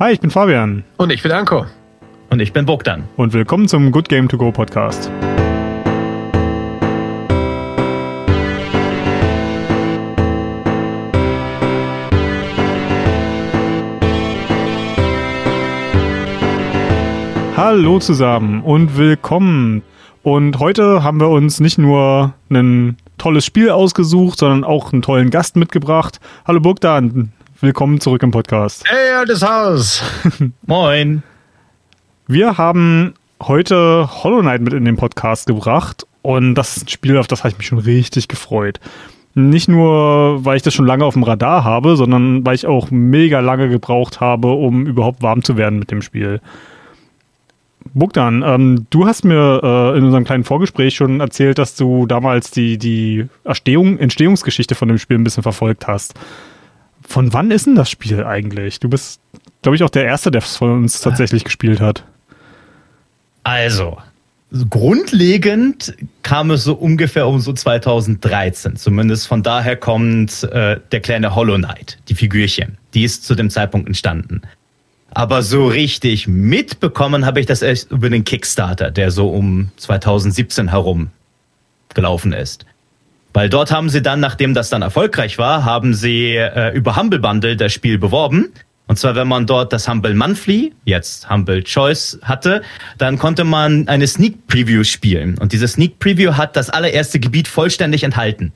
Hi, ich bin Fabian. Und ich bin Anko. Und ich bin Bogdan. Und willkommen zum Good Game To Go Podcast. Hallo zusammen und willkommen. Und heute haben wir uns nicht nur ein tolles Spiel ausgesucht, sondern auch einen tollen Gast mitgebracht. Hallo Bogdan, willkommen zurück im Podcast. Hey, altes Haus. Moin. Wir haben heute Hollow Knight mit in den Podcast gebracht und das ist ein Spiel, auf das habe ich mich schon richtig gefreut. Nicht nur, weil ich das schon lange auf dem Radar habe, sondern weil ich auch mega lange gebraucht habe, um überhaupt warm zu werden mit dem Spiel. Bogdan, ähm, du hast mir äh, in unserem kleinen Vorgespräch schon erzählt, dass du damals die, die Erstehung, Entstehungsgeschichte von dem Spiel ein bisschen verfolgt hast. Von wann ist denn das Spiel eigentlich? Du bist, glaube ich, auch der Erste, der es von uns tatsächlich gespielt hat. Also, grundlegend kam es so ungefähr um so 2013. Zumindest von daher kommt äh, der kleine Hollow Knight, die Figürchen. Die ist zu dem Zeitpunkt entstanden. Aber so richtig mitbekommen habe ich das erst über den Kickstarter, der so um 2017 herum gelaufen ist. Weil dort haben sie dann, nachdem das dann erfolgreich war, haben sie äh, über Humble Bundle das Spiel beworben. Und zwar, wenn man dort das Humble Monthly, jetzt Humble Choice hatte, dann konnte man eine Sneak Preview spielen. Und diese Sneak Preview hat das allererste Gebiet vollständig enthalten.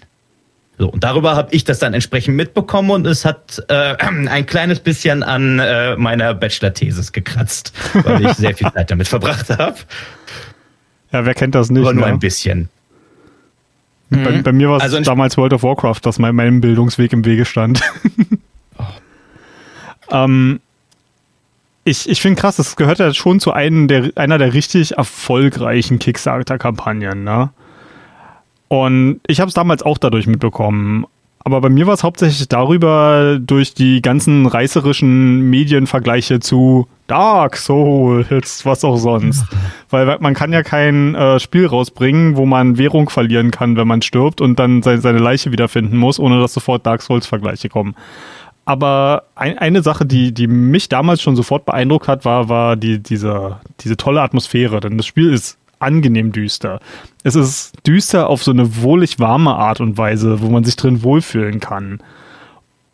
So, und darüber habe ich das dann entsprechend mitbekommen und es hat äh, ein kleines bisschen an äh, meiner Bachelor-Thesis gekratzt, weil ich sehr viel Zeit damit verbracht habe. Ja, wer kennt das nicht? Aber nur ne? ein bisschen. Bei, Mhm. bei mir war es Also damals World of Warcraft, das mein, meinem Bildungsweg im Wege stand. ähm, ich ich finde krass, das gehört ja schon zu einem der, einer der richtig erfolgreichen Kickstarter-Kampagnen. Ne? Und ich habe es damals auch dadurch mitbekommen. Aber bei mir war es hauptsächlich darüber, durch die ganzen reißerischen Medienvergleiche zu Dark Souls, was auch sonst. Weil man kann ja kein äh, Spiel rausbringen, wo man Währung verlieren kann, wenn man stirbt und dann seine, seine Leiche wiederfinden muss, ohne dass sofort Dark Souls-Vergleiche kommen. Aber ein, eine Sache, die, die mich damals schon sofort beeindruckt hat, war, war die, diese, diese tolle Atmosphäre. Denn das Spiel ist angenehm düster. Es ist düster auf so eine wohlig warme Art und Weise, wo man sich drin wohlfühlen kann.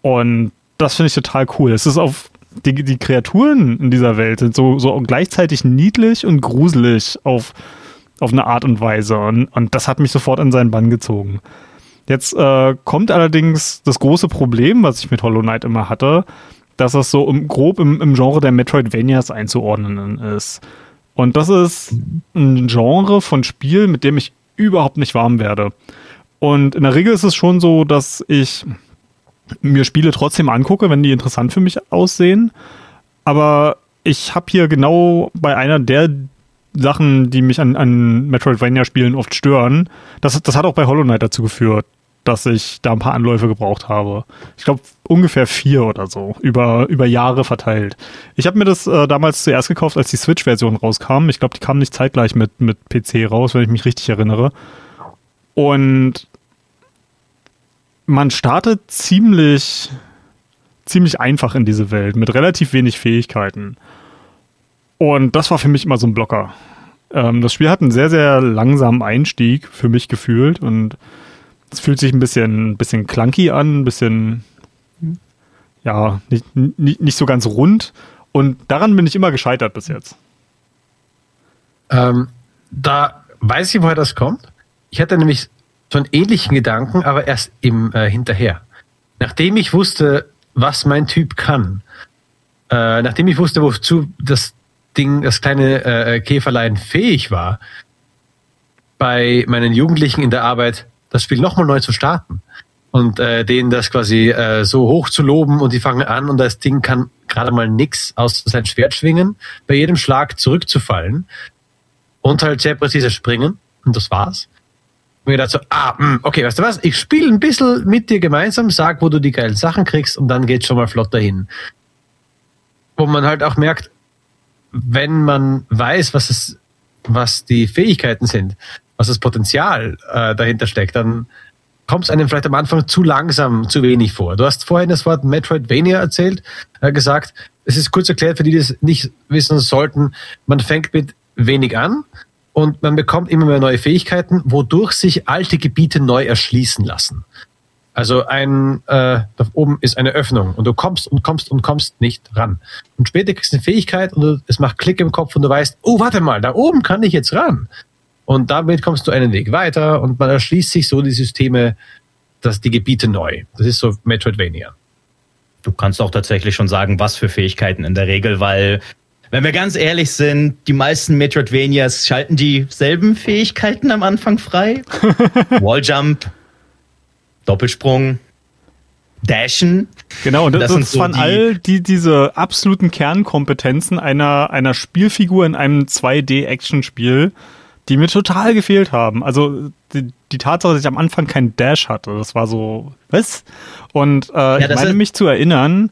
Und das finde ich total cool. Es ist auf die, die Kreaturen in dieser Welt sind so, so gleichzeitig niedlich und gruselig auf, auf eine Art und Weise. Und, und das hat mich sofort in seinen Bann gezogen. Jetzt äh, kommt allerdings das große Problem, was ich mit Hollow Knight immer hatte, dass es so im, grob im, im Genre der Metroidvanias einzuordnen ist. Und das ist ein Genre von Spiel, mit dem ich überhaupt nicht warm werde. Und in der Regel ist es schon so, dass ich mir Spiele trotzdem angucke, wenn die interessant für mich aussehen. Aber ich habe hier genau bei einer der Sachen, die mich an, an Metroidvania-Spielen oft stören, das, das hat auch bei Hollow Knight dazu geführt, dass ich da ein paar Anläufe gebraucht habe. Ich glaube ungefähr vier oder so, über, über Jahre verteilt. Ich habe mir das äh, damals zuerst gekauft, als die Switch-Version rauskam. Ich glaube, die kam nicht zeitgleich mit, mit PC raus, wenn ich mich richtig erinnere. Und man startet ziemlich, ziemlich einfach in diese Welt, mit relativ wenig Fähigkeiten. Und das war für mich immer so ein Blocker. Ähm, das Spiel hat einen sehr, sehr langsamen Einstieg für mich gefühlt und es fühlt sich ein bisschen, bisschen clunky an, ein bisschen, ja, nicht, nicht, nicht so ganz rund. Und daran bin ich immer gescheitert bis jetzt. Ähm, da weiß ich, woher das kommt. Ich hatte nämlich so einen ähnlichen Gedanken, aber erst im äh, hinterher. Nachdem ich wusste, was mein Typ kann, äh, nachdem ich wusste, wozu das Ding, das kleine äh, Käferlein fähig war, bei meinen Jugendlichen in der Arbeit das Spiel nochmal neu zu starten und äh, denen das quasi äh, so hoch zu loben und die fangen an und das Ding kann gerade mal nix aus sein Schwert schwingen, bei jedem Schlag zurückzufallen und halt sehr präzise springen und das war's. Mir dachte so, ah, mh, okay, weißt du was, ich spiele ein bisschen mit dir gemeinsam, sag, wo du die geilen Sachen kriegst und dann geht's schon mal flott dahin. Wo man halt auch merkt, wenn man weiß, was es, was die Fähigkeiten sind, was das Potenzial äh, dahinter steckt, dann kommt es einem vielleicht am Anfang zu langsam, zu wenig vor. Du hast vorhin das Wort Metroidvania erzählt, äh, gesagt. es ist kurz erklärt für die, die es nicht wissen sollten, man fängt mit wenig an und man bekommt immer mehr neue Fähigkeiten, wodurch sich alte Gebiete neu erschließen lassen. Also ein, äh, da oben ist eine Öffnung und du kommst und kommst und kommst nicht ran. Und später kriegst du eine Fähigkeit und du, es macht Klick im Kopf und du weißt, oh, warte mal, da oben kann ich jetzt ran. Und damit kommst du einen Weg weiter und man erschließt sich so die Systeme, dass die Gebiete neu. Das ist so Metroidvania. Du kannst auch tatsächlich schon sagen, was für Fähigkeiten in der Regel, weil, wenn wir ganz ehrlich sind, die meisten Metroidvanias schalten dieselben Fähigkeiten am Anfang frei. Walljump, Doppelsprung, Dashen. Genau, und das, das, das so waren die all die, diese absoluten Kernkompetenzen einer, einer Spielfigur in einem 2D-Action-Spiel, die mir total gefehlt haben. Also die, die Tatsache, dass ich am Anfang keinen Dash hatte, das war so, was? Und äh, ja, ich meine mich zu erinnern,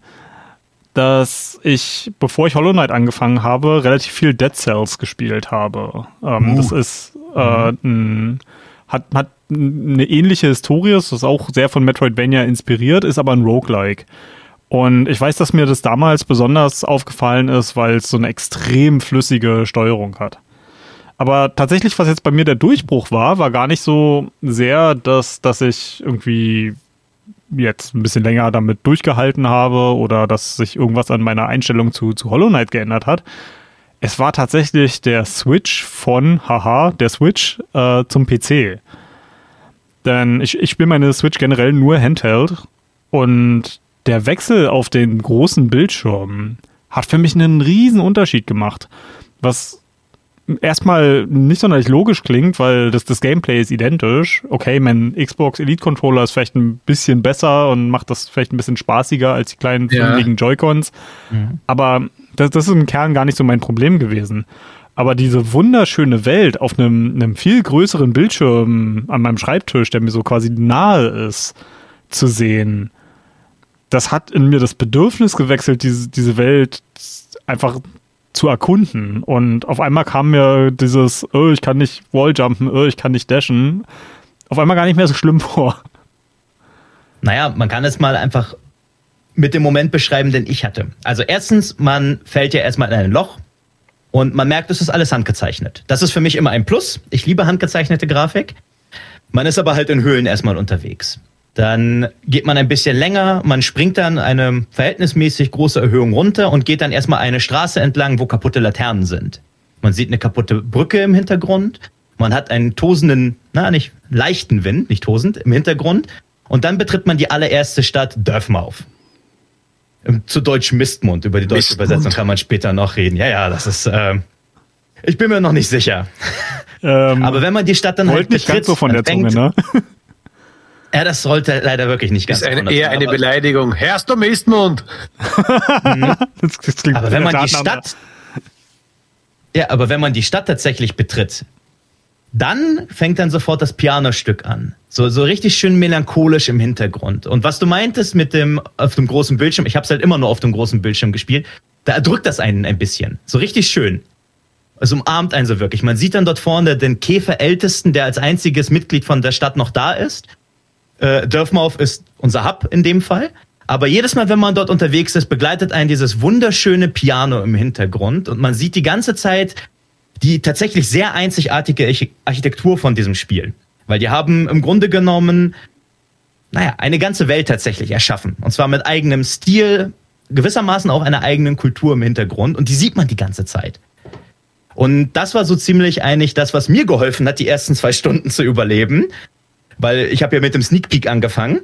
dass ich, bevor ich Hollow Knight angefangen habe, relativ viel Dead Cells gespielt habe. Ähm, uh. Das ist äh, ein, hat, hat eine ähnliche Historie, es ist auch sehr von Metroidvania inspiriert, ist aber ein Roguelike. Und ich weiß, dass mir das damals besonders aufgefallen ist, weil es so eine extrem flüssige Steuerung hat. Aber tatsächlich, was jetzt bei mir der Durchbruch war, war gar nicht so sehr, dass, dass ich irgendwie jetzt ein bisschen länger damit durchgehalten habe oder dass sich irgendwas an meiner Einstellung zu, zu Hollow Knight geändert hat. Es war tatsächlich der Switch von, haha, der Switch äh, zum PC. Denn ich, ich spiele meine Switch generell nur Handheld und der Wechsel auf den großen Bildschirm hat für mich einen riesen Unterschied gemacht. Was erstmal nicht sonderlich logisch klingt, weil das, das Gameplay ist identisch. Okay, mein Xbox Elite Controller ist vielleicht ein bisschen besser und macht das vielleicht ein bisschen spaßiger als die kleinen ja. Joy-Cons. Mhm. Aber das, das ist im Kern gar nicht so mein Problem gewesen. Aber diese wunderschöne Welt auf einem, einem viel größeren Bildschirm an meinem Schreibtisch, der mir so quasi nahe ist, zu sehen, das hat in mir das Bedürfnis gewechselt, diese, diese Welt einfach zu erkunden. Und auf einmal kam mir dieses, oh, ich kann nicht Walljumpen, oh, ich kann nicht dashen, auf einmal gar nicht mehr so schlimm vor. Naja, man kann es mal einfach mit dem Moment beschreiben, den ich hatte. Also erstens, man fällt ja erstmal in ein Loch und man merkt, es ist alles handgezeichnet. Das ist für mich immer ein Plus. Ich liebe handgezeichnete Grafik. Man ist aber halt in Höhlen erstmal unterwegs. Dann geht man ein bisschen länger, man springt dann eine verhältnismäßig große Erhöhung runter und geht dann erstmal eine Straße entlang, wo kaputte Laternen sind. Man sieht eine kaputte Brücke im Hintergrund, man hat einen tosenden, na nicht leichten Wind, nicht tosend, im Hintergrund und dann betritt man die allererste Stadt Dörfmauf. Zu Deutsch Mistmund, über die deutsche Mistmund. Übersetzung kann man später noch reden. Ja, ja, das ist, äh, ich bin mir noch nicht sicher. Ähm, Aber wenn man die Stadt dann halt betritt, nicht ganz so von der Zunge, ne? Ja, das sollte leider wirklich nicht ganz. Das ist eine, eher eine Beleidigung. Herrst du Mistmund? das, das klingt aber wenn man die Stadt, ja, aber wenn man die Stadt tatsächlich betritt, dann fängt dann sofort das Pianostück an. So, so richtig schön melancholisch im Hintergrund. Und was du meintest mit dem auf dem großen Bildschirm, ich habe es halt immer nur auf dem großen Bildschirm gespielt, da erdrückt das einen ein bisschen. So richtig schön. Es umarmt einen so wirklich. Man sieht dann dort vorne den Käferältesten, der als einziges Mitglied von der Stadt noch da ist. Äh, Dörfmauf ist unser Hub in dem Fall. Aber jedes Mal, wenn man dort unterwegs ist, begleitet einen dieses wunderschöne Piano im Hintergrund und man sieht die ganze Zeit die tatsächlich sehr einzigartige Architektur von diesem Spiel. Weil die haben im Grunde genommen, naja, eine ganze Welt tatsächlich erschaffen. Und zwar mit eigenem Stil, gewissermaßen auch einer eigenen Kultur im Hintergrund. Und die sieht man die ganze Zeit. Und das war so ziemlich eigentlich das, was mir geholfen hat, die ersten zwei Stunden zu überleben. Weil ich habe ja mit dem Sneak Peek angefangen.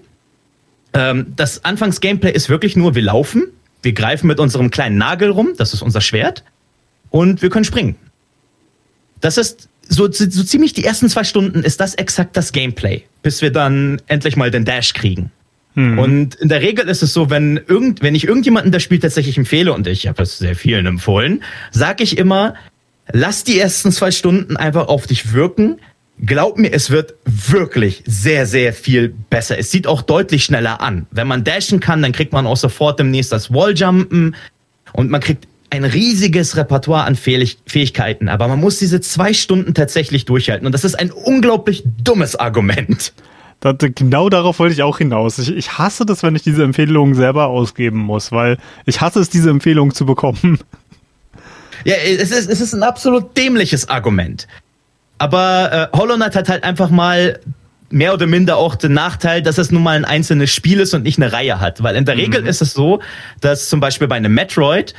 Ähm, das Anfangs-Gameplay ist wirklich nur, wir laufen, wir greifen mit unserem kleinen Nagel rum, das ist unser Schwert, und wir können springen. Das ist so, so ziemlich die ersten zwei Stunden ist das exakt das Gameplay, bis wir dann endlich mal den Dash kriegen. Hm. Und in der Regel ist es so, wenn, irgend, wenn ich irgendjemanden das Spiel tatsächlich empfehle, und ich habe es sehr vielen empfohlen, sage ich immer, lass die ersten zwei Stunden einfach auf dich wirken, glaub mir, es wird wirklich sehr, sehr viel besser. Es sieht auch deutlich schneller an. Wenn man dashen kann, dann kriegt man auch sofort demnächst das Walljumpen und man kriegt ein riesiges Repertoire an Fähigkeiten. Aber man muss diese zwei Stunden tatsächlich durchhalten und das ist ein unglaublich dummes Argument. Das, genau darauf wollte ich auch hinaus. Ich, ich hasse das, wenn ich diese Empfehlungen selber ausgeben muss, weil ich hasse es, diese Empfehlungen zu bekommen. Ja, es ist, es ist ein absolut dämliches Argument. Aber äh, Hollow Knight hat halt einfach mal mehr oder minder auch den Nachteil, dass es nun mal ein einzelnes Spiel ist und nicht eine Reihe hat. Weil in der Regel mhm. ist es so, dass zum Beispiel bei einem Metroid,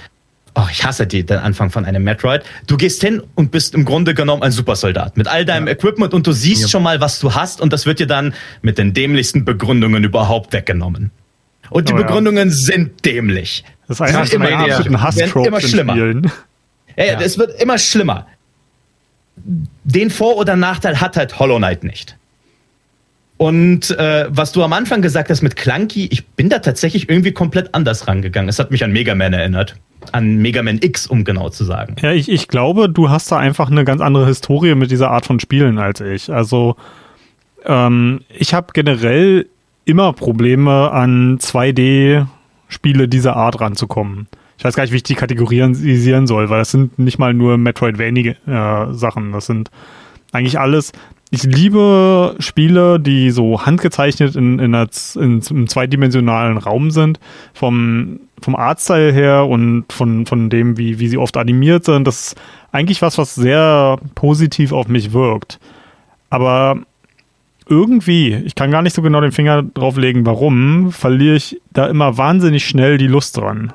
oh, ich hasse die, den Anfang von einem Metroid, du gehst hin und bist im Grunde genommen ein Supersoldat mit all deinem ja. Equipment und du siehst ja. schon mal, was du hast und das wird dir dann mit den dämlichsten Begründungen überhaupt weggenommen. Und die oh, Begründungen ja. sind dämlich. Das ist einfach immer, ein Hass immer schlimmer. Ja, es wird immer schlimmer. Den Vor- oder Nachteil hat halt Hollow Knight nicht. Und äh, was du am Anfang gesagt hast mit Clunky, ich bin da tatsächlich irgendwie komplett anders rangegangen. Es hat mich an Mega Man erinnert. An Mega Man X, um genau zu sagen. Ja, ich, ich glaube, du hast da einfach eine ganz andere Historie mit dieser Art von Spielen als ich. Also, ähm, ich habe generell immer Probleme, an 2D-Spiele dieser Art ranzukommen. Ich weiß gar nicht, wie ich die kategorisieren soll, weil das sind nicht mal nur Metroidvania-Sachen. Äh, das sind eigentlich alles ich liebe Spiele, die so handgezeichnet in, in, einer, in, einem zweidimensionalen Raum sind, vom, vom Artstyle her und von, von dem, wie, wie sie oft animiert sind. Das ist eigentlich was, was sehr positiv auf mich wirkt. Aber irgendwie, ich kann gar nicht so genau den Finger drauflegen, warum, verliere ich da immer wahnsinnig schnell die Lust dran.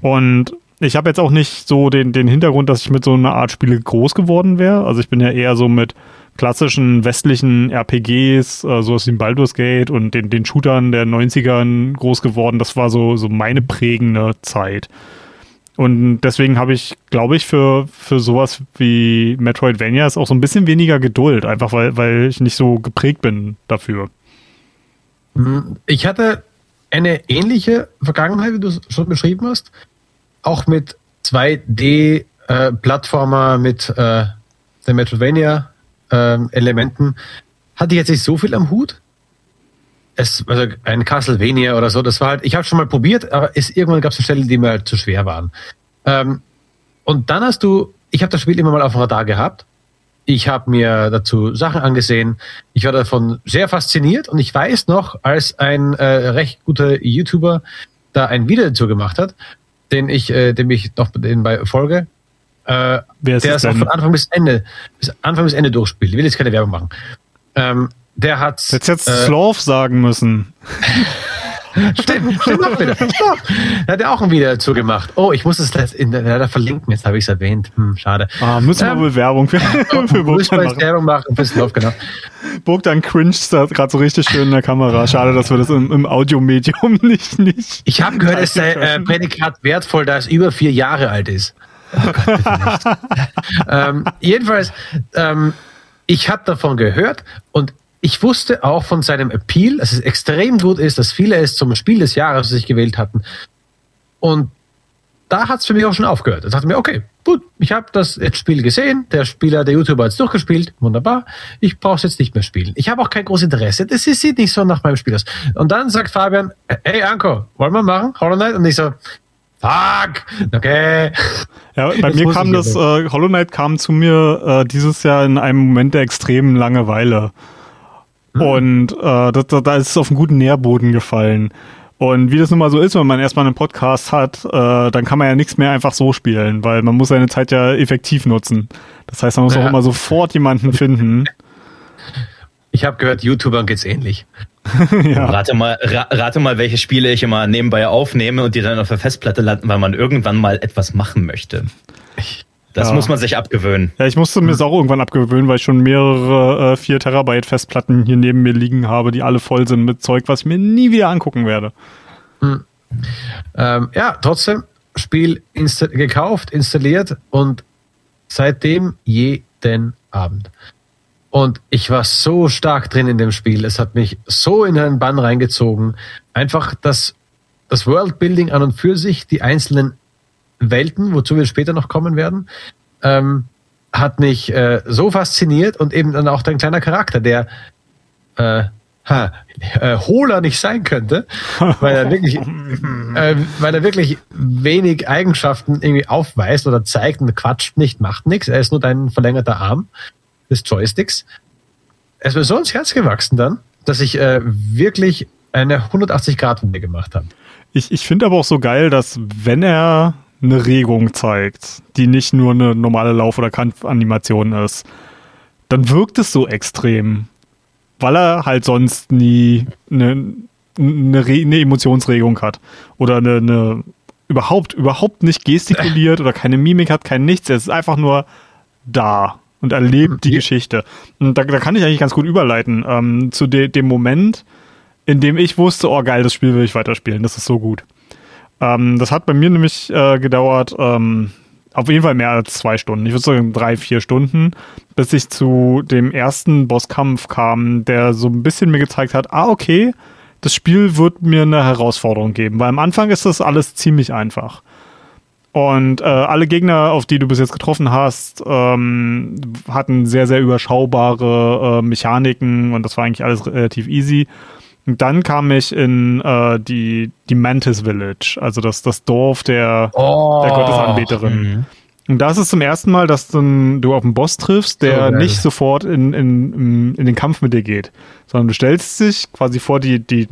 Und ich habe jetzt auch nicht so den, den Hintergrund, dass ich mit so einer Art Spiele groß geworden wäre. Also ich bin ja eher so mit klassischen westlichen RPGs, äh, sowas wie Baldur's Gate und den, den Shootern der 90ern groß geworden. Das war so, so meine prägende Zeit. Und deswegen habe ich, glaube ich, für, für sowas wie Metroidvania ist auch so ein bisschen weniger Geduld, einfach weil, weil ich nicht so geprägt bin dafür. Mhm. Ich hatte eine ähnliche Vergangenheit, wie du es schon beschrieben hast. Auch mit 2D-Plattformer, äh, mit äh, der Metroidvania ähm, Elementen hatte ich jetzt nicht so viel am Hut. Es, also ein Castlevania oder so, das war halt, ich habe schon mal probiert, aber es, irgendwann gab es Stellen, die mir halt zu schwer waren. Ähm, und dann hast du, ich habe das Spiel immer mal auf dem Radar gehabt. Ich habe mir dazu Sachen angesehen. Ich war davon sehr fasziniert und ich weiß noch, als ein äh, recht guter YouTuber da ein Video dazu gemacht hat, den ich, äh, dem ich noch den bei Folge, äh, der ist auch von Anfang bis Ende, bis Anfang bis Ende durchspielt. Ich will jetzt keine Werbung machen. Ähm, der hat. Jetzt jetzt äh, Sloth sagen müssen. stimmt, stimmt auch wieder. Da hat er auch ein Video dazu gemacht. Oh, ich muss es in der, leider verlinken. Jetzt habe ich es erwähnt. Hm, schade. Ah, müssen wir ähm, wohl Werbung für, für Bogdan machen. Werbung machen Sloth, genau. Bogdan cringed gerade so richtig schön in der Kamera. Schade, dass wir das im, im Audiomedium nicht, nicht. Ich habe gehört, dass der äh, Prädikat wertvoll, da es über vier Jahre alt ist. Oh Gott, ähm, jedenfalls, ähm, ich habe davon gehört und ich wusste auch von seinem Appeal, dass es extrem gut ist, dass viele es zum Spiel des Jahres sich gewählt hatten. Und da hat es für mich auch schon aufgehört. Da dachte mir, okay, gut, ich habe das Spiel gesehen, der Spieler, der YouTuber hat es durchgespielt, wunderbar, ich brauche es jetzt nicht mehr spielen. Ich habe auch kein großes Interesse, das sieht nicht so nach meinem Spiel aus. Und dann sagt Fabian, hey Anko, wollen wir machen, Hollow Knight? Und ich so, Fuck, okay. Ja, bei mir kam das, äh, Hollow Knight kam zu mir äh, dieses Jahr in einem Moment der extremen Langeweile. Mhm. Und äh, da, da ist es auf einen guten Nährboden gefallen. Und wie das nun mal so ist, wenn man erstmal einen Podcast hat, äh, dann kann man ja nichts mehr einfach so spielen, weil man muss seine Zeit ja effektiv nutzen. Das heißt, man muss ja. auch immer sofort jemanden finden. Ich habe gehört, YouTubern geht's ähnlich. ja. Rate mal, ra rate mal, welche Spiele ich immer nebenbei aufnehme und die dann auf der Festplatte landen, weil man irgendwann mal etwas machen möchte. Das ja. muss man sich abgewöhnen. Ja, ich musste mir das auch irgendwann abgewöhnen, weil ich schon mehrere äh, 4 Terabyte Festplatten hier neben mir liegen habe, die alle voll sind mit Zeug, was ich mir nie wieder angucken werde. Hm. Ähm, ja, trotzdem, Spiel insta gekauft, installiert und seitdem jeden Abend. Und ich war so stark drin in dem Spiel. Es hat mich so in einen Bann reingezogen. Einfach das, das Worldbuilding an und für sich, die einzelnen Welten, wozu wir später noch kommen werden, ähm, hat mich äh, so fasziniert und eben dann auch dein kleiner Charakter, der äh, ha, äh, hohler nicht sein könnte, weil er wirklich, äh, weil er wirklich wenig Eigenschaften irgendwie aufweist oder zeigt und quatscht nicht, macht nichts. Er ist nur dein verlängerter Arm des Joysticks. es mir so ins Herz gewachsen dann, dass ich äh, wirklich eine 180-Grad-Wende gemacht habe. Ich, ich finde aber auch so geil, dass wenn er eine Regung zeigt, die nicht nur eine normale Lauf- oder Kampfanimation ist, dann wirkt es so extrem. Weil er halt sonst nie eine, eine, Re eine Emotionsregung hat. Oder eine, eine überhaupt, überhaupt nicht gestikuliert oder keine Mimik hat, kein Nichts. Er ist einfach nur da und erlebt die Geschichte. Und da, da kann ich eigentlich ganz gut überleiten ähm, zu de dem Moment, in dem ich wusste, oh geil, das Spiel will ich weiterspielen, das ist so gut. Ähm, das hat bei mir nämlich äh, gedauert, ähm, auf jeden Fall mehr als zwei Stunden. Ich würde sagen drei, vier Stunden, bis ich zu dem ersten Bosskampf kam, der so ein bisschen mir gezeigt hat, ah, okay, das Spiel wird mir eine Herausforderung geben, weil am Anfang ist das alles ziemlich einfach. Und äh, alle Gegner, auf die du bis jetzt getroffen hast, ähm, hatten sehr, sehr überschaubare äh, Mechaniken und das war eigentlich alles relativ easy. Und dann kam ich in äh, die, die Mantis Village, also das, das Dorf der, oh. der Gottesanbeterin. Mhm. Und da ist es zum ersten Mal, dass dann du auf einen Boss triffst, der oh, nicht sofort in, in, in den Kampf mit dir geht, sondern du stellst dich quasi vor die, die,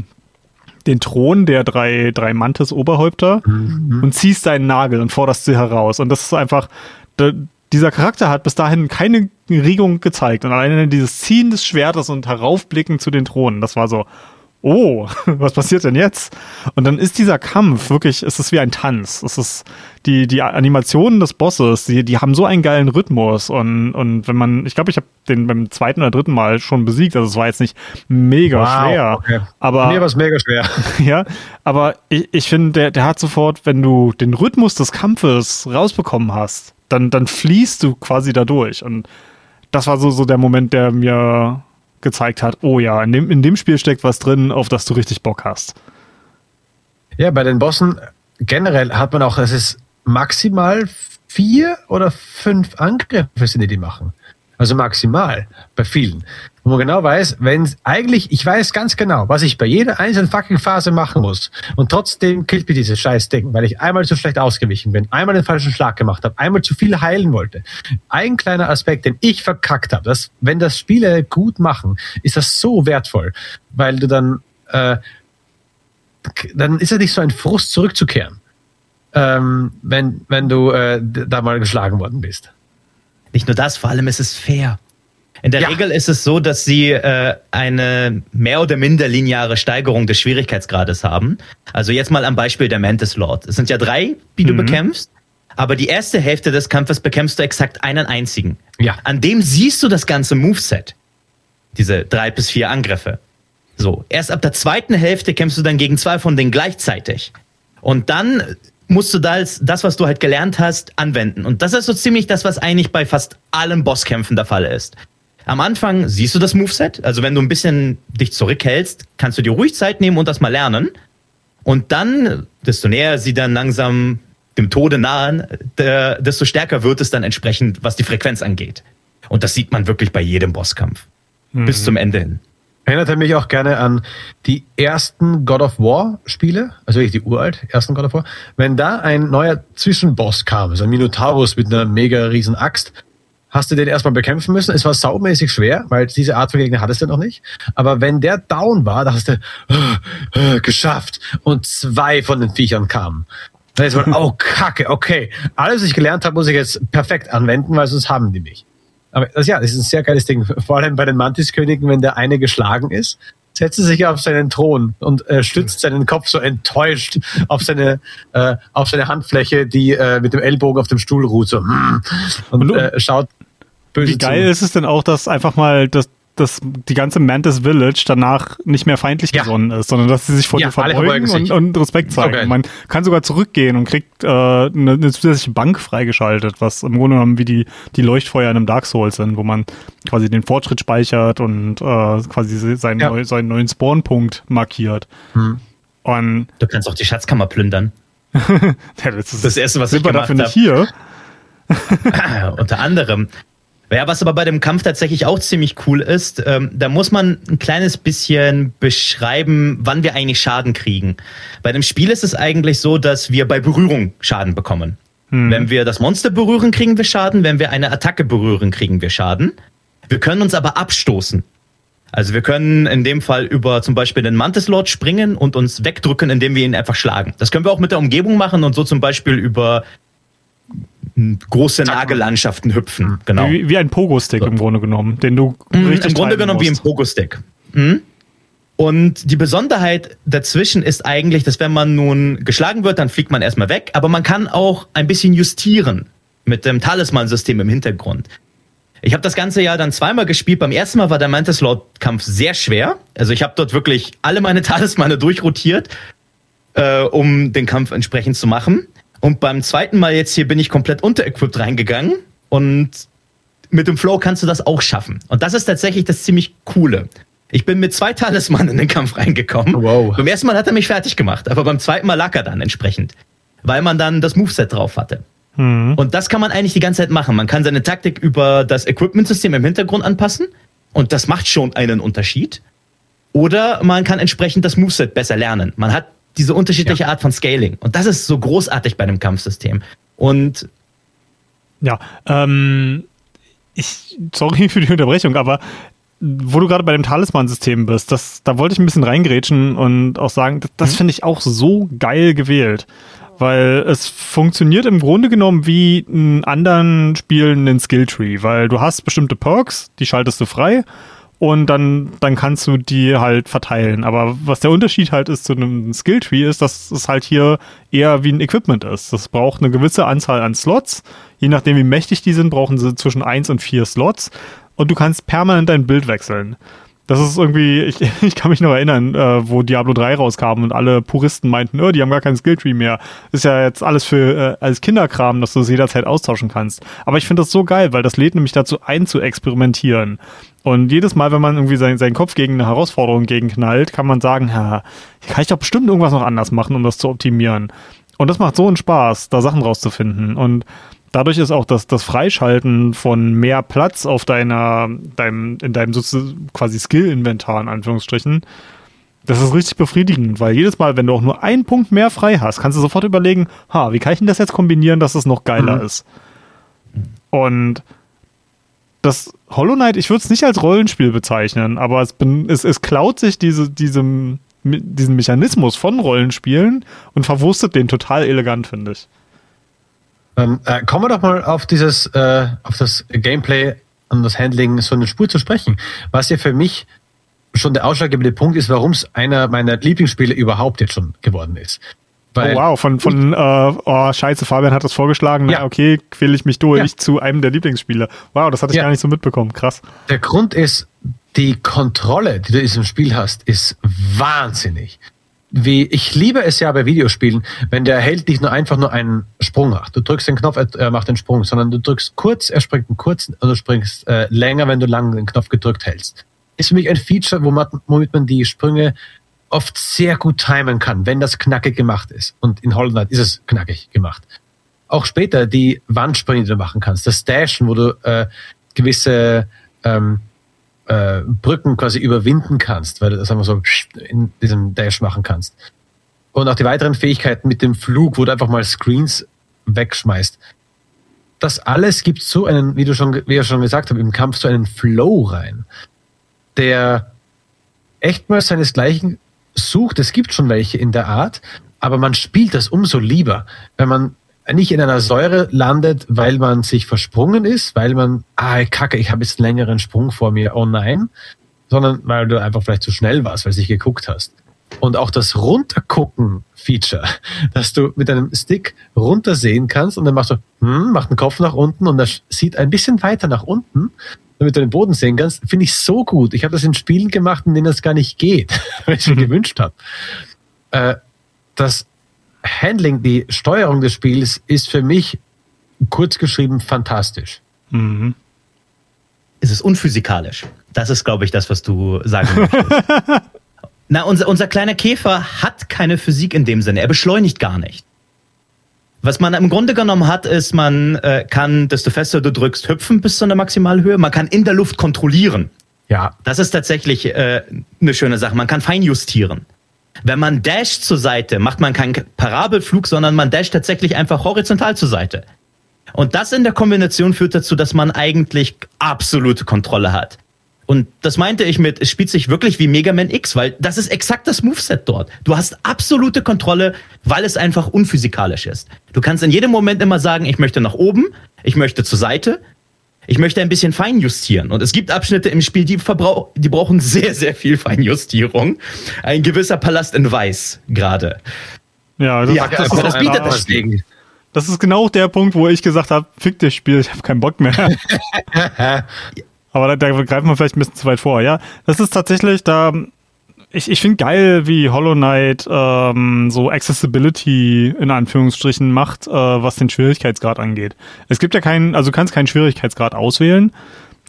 den Thron der drei, drei Mantis-Oberhäupter mhm. und ziehst deinen Nagel und forderst sie heraus. Und das ist einfach, da, dieser Charakter hat bis dahin keine Regung gezeigt. Und alleine dieses Ziehen des Schwertes und Heraufblicken zu den Thronen, das war so, oh, was passiert denn jetzt? Und dann ist dieser Kampf wirklich, es ist wie ein Tanz. Es ist die, die Animationen des Bosses, die, die haben so einen geilen Rhythmus. Und, und wenn man, ich glaube, ich habe den beim zweiten oder dritten Mal schon besiegt, also es war jetzt nicht mega wow, schwer. Okay. Aber, Mir war es mega schwer. ja, aber ich, ich finde, der, der hat sofort, wenn du den Rhythmus des Kampfes rausbekommen hast, dann, dann fließt du quasi da durch. Und das war so, so der Moment, der mir gezeigt hat, oh ja, in dem, in dem Spiel steckt was drin, auf das du richtig Bock hast. Ja, bei den Bossen generell hat man auch, es ist maximal vier oder fünf Angriffe sind die, die machen. Also maximal bei vielen. Wo man genau weiß, wenn eigentlich, ich weiß ganz genau, was ich bei jeder einzelnen fucking Phase machen muss. Und trotzdem killt mir dieses scheiß Ding, weil ich einmal zu schlecht ausgewichen bin, einmal den falschen Schlag gemacht habe, einmal zu viel heilen wollte. Ein kleiner Aspekt, den ich verkackt habe, dass wenn das Spiele gut machen, ist das so wertvoll, weil du dann, äh, dann ist es nicht so ein Frust zurückzukehren, ähm, wenn, wenn du äh, da mal geschlagen worden bist. Nicht nur das, vor allem ist es fair. In der ja. Regel ist es so, dass sie äh, eine mehr oder minder lineare Steigerung des Schwierigkeitsgrades haben. Also jetzt mal am Beispiel der Mantis Lord. Es sind ja drei, die mhm. du bekämpfst, aber die erste Hälfte des Kampfes bekämpfst du exakt einen einzigen. Ja. An dem siehst du das ganze Moveset. Diese drei bis vier Angriffe. So, erst ab der zweiten Hälfte kämpfst du dann gegen zwei von denen gleichzeitig. Und dann musst du das, das, was du halt gelernt hast, anwenden. Und das ist so ziemlich das, was eigentlich bei fast allen Bosskämpfen der Fall ist. Am Anfang siehst du das Moveset, also wenn du ein bisschen dich zurückhältst, kannst du dir ruhig Zeit nehmen und das mal lernen. Und dann, desto näher sie dann langsam dem Tode nahen, desto stärker wird es dann entsprechend, was die Frequenz angeht. Und das sieht man wirklich bei jedem Bosskampf. Mhm. Bis zum Ende hin. Erinnert er mich auch gerne an die ersten God of War Spiele, also wirklich die uralt, ersten God of War. Wenn da ein neuer Zwischenboss kam, so ein Minotaurus mit einer mega riesen Axt, hast du den erstmal bekämpfen müssen. Es war saumäßig schwer, weil diese Art von Gegner hattest du noch nicht. Aber wenn der down war, da hast du äh, äh, geschafft und zwei von den Viechern kamen. Dann ist man, oh Kacke, okay. Alles, was ich gelernt habe, muss ich jetzt perfekt anwenden, weil sonst haben die mich. Aber das, ja, das ist ein sehr geiles Ding. Vor allem bei den Mantiskönigen, wenn der eine geschlagen ist, setzt er sich auf seinen Thron und äh, stützt seinen Kopf so enttäuscht auf seine, äh, auf seine Handfläche, die äh, mit dem Ellbogen auf dem Stuhl ruht, so, und, und äh, schaut böse Wie geil zu. ist es denn auch, dass einfach mal das dass die ganze Mantis Village danach nicht mehr feindlich ja. gesonnen ist, sondern dass sie sich vor ja, dir verbeugen und, und, Respekt zeigen. Okay. Man kann sogar zurückgehen und kriegt äh, eine, eine, zusätzliche Bank freigeschaltet, was im Grunde genommen wie die, die Leuchtfeuer in einem Dark Souls sind, wo man quasi den Fortschritt speichert und äh, quasi seinen, ja. neu, seinen neuen Spawnpunkt markiert. Hm. Und du kannst auch die Schatzkammer plündern. ja, das ist das Erste, was ich gemacht habe. dafür nicht hier. Unter anderem. Ja, was aber bei dem Kampf tatsächlich auch ziemlich cool ist, ähm, da muss man ein kleines bisschen beschreiben, wann wir eigentlich Schaden kriegen. Bei dem Spiel ist es eigentlich so, dass wir bei Berührung Schaden bekommen. Hm. Wenn wir das Monster berühren, kriegen wir Schaden. Wenn wir eine Attacke berühren, kriegen wir Schaden. Wir können uns aber abstoßen. Also wir können in dem Fall über zum Beispiel den Mantis Lord springen und uns wegdrücken, indem wir ihn einfach schlagen. Das können wir auch mit der Umgebung machen und so zum Beispiel über große Nagellandschaften hüpfen. Genau. Wie, wie ein Pogo-Stick so. im Grunde genommen, den du mhm, richtig Im Grunde genommen musst. wie ein Pogo-Stick. Mhm. Und die Besonderheit dazwischen ist eigentlich, dass wenn man nun geschlagen wird, dann fliegt man erstmal weg, aber man kann auch ein bisschen justieren mit dem Talisman-System im Hintergrund. Ich habe das ganze Jahr dann zweimal gespielt. Beim ersten Mal war der Mantis Lord-Kampf sehr schwer. Also ich habe dort wirklich alle meine Talismane durchrotiert, äh, um den Kampf entsprechend zu machen. Und beim zweiten Mal jetzt hier bin ich komplett unterequipped reingegangen und mit dem Flow kannst du das auch schaffen. Und das ist tatsächlich das ziemlich coole. Ich bin mit zwei Talismanen in den Kampf reingekommen. Wow. Beim ersten Mal hat er mich fertig gemacht, aber beim zweiten Mal lag er dann entsprechend, weil man dann das Moveset drauf hatte. Mhm. Und das kann man eigentlich die ganze Zeit machen. Man kann seine Taktik über das Equipment-System im Hintergrund anpassen und das macht schon einen Unterschied. Oder man kann entsprechend das Moveset besser lernen. Man hat diese unterschiedliche ja. Art von Scaling. Und das ist so großartig bei einem Kampfsystem. Und ja, ähm, ich, sorry für die Unterbrechung, aber wo du gerade bei dem Talisman-System bist, das, da wollte ich ein bisschen reingrätschen und auch sagen, das, das mhm. finde ich auch so geil gewählt. Weil es funktioniert im Grunde genommen wie in anderen Spielen ein Skilltree, weil du hast bestimmte Perks, die schaltest du frei und dann, dann kannst du die halt verteilen. Aber was der Unterschied halt ist zu einem Skilltree, ist, dass es halt hier eher wie ein Equipment ist. Das braucht eine gewisse Anzahl an Slots. Je nachdem, wie mächtig die sind, brauchen sie zwischen eins und vier Slots. Und du kannst permanent dein Bild wechseln. Das ist irgendwie, ich, ich kann mich noch erinnern, äh, wo Diablo 3 rauskam und alle Puristen meinten, oh, die haben gar keinen Skilltree mehr. Ist ja jetzt alles für äh, als Kinderkram, dass du es jederzeit austauschen kannst. Aber ich finde das so geil, weil das lädt nämlich dazu ein, zu experimentieren. Und jedes Mal, wenn man irgendwie sein, seinen Kopf gegen eine Herausforderung gegenknallt, kann man sagen, ja, hier kann ich doch bestimmt irgendwas noch anders machen, um das zu optimieren. Und das macht so einen Spaß, da Sachen rauszufinden. Und dadurch ist auch das, das Freischalten von mehr Platz auf deiner, deinem, in deinem quasi Skill-Inventar, in Anführungsstrichen, das ist richtig befriedigend, weil jedes Mal, wenn du auch nur einen Punkt mehr frei hast, kannst du sofort überlegen, ha, wie kann ich denn das jetzt kombinieren, dass es noch geiler mhm. ist? Und das Hollow Knight, ich würde es nicht als Rollenspiel bezeichnen, aber es, bin, es, es klaut sich diese, diesem, diesen Mechanismus von Rollenspielen und verwurstet den total elegant, finde ich. Ähm, äh, kommen wir doch mal auf dieses, äh, auf das Gameplay und das Handling so eine Spur zu sprechen. Was ja für mich schon der ausschlaggebende Punkt ist, warum es einer meiner Lieblingsspiele überhaupt jetzt schon geworden ist. Oh wow, von, von äh, oh scheiße, Fabian hat das vorgeschlagen, ja. na okay, quäle ich mich durch ja. zu einem der Lieblingsspiele. Wow, das hatte ich ja. gar nicht so mitbekommen, krass. Der Grund ist, die Kontrolle, die du in diesem Spiel hast, ist wahnsinnig wie ich liebe es ja bei Videospielen, wenn der Held nicht nur einfach nur einen Sprung macht. Du drückst den Knopf, er macht den Sprung, sondern du drückst kurz, er springt einen kurzen, oder du springst äh, länger, wenn du lang den Knopf gedrückt hältst. Ist für mich ein Feature, womit man die Sprünge oft sehr gut timen kann, wenn das knackig gemacht ist. Und in Hollow ist es knackig gemacht. Auch später die Wandsprünge, die du machen kannst, das Dashen, wo du äh, gewisse ähm, äh, Brücken quasi überwinden kannst, weil du das einfach so in diesem Dash machen kannst. Und auch die weiteren Fähigkeiten mit dem Flug, wo du einfach mal Screens wegschmeißt. Das alles gibt so einen, wie du schon, wie ich schon gesagt habe, im Kampf so einen Flow rein, der echt mal seinesgleichen sucht. Es gibt schon welche in der Art, aber man spielt das umso lieber, wenn man nicht in einer Säure landet, weil man sich versprungen ist, weil man, ah, kacke, ich habe jetzt einen längeren Sprung vor mir, oh nein, sondern weil du einfach vielleicht zu schnell warst, weil du nicht geguckt hast. Und auch das Runtergucken-Feature, dass du mit einem Stick runtersehen kannst und dann machst du, hm, macht den Kopf nach unten und das sieht ein bisschen weiter nach unten, damit du den Boden sehen kannst, finde ich so gut. Ich habe das in Spielen gemacht, in denen das gar nicht geht, weil ich es mir mhm. gewünscht habe. Äh, das Handling, die Steuerung des Spiels ist für mich kurz geschrieben fantastisch. Mhm. Es ist unphysikalisch. Das ist, glaube ich, das, was du sagen möchtest. Na, unser, unser kleiner Käfer hat keine Physik in dem Sinne. Er beschleunigt gar nicht. Was man im Grunde genommen hat, ist, man äh, kann, desto fester du drückst, hüpfen bis zu einer Maximalhöhe. Man kann in der Luft kontrollieren. Ja. Das ist tatsächlich äh, eine schöne Sache. Man kann feinjustieren. Wenn man dasht zur Seite, macht man keinen Parabelflug, sondern man dasht tatsächlich einfach horizontal zur Seite. Und das in der Kombination führt dazu, dass man eigentlich absolute Kontrolle hat. Und das meinte ich mit, es spielt sich wirklich wie Mega Man X, weil das ist exakt das Moveset dort. Du hast absolute Kontrolle, weil es einfach unphysikalisch ist. Du kannst in jedem Moment immer sagen, ich möchte nach oben, ich möchte zur Seite, ich möchte ein bisschen feinjustieren. Und es gibt Abschnitte im Spiel, die, verbrauch die brauchen sehr, sehr viel Feinjustierung. Ein gewisser Palast in Weiß gerade. Ja, das, ja, das, das, das bietet das Spiel. Das ist genau der Punkt, wo ich gesagt habe, fick das Spiel, ich habe keinen Bock mehr. Aber da, da greifen wir vielleicht ein bisschen zu weit vor, ja. Das ist tatsächlich da. Ich, ich finde geil, wie Hollow Knight ähm, so Accessibility in Anführungsstrichen macht, äh, was den Schwierigkeitsgrad angeht. Es gibt ja keinen, also du kannst keinen Schwierigkeitsgrad auswählen,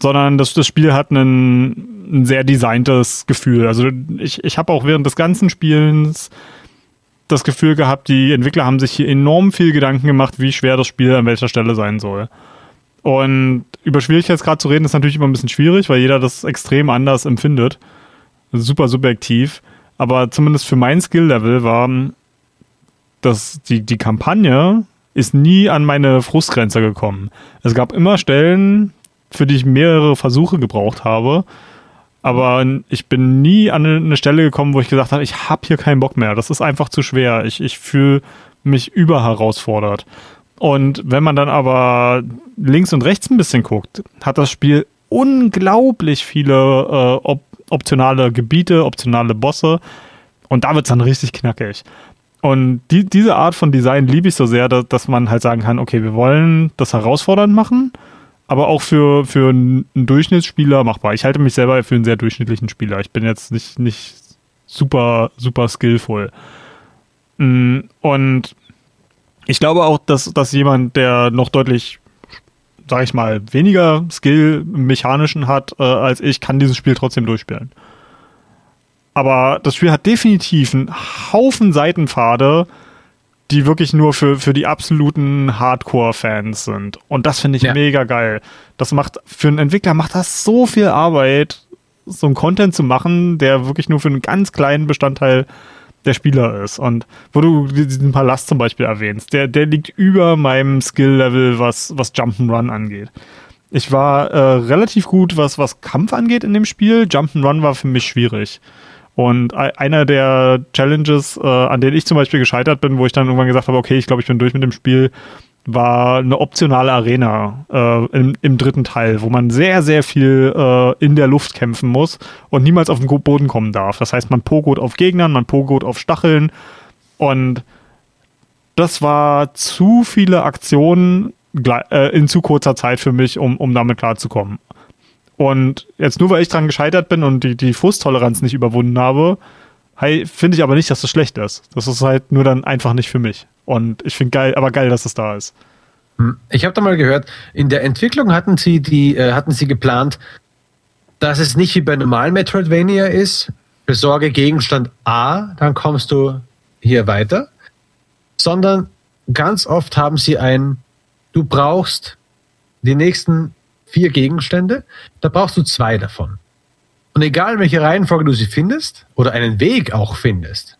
sondern das, das Spiel hat einen, ein sehr designtes Gefühl. Also ich, ich habe auch während des ganzen Spielens das Gefühl gehabt, die Entwickler haben sich hier enorm viel Gedanken gemacht, wie schwer das Spiel an welcher Stelle sein soll. Und über Schwierigkeitsgrad zu reden ist natürlich immer ein bisschen schwierig, weil jeder das extrem anders empfindet. Super subjektiv. Aber zumindest für mein Skill-Level war, dass die, die Kampagne ist nie an meine Frustgrenze gekommen. Es gab immer Stellen, für die ich mehrere Versuche gebraucht habe. Aber ich bin nie an eine Stelle gekommen, wo ich gesagt habe, ich habe hier keinen Bock mehr. Das ist einfach zu schwer. Ich, ich fühle mich überherausfordert. Und wenn man dann aber links und rechts ein bisschen guckt, hat das Spiel unglaublich viele äh, op optionale Gebiete, optionale Bosse. Und da wird es dann richtig knackig. Und die, diese Art von Design liebe ich so sehr, dass, dass, man halt sagen kann, okay, wir wollen das herausfordernd machen, aber auch für, für einen Durchschnittsspieler machbar. Ich halte mich selber für einen sehr durchschnittlichen Spieler. Ich bin jetzt nicht, nicht super, super skillful. Mm, und ich glaube auch, dass, dass jemand, der noch deutlich, sag ich mal, weniger Skill im Mechanischen hat äh, als ich, kann dieses Spiel trotzdem durchspielen. Aber das Spiel hat definitiv einen Haufen Seitenpfade, die wirklich nur für, für die absoluten Hardcore-Fans sind. Und das finde ich ja. mega geil. Das macht, für einen Entwickler macht das so viel Arbeit, so einen Content zu machen, der wirklich nur für einen ganz kleinen Bestandteil der Spieler ist. Und wo du diesen Palast zum Beispiel erwähnst, der, der liegt über meinem Skill-Level, was, was Jump'n'Run angeht. Ich war äh, relativ gut, was, was Kampf angeht in dem Spiel. Jump'n'Run war für mich schwierig. Und einer der Challenges, äh, an denen ich zum Beispiel gescheitert bin, wo ich dann irgendwann gesagt habe, okay, ich glaube, ich bin durch mit dem Spiel, war eine optionale Arena äh, im, im, dritten Teil, wo man sehr, sehr viel äh, in der Luft kämpfen muss und niemals auf den Boden kommen darf. Das heißt, man pogot auf Gegnern, man pogot auf Stacheln und das war zu viele Aktionen äh, in zu kurzer Zeit für mich, um, um damit klarzukommen. Und jetzt nur, weil ich dran gescheitert bin und die, die Frusttoleranz nicht überwunden habe, finde ich aber nicht, dass das schlecht ist. Das ist halt nur dann einfach nicht für mich. Und ich finde geil, aber geil, dass es da ist. Hm. Ich habe da mal gehört, in der Entwicklung hatten sie die, äh, hatten sie geplant, dass es nicht wie bei normalen Metroidvania ist, besorge Gegenstand A, dann kommst du hier weiter, sondern ganz oft haben sie ein, du brauchst die nächsten vier Gegenstände, da brauchst du zwei davon. Und egal in welcher Reihenfolge du sie findest oder einen Weg auch findest,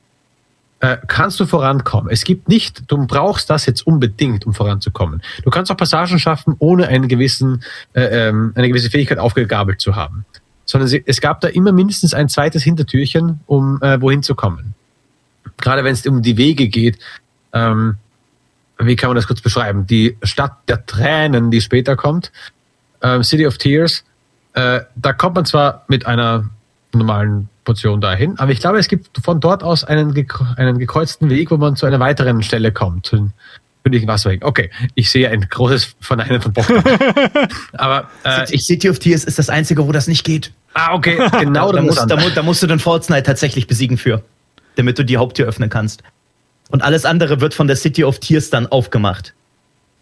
äh, kannst du vorankommen. Es gibt nicht, du brauchst das jetzt unbedingt, um voranzukommen. Du kannst auch Passagen schaffen, ohne einen gewissen, äh, ähm, eine gewisse Fähigkeit aufgegabelt zu haben. Sondern es gab da immer mindestens ein zweites Hintertürchen, um äh, wohin zu kommen. Gerade wenn es um die Wege geht, ähm, wie kann man das kurz beschreiben? Die Stadt der Tränen, die später kommt, ähm, City of Tears, äh, da kommt man zwar mit einer normalen Portion dahin. Aber ich glaube, es gibt von dort aus einen, einen gekreuzten Weg, wo man zu einer weiteren Stelle kommt. Zu künstlichen Wasserwegen. Okay, ich sehe ein großes Verneinen von Bock. Aber äh, ich City of Tears ist das einzige, wo das nicht geht. Ah, okay, genau. da, musst, da, da, musst du den Fortnite tatsächlich besiegen für, damit du die Haupttür öffnen kannst. Und alles andere wird von der City of Tears dann aufgemacht.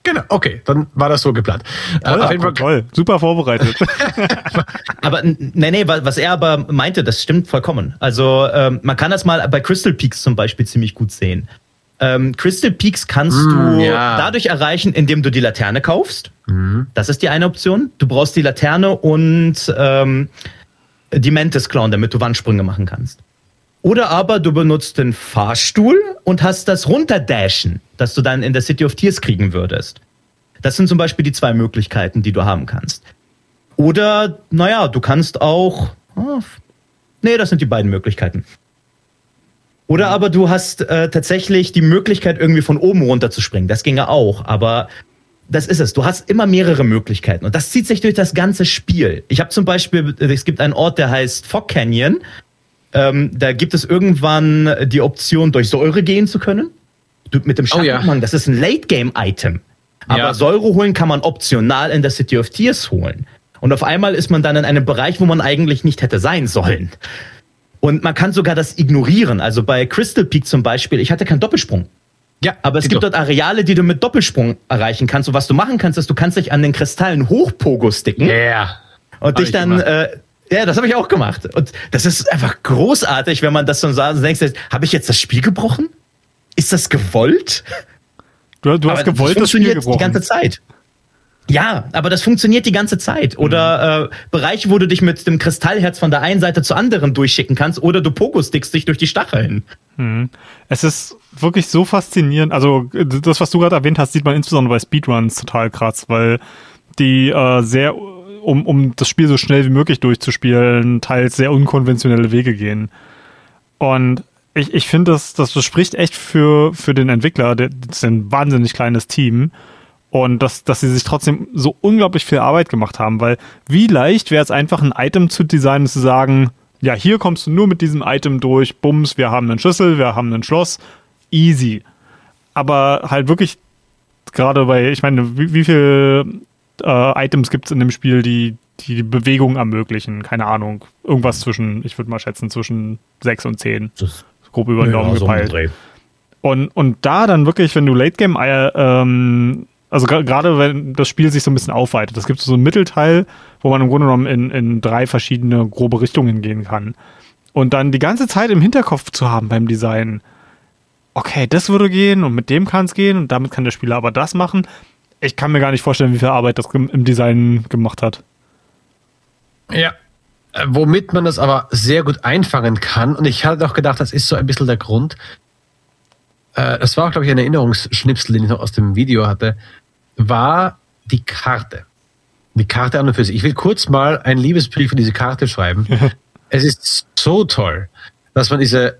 Genau, okay, dann war das so geplant. Äh, auf jeden Fall toll, super vorbereitet. aber nee, nee, was er aber meinte, das stimmt vollkommen. Also ähm, man kann das mal bei Crystal Peaks zum Beispiel ziemlich gut sehen. Ähm, Crystal Peaks kannst mm, du ja. dadurch erreichen, indem du die Laterne kaufst. Mm. Das ist die eine Option. Du brauchst die Laterne und ähm, die Mantis klauen, damit du Wandsprünge machen kannst. Oder aber du benutzt den Fahrstuhl und hast das Runterdashen, das du dann in der City of Tears kriegen würdest. Das sind zum Beispiel die zwei Möglichkeiten, die du haben kannst. Oder, naja, du kannst auch. Oh, nee, das sind die beiden Möglichkeiten. Oder aber du hast äh, tatsächlich die Möglichkeit, irgendwie von oben runter zu springen. Das ginge auch, aber das ist es. Du hast immer mehrere Möglichkeiten und das zieht sich durch das ganze Spiel. Ich habe zum Beispiel, es gibt einen Ort, der heißt Fog Canyon. Ähm, da gibt es irgendwann die Option, durch Säure gehen zu können. Du, mit dem Schattenumhang, oh, ja. das ist ein Late-Game-Item. Aber ja. Säure holen kann man optional in der City of Tears holen. Und auf einmal ist man dann in einem Bereich, wo man eigentlich nicht hätte sein sollen. Und man kann sogar das ignorieren. Also bei Crystal Peak zum Beispiel, ich hatte keinen Doppelsprung. Ja, aber es gibt dort Areale, die du mit Doppelsprung erreichen kannst. Und was du machen kannst, ist, du kannst dich an den Kristallen hochpogo sticken. Ja. Yeah. Und dich dann, äh, ja, das habe ich auch gemacht. Und das ist einfach großartig, wenn man das so sagt und denkst, habe ich jetzt das Spiel gebrochen? Ist das gewollt? Du, du hast aber gewollt das, das Spiel gebrochen. die ganze Zeit. Ja, aber das funktioniert die ganze Zeit. Oder äh, Bereiche, wo du dich mit dem Kristallherz von der einen Seite zur anderen durchschicken kannst, oder du Pogo-Stickst dich durch die Stacheln. Mhm. Es ist wirklich so faszinierend. Also, das, was du gerade erwähnt hast, sieht man insbesondere bei Speedruns total krass, weil die äh, sehr, um, um das Spiel so schnell wie möglich durchzuspielen, teils sehr unkonventionelle Wege gehen. Und ich, ich finde, das, das spricht echt für, für den Entwickler. Das ist ein wahnsinnig kleines Team und dass, dass sie sich trotzdem so unglaublich viel Arbeit gemacht haben, weil wie leicht wäre es einfach ein Item zu designen und zu sagen, ja, hier kommst du nur mit diesem Item durch, bums, wir haben einen Schlüssel, wir haben ein Schloss, easy. Aber halt wirklich, gerade bei, ich meine, wie, wie viele äh, Items gibt es in dem Spiel, die die Bewegung ermöglichen? Keine Ahnung. Irgendwas zwischen, ich würde mal schätzen, zwischen sechs und zehn. Das grob über den ja, Daumen gepeilt. und, und da dann wirklich, wenn du Late Game äh, ähm, also gerade wenn das Spiel sich so ein bisschen aufweitet. Es gibt so einen Mittelteil, wo man im Grunde genommen in, in drei verschiedene grobe Richtungen gehen kann. Und dann die ganze Zeit im Hinterkopf zu haben beim Design, okay, das würde gehen und mit dem kann es gehen und damit kann der Spieler aber das machen. Ich kann mir gar nicht vorstellen, wie viel Arbeit das im Design gemacht hat. Ja, äh, womit man das aber sehr gut einfangen kann. Und ich hatte auch gedacht, das ist so ein bisschen der Grund, äh, das war auch, glaube ich, ein Erinnerungsschnipsel, den ich noch aus dem Video hatte, war die Karte. Die Karte an und für sich. Ich will kurz mal einen Liebesbrief für diese Karte schreiben. es ist so toll, dass man diese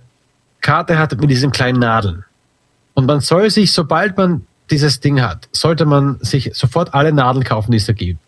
Karte hat mit diesen kleinen Nadeln. Und man soll sich, sobald man dieses Ding hat, sollte man sich sofort alle Nadeln kaufen, die es da gibt.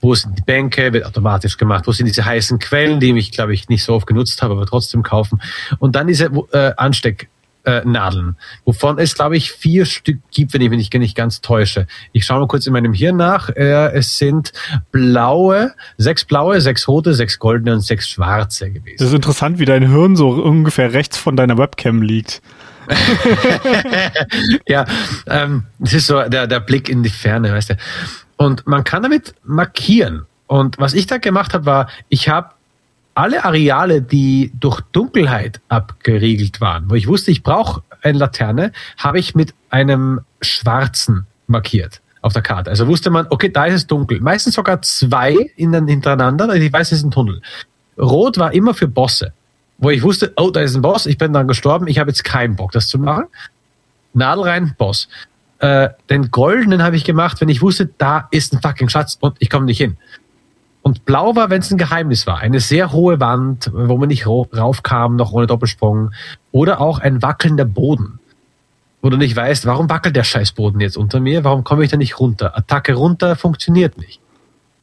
Wo sind die Bänke, wird automatisch gemacht. Wo sind diese heißen Quellen, die ich, glaube ich, nicht so oft genutzt habe, aber trotzdem kaufen. Und dann diese äh, Ansteck, äh, Nadeln, wovon es, glaube ich, vier Stück gibt, wenn ich mich nicht ganz täusche. Ich schaue mal kurz in meinem Hirn nach. Äh, es sind blaue, sechs blaue, sechs rote, sechs goldene und sechs schwarze gewesen. Das ist interessant, wie dein Hirn so ungefähr rechts von deiner Webcam liegt. ja, ähm, das ist so der, der Blick in die Ferne, weißt du. Und man kann damit markieren. Und was ich da gemacht habe, war, ich habe alle Areale, die durch Dunkelheit abgeriegelt waren, wo ich wusste, ich brauche eine Laterne, habe ich mit einem schwarzen markiert auf der Karte. Also wusste man, okay, da ist es dunkel. Meistens sogar zwei hintereinander, ich weiß, es ist ein Tunnel. Rot war immer für Bosse, wo ich wusste, oh, da ist ein Boss, ich bin dann gestorben, ich habe jetzt keinen Bock, das zu machen. Nadel rein, Boss. Äh, den goldenen habe ich gemacht, wenn ich wusste, da ist ein fucking Schatz und ich komme nicht hin. Und blau war, wenn es ein Geheimnis war. Eine sehr hohe Wand, wo man nicht raufkam, noch ohne Doppelsprung. Oder auch ein wackelnder Boden. Wo du nicht weißt, warum wackelt der Scheißboden jetzt unter mir? Warum komme ich da nicht runter? Attacke runter funktioniert nicht.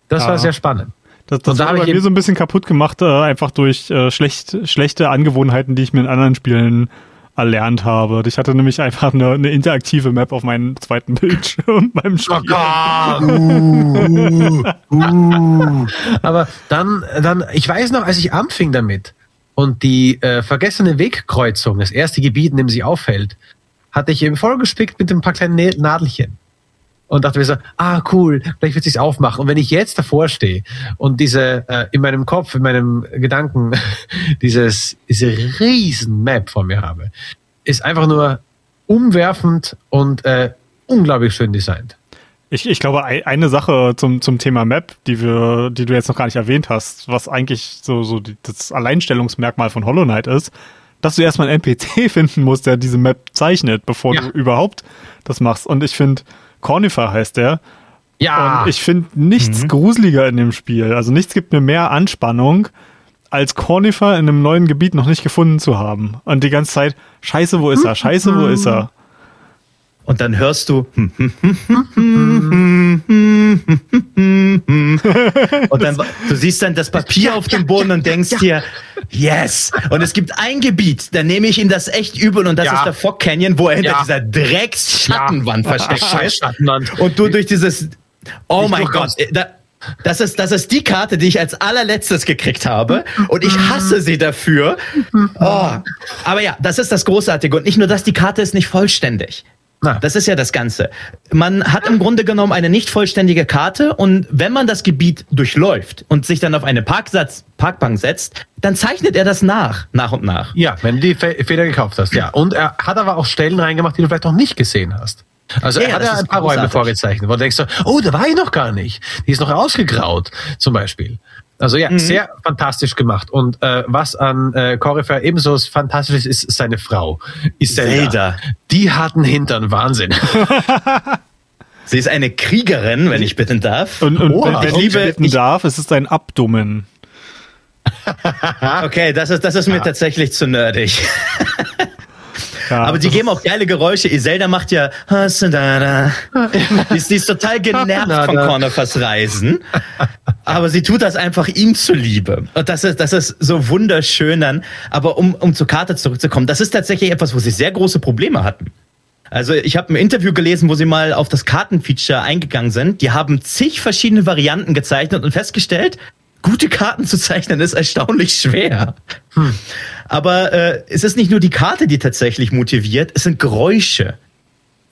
Das ja. war sehr spannend. Das, das da habe ich mir so ein bisschen kaputt gemacht, äh, einfach durch äh, schlecht, schlechte Angewohnheiten, die ich mir in anderen Spielen erlernt habe. Ich hatte nämlich einfach eine, eine interaktive Map auf meinem zweiten Bildschirm beim Spiel. Oh uh, uh. Aber dann, dann, ich weiß noch, als ich anfing damit und die äh, vergessene Wegkreuzung, das erste Gebiet, in dem sie aufhält, hatte ich eben vollgespickt mit ein paar kleinen Nadelchen und dachte mir so, ah cool, vielleicht wird sich's aufmachen. Und wenn ich jetzt davor stehe und diese äh, in meinem Kopf, in meinem Gedanken dieses diese riesen Map vor mir habe, ist einfach nur umwerfend und äh, unglaublich schön designt. Ich, ich glaube, eine Sache zum, zum Thema Map, die wir, die du jetzt noch gar nicht erwähnt hast, was eigentlich so, so das Alleinstellungsmerkmal von Hollow Knight ist, dass du erstmal einen NPC finden musst, der diese Map zeichnet, bevor ja. du überhaupt das machst. Und ich finde, Cornifer heißt der. Ja. Und ich finde nichts gruseliger in dem Spiel. Also nichts gibt mir mehr Anspannung, als Cornifer in einem neuen Gebiet noch nicht gefunden zu haben. Und die ganze Zeit, scheiße, wo ist er? Scheiße, wo ist er? Und dann hörst du. Und dann, du siehst dann das Papier auf dem Boden und denkst dir, yes. Und es gibt ein Gebiet, da nehme ich ihm das echt übel und das Ja. ist der Fog Canyon, wo er hinter Ja. dieser Drecksschattenwand versteckt Scheiß ist. Schattenwand. Und du durch dieses, oh Ich mein. Gott, da, das ist, das ist die Karte, die ich als allerletztes gekriegt habe. Und ich hasse sie dafür. Oh. Aber ja, das ist das Großartige. Und nicht nur das, die Karte ist nicht vollständig. Na. Das ist ja das Ganze. Man hat im Grunde genommen eine nicht vollständige Karte und wenn man das Gebiet durchläuft und sich dann auf eine Parksatz, Parkbank setzt, dann zeichnet er das nach, nach und nach. Ja, wenn du die Fe- Feder gekauft hast, ja. Und er hat aber auch Stellen reingemacht, die du vielleicht noch nicht gesehen hast. Also Ja, er hat ja ein paar Räume großartig. vorgezeichnet, wo du denkst, oh, da war ich noch gar nicht. Die ist noch ausgegraut, zum Beispiel. Also Mhm. ja, sehr fantastisch gemacht. Und äh, was an äh, Corypha ebenso fantastisch ist, ist seine Frau. Iselda. Zelda. Die hat einen Hintern, Wahnsinn. Sie ist eine Kriegerin, wenn ich bitten darf. Und, und wenn, wenn Ich ich liebe- bitten ich- darf, es ist ein Abdomen. Okay, das ist, das ist mir tatsächlich zu nerdig. Ja, Aber die geben auch geile Geräusche. Iselda macht ja. Die ist, die ist total genervt von Cornefers Reisen. Aber sie tut das einfach ihm zuliebe. Und das ist, das ist so wunderschön dann. Aber um, um zur Karte zurückzukommen, das ist tatsächlich etwas, wo sie sehr große Probleme hatten. Also ich habe ein Interview gelesen, wo sie mal auf das Kartenfeature eingegangen sind. Die haben zig verschiedene Varianten gezeichnet und festgestellt, gute Karten zu zeichnen ist erstaunlich schwer. Aber äh, es ist nicht nur die Karte, die tatsächlich motiviert, es sind Geräusche,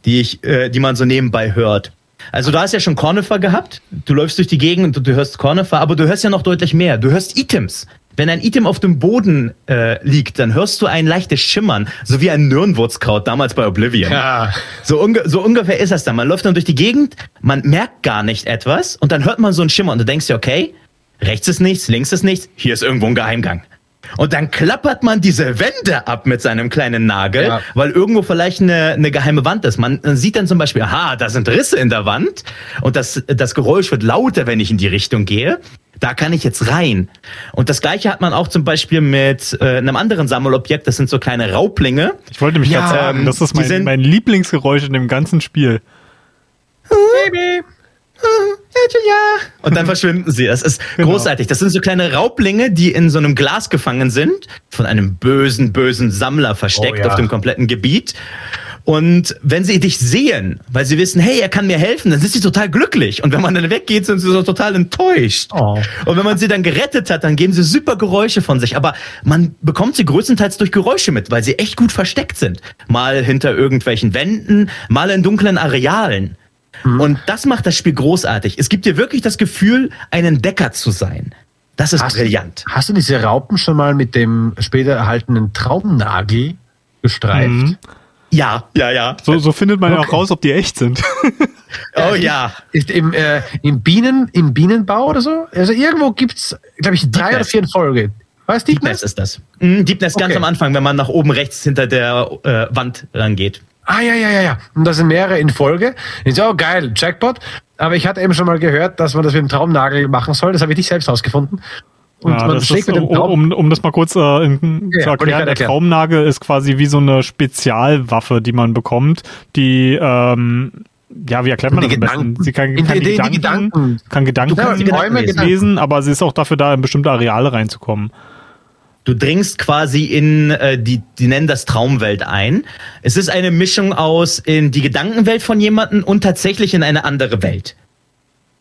die ich, äh, die man so nebenbei hört. Also du hast ja schon Cornifer gehabt, du läufst durch die Gegend und du hörst Cornifer, aber du hörst ja noch deutlich mehr. Du hörst Items. Wenn ein Item auf dem Boden äh, liegt, dann hörst du ein leichtes Schimmern, so wie ein Nirnwurzkraut damals bei Oblivion. Ja. So, unge so ungefähr ist das dann. Man läuft dann durch die Gegend, man merkt gar nicht etwas und dann hört man so ein Schimmer und du denkst dir, okay, rechts ist nichts, links ist nichts, hier ist irgendwo ein Geheimgang. Und dann klappert man diese Wände ab mit seinem kleinen Nagel, Ja. weil irgendwo vielleicht eine, eine geheime Wand ist. Man sieht dann zum Beispiel, aha, da sind Risse in der Wand und das, das Geräusch wird lauter, wenn ich in die Richtung gehe. Da kann ich jetzt rein. Und das gleiche hat man auch zum Beispiel mit äh, einem anderen Sammelobjekt, das sind so kleine Raublinge. Ich wollte mich Ja, gerade sagen, ähm, das ist mein, mein Lieblingsgeräusch in dem ganzen Spiel. Baby. Und dann verschwinden sie. Das ist Genau. großartig. Das sind so kleine Raublinge, die in so einem Glas gefangen sind, von einem bösen, bösen Sammler versteckt Oh ja. auf dem kompletten Gebiet. Und wenn sie dich sehen, weil sie wissen, hey, er kann mir helfen, dann sind sie total glücklich. Und wenn man dann weggeht, sind sie so total enttäuscht. Oh. Und wenn man sie dann gerettet hat, dann geben sie super Geräusche von sich. Aber man bekommt sie größtenteils durch Geräusche mit, weil sie echt gut versteckt sind. Mal hinter irgendwelchen Wänden, mal in dunklen Arealen. Und das macht das Spiel großartig. Es gibt dir wirklich das Gefühl, ein Entdecker zu sein. Das ist Hast, brillant. hast du diese Raupen schon mal mit dem später erhaltenen Traumnagel gestreift? Mhm. Ja, ja, ja. So, so findet man ja Okay. auch raus, ob die echt sind. Oh ja. Ist im, äh, im, Bienen, im Bienenbau oder so? Also irgendwo gibt's, glaube ich, drei oder vier in Folge. Was Deep Deep Nest ist das. Mhm, Deep Nest ganz Okay. am Anfang, wenn man nach oben rechts hinter der äh, Wand rangeht. Ah, ja, ja, ja, ja. Und da sind mehrere in Folge. Ich so, oh, geil, Jackpot. Aber ich hatte eben schon mal gehört, dass man das mit dem Traumnagel machen soll. Das habe ich nicht selbst rausgefunden. Und Ja, man das schlägt ist, mit dem Traum. um, um das mal kurz äh, in, Ja, zu erklären, der. Traumnagel ist quasi wie so eine Spezialwaffe, die man bekommt, die, ähm, ja, wie erklärt man das am besten? Gedanken. Sie kann, kann die- die Gedanken, Gedanken. kann Gedanken lesen, Gedanken lesen, aber sie ist auch dafür da, in bestimmte Areale reinzukommen. Du dringst quasi in äh, die, die nennen das Traumwelt ein. Es ist eine Mischung aus in die Gedankenwelt von jemandem und tatsächlich in eine andere Welt.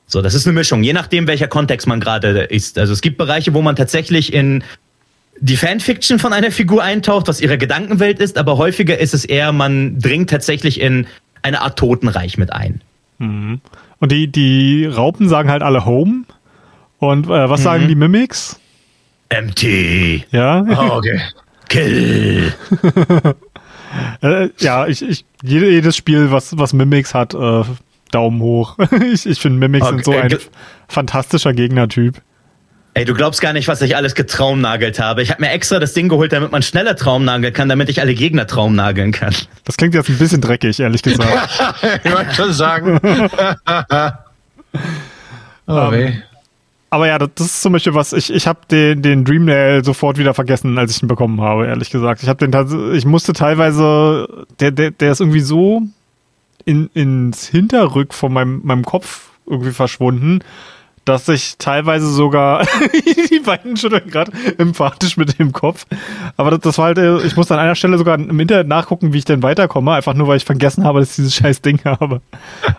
So, das ist eine Mischung, je nachdem, welcher Kontext man gerade ist. Also es gibt Bereiche, wo man tatsächlich in die Fanfiction von einer Figur eintaucht, was ihre Gedankenwelt ist, aber häufiger ist es eher, man dringt tatsächlich in eine Art Totenreich mit ein. Und die, die Raupen sagen halt alle Home. Und äh, Mhm. was sagen die Mimics? Empty. Ja, Oh, okay. Kill. äh, ja, ich, ich, jede, jedes Spiel, was, was Mimics hat, äh, Daumen hoch. ich ich finde, Mimics sind so Okay, ein fantastischer Gegnertyp. Ey, du glaubst gar nicht, was ich alles getraumnagelt habe. Ich habe mir extra das Ding geholt, damit man schneller traumnageln kann, damit ich alle Gegner traumnageln kann. Das klingt jetzt ein bisschen dreckig, ehrlich gesagt. ich wollte schon sagen. Oh, Ähm, weh. Aber ja, das ist zum Beispiel was, ich, ich habe den, den Dreamnail sofort wieder vergessen, als ich ihn bekommen habe, ehrlich gesagt. Ich habe den ich musste teilweise, der, der, der ist irgendwie so in, ins Hinterrück von meinem, meinem Kopf irgendwie verschwunden, dass ich teilweise sogar, die beiden schütteln gerade emphatisch mit dem Kopf. Aber das, das war halt, äh, ich musste an einer Stelle sogar im Internet nachgucken, wie ich denn weiterkomme, einfach nur, weil ich vergessen habe, dass ich dieses scheiß Ding habe.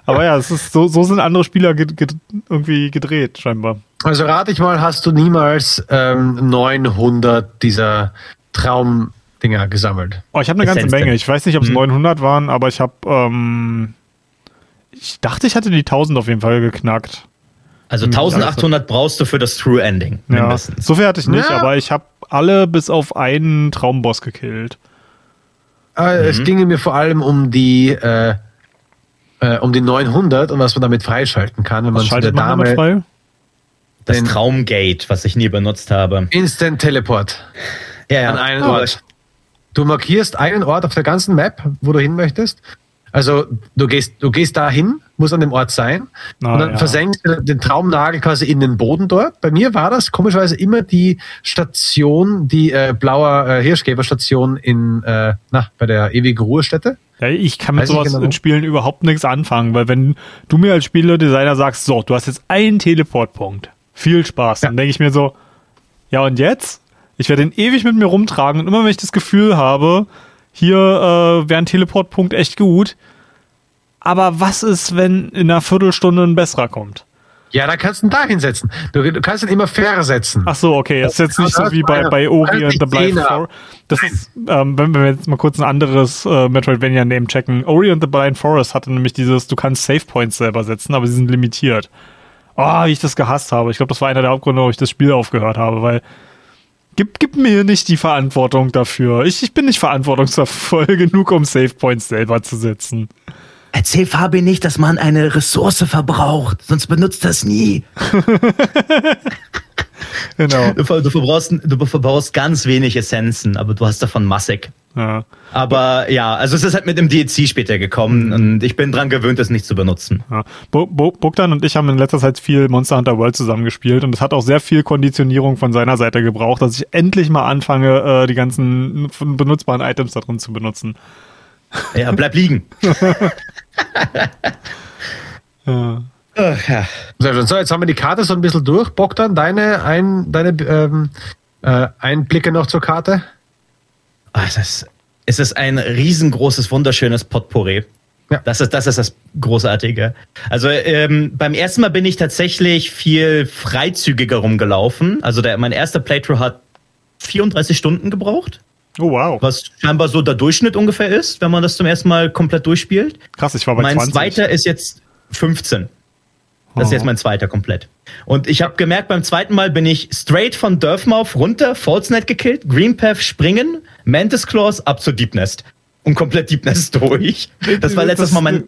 Aber ja, es ist so, so sind andere Spieler ged- ged- irgendwie gedreht, scheinbar. Also rate ich mal, hast du niemals ähm, 900 dieser Traumdinger gesammelt? Oh, ich habe eine ganze Menge. denn? Ich weiß nicht, ob es Mhm. 900 waren, aber ich habe, ähm, ich dachte, ich hatte die 1000 auf jeden Fall geknackt. Also Hm, 1800 brauchst du für das True Ending. Ja, so viel hatte ich nicht, Ja. aber ich habe alle bis auf einen Traumboss gekillt. Äh, Es ginge mir vor allem um die äh, äh, um die 900 und was man damit freischalten kann, wenn man Was zu der schaltet man damit Dame frei? Das Den- Traumgate, was ich nie benutzt habe. Instant Teleport Ja, an einen Aber Ort. Du markierst einen Ort auf der ganzen Map, wo du hin möchtest. Also du gehst, du gehst dahin, musst an dem Ort sein Ah, und dann ja. versenkst du den Traumnagel quasi in den Boden dort. Bei mir war das komischerweise immer die Station, die äh, blauer äh, Hirschgeberstation in äh, na bei der ewigen Ruhestätte. Ja, ich kann mit Weiß sowas genau. in Spielen überhaupt nichts anfangen, weil wenn du mir als Spieledesigner sagst, so, du hast jetzt einen Teleportpunkt, viel Spaß, dann denke ich mir so, ja und jetzt? Ich werde den ewig mit mir rumtragen und immer wenn ich das Gefühl habe, hier äh, wäre ein Teleportpunkt echt gut, aber was ist, wenn in einer Viertelstunde ein besserer kommt? Ja, da kannst du ihn da hinsetzen. Du, du kannst ihn immer versetzen. Ach so, okay, das ist jetzt nicht so wie bei, bei Ori and the Blind Forest. Das ist, ähm, wenn wir jetzt mal kurz ein anderes äh, Metroidvania-Name checken. Ori and the Blind Forest hatte nämlich dieses, du kannst Save Points selber setzen, aber sie sind limitiert. Oh, wie ich das gehasst habe. Ich glaube, das war einer der Hauptgründe, warum ich das Spiel aufgehört habe, weil gib, gib mir nicht die Verantwortung dafür. Ich, ich bin nicht verantwortungsvoll genug, um Save Points selber zu setzen. Erzähl Fabi nicht, dass man eine Ressource verbraucht, sonst benutzt das nie. Genau. Du, du, verbrauchst, du verbrauchst ganz wenig Essenzen, aber du hast davon massig. Ja. Aber ja, also es ist halt mit dem DLC später gekommen und ich bin dran gewöhnt, es nicht zu benutzen. Ja. Bo Bo Bogdan und ich haben in letzter Zeit viel Monster Hunter World zusammengespielt und es hat auch sehr viel Konditionierung von seiner Seite gebraucht, dass ich endlich mal anfange, äh, die ganzen benutzbaren Items da drin zu benutzen. Ja, bleib liegen. Ja. Ach, ja. Schön. So, jetzt haben wir die Karte so ein bisschen durch. Bogdan, deine, ein, deine ähm, äh, Einblicke noch zur Karte? Ah, Es ist, es ist ein riesengroßes, wunderschönes Potpourri. Ja. Das ist, das ist das Großartige. Also ähm, beim ersten Mal bin ich tatsächlich viel freizügiger rumgelaufen. Also der, mein erster Playthrough hat 34 Stunden gebraucht, Oh wow. was scheinbar so der Durchschnitt ungefähr ist, wenn man das zum ersten Mal komplett durchspielt. Krass, ich war bei mein 20. zweiter ist jetzt 15. Das ist Oh. jetzt mein zweiter komplett. Und ich habe gemerkt, beim zweiten Mal bin ich straight von Durfmouth runter, Falsenet gekillt, Greenpath springen, Mantis Claws ab zu Deep Nest. Und komplett Deep Nest durch. Das war letztes Das Mal mein.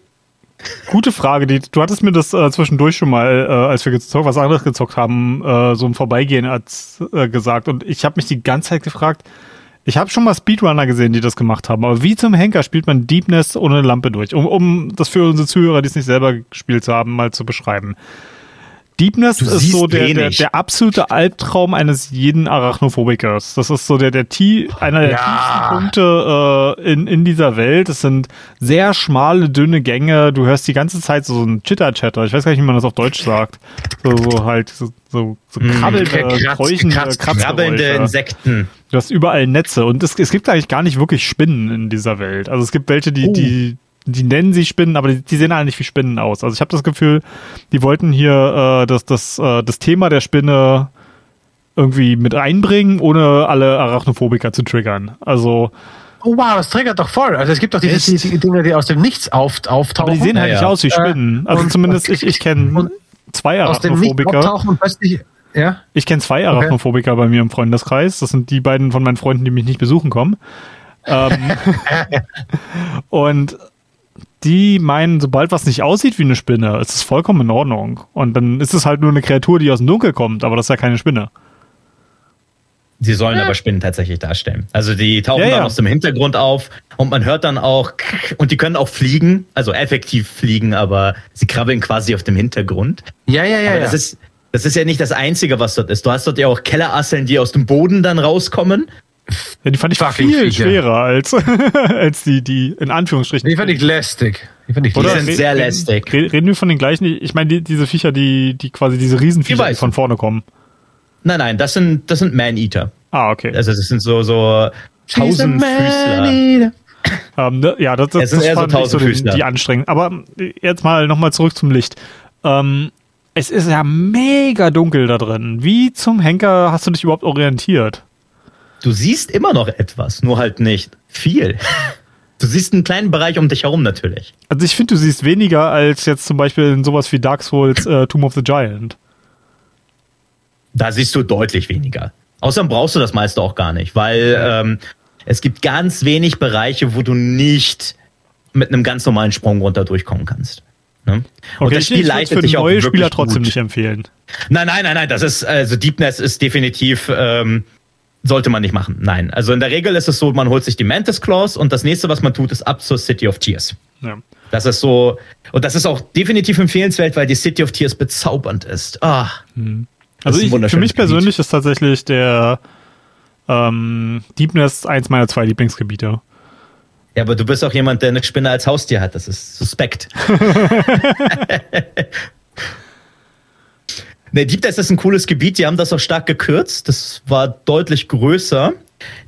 Gute Frage. Die, du hattest mir das äh, zwischendurch schon mal, äh, als wir gezockt, was anderes gezockt haben, äh, so im Vorbeigehen als, äh, gesagt. Und ich habe mich die ganze Zeit gefragt, ich habe schon mal Speedrunner gesehen, die das gemacht haben, aber wie zum Henker spielt man Deep Nest ohne Lampe durch? Um, um das für unsere Zuhörer, die es nicht selber gespielt haben, mal zu beschreiben. Deep Nest Du ist so der, der, wenig. der absolute Albtraum eines jeden Arachnophobikers. Das ist so der, der Tie, einer der Ja. tiefsten Punkte äh, in, in dieser Welt. Es sind sehr schmale, dünne Gänge. Du hörst die ganze Zeit so ein Chitter-Chatter. Ich weiß gar nicht, wie man das auf Deutsch sagt. So, so halt, so, so, so krabbelnde, Kratz- kräuchende Kratz- Krabbelnde. Insekten. Du hast überall Netze und es, es gibt eigentlich gar nicht wirklich Spinnen in dieser Welt. Also es gibt welche, die, Oh. die, die nennen sie Spinnen, aber die, die sehen alle nicht wie Spinnen aus. Also ich habe das Gefühl, die wollten hier äh, das, das, äh, das Thema der Spinne irgendwie mit einbringen, ohne alle Arachnophobiker zu triggern. Also, Oh wow, das triggert doch voll. Also es gibt doch diese die, die Dinge, die aus dem Nichts auf, auftauchen. aber die sehen halt Ja, nicht ja. aus wie Spinnen. Also und- zumindest ich, ich kenne und zwei aus dem Nichts Arachnophobiker. auftauchen und plötzlich. Ja. Ich kenne zwei Arachnophobiker bei mir im Freundeskreis. Das sind die beiden von meinen Freunden, die mich nicht besuchen kommen. Ähm, und die meinen, sobald was nicht aussieht wie eine Spinne, ist es vollkommen in Ordnung. Und dann ist es halt nur eine Kreatur, die aus dem Dunkel kommt, aber das ist ja keine Spinne. Sie sollen aber Spinnen tatsächlich darstellen. Also die tauchen Ja, dann ja. aus dem Hintergrund auf und man hört dann auch, und die können auch fliegen, also effektiv fliegen, aber sie krabbeln quasi auf dem Hintergrund. Ja, ja, ja. aber ja. das ist, das ist ja nicht das Einzige, was dort ist. Du hast dort ja auch Kellerasseln, die aus dem Boden dann rauskommen. Ja, die fand ich Fucking viel Viecher. schwerer als, als die, die in Anführungsstrichen. die fand ich lästig. Die fand ich Oder? lästig. sind sehr lästig. Re- Reden wir von den gleichen? Ich meine, die, diese Viecher, die, die quasi diese Riesenviecher, Die von vorne kommen. Nein, nein, das sind, das sind Man-Eater. Ah, okay. Also das sind so, so Tausendfüßler. Ähm, ne, ja, das, das, das eher so fand ich so den, die anstrengend. Aber äh, jetzt mal nochmal zurück zum Licht. Ähm, es ist ja mega dunkel da drin. Wie zum Henker hast du dich überhaupt orientiert? Du siehst immer noch etwas, nur halt nicht viel. Du siehst einen kleinen Bereich um dich herum natürlich. Also ich finde, du siehst weniger als jetzt zum Beispiel in sowas wie Dark Souls äh, Tomb of the Giant. Da siehst du deutlich weniger. Außerdem brauchst du das meiste auch gar nicht, weil ähm, es gibt ganz wenig Bereiche, wo du nicht mit einem ganz normalen Sprung runter durchkommen kannst. Ne? Und Okay, das ich Spiel leitet für dich auch neue wirklich Spieler trotzdem gut. nicht empfehlen. Nein, nein, nein, nein. Das ist also Deepness ist definitiv ähm, sollte man nicht machen. Nein, also in der Regel ist es so, man holt sich die Mantis Claws und das nächste, was man tut, ist ab zur City of Tears. Ja. Das ist so und das ist auch definitiv empfehlenswert, weil die City of Tears bezaubernd ist. Ah, Also ist ich, für mich persönlich ist tatsächlich der ähm, Deep Nest eins meiner zwei Lieblingsgebiete. ja, aber du bist auch jemand, der eine Spinne als Haustier hat. Das ist suspekt. Ne, Deep Nest ist ein cooles Gebiet, die haben das auch stark gekürzt. Das war deutlich größer.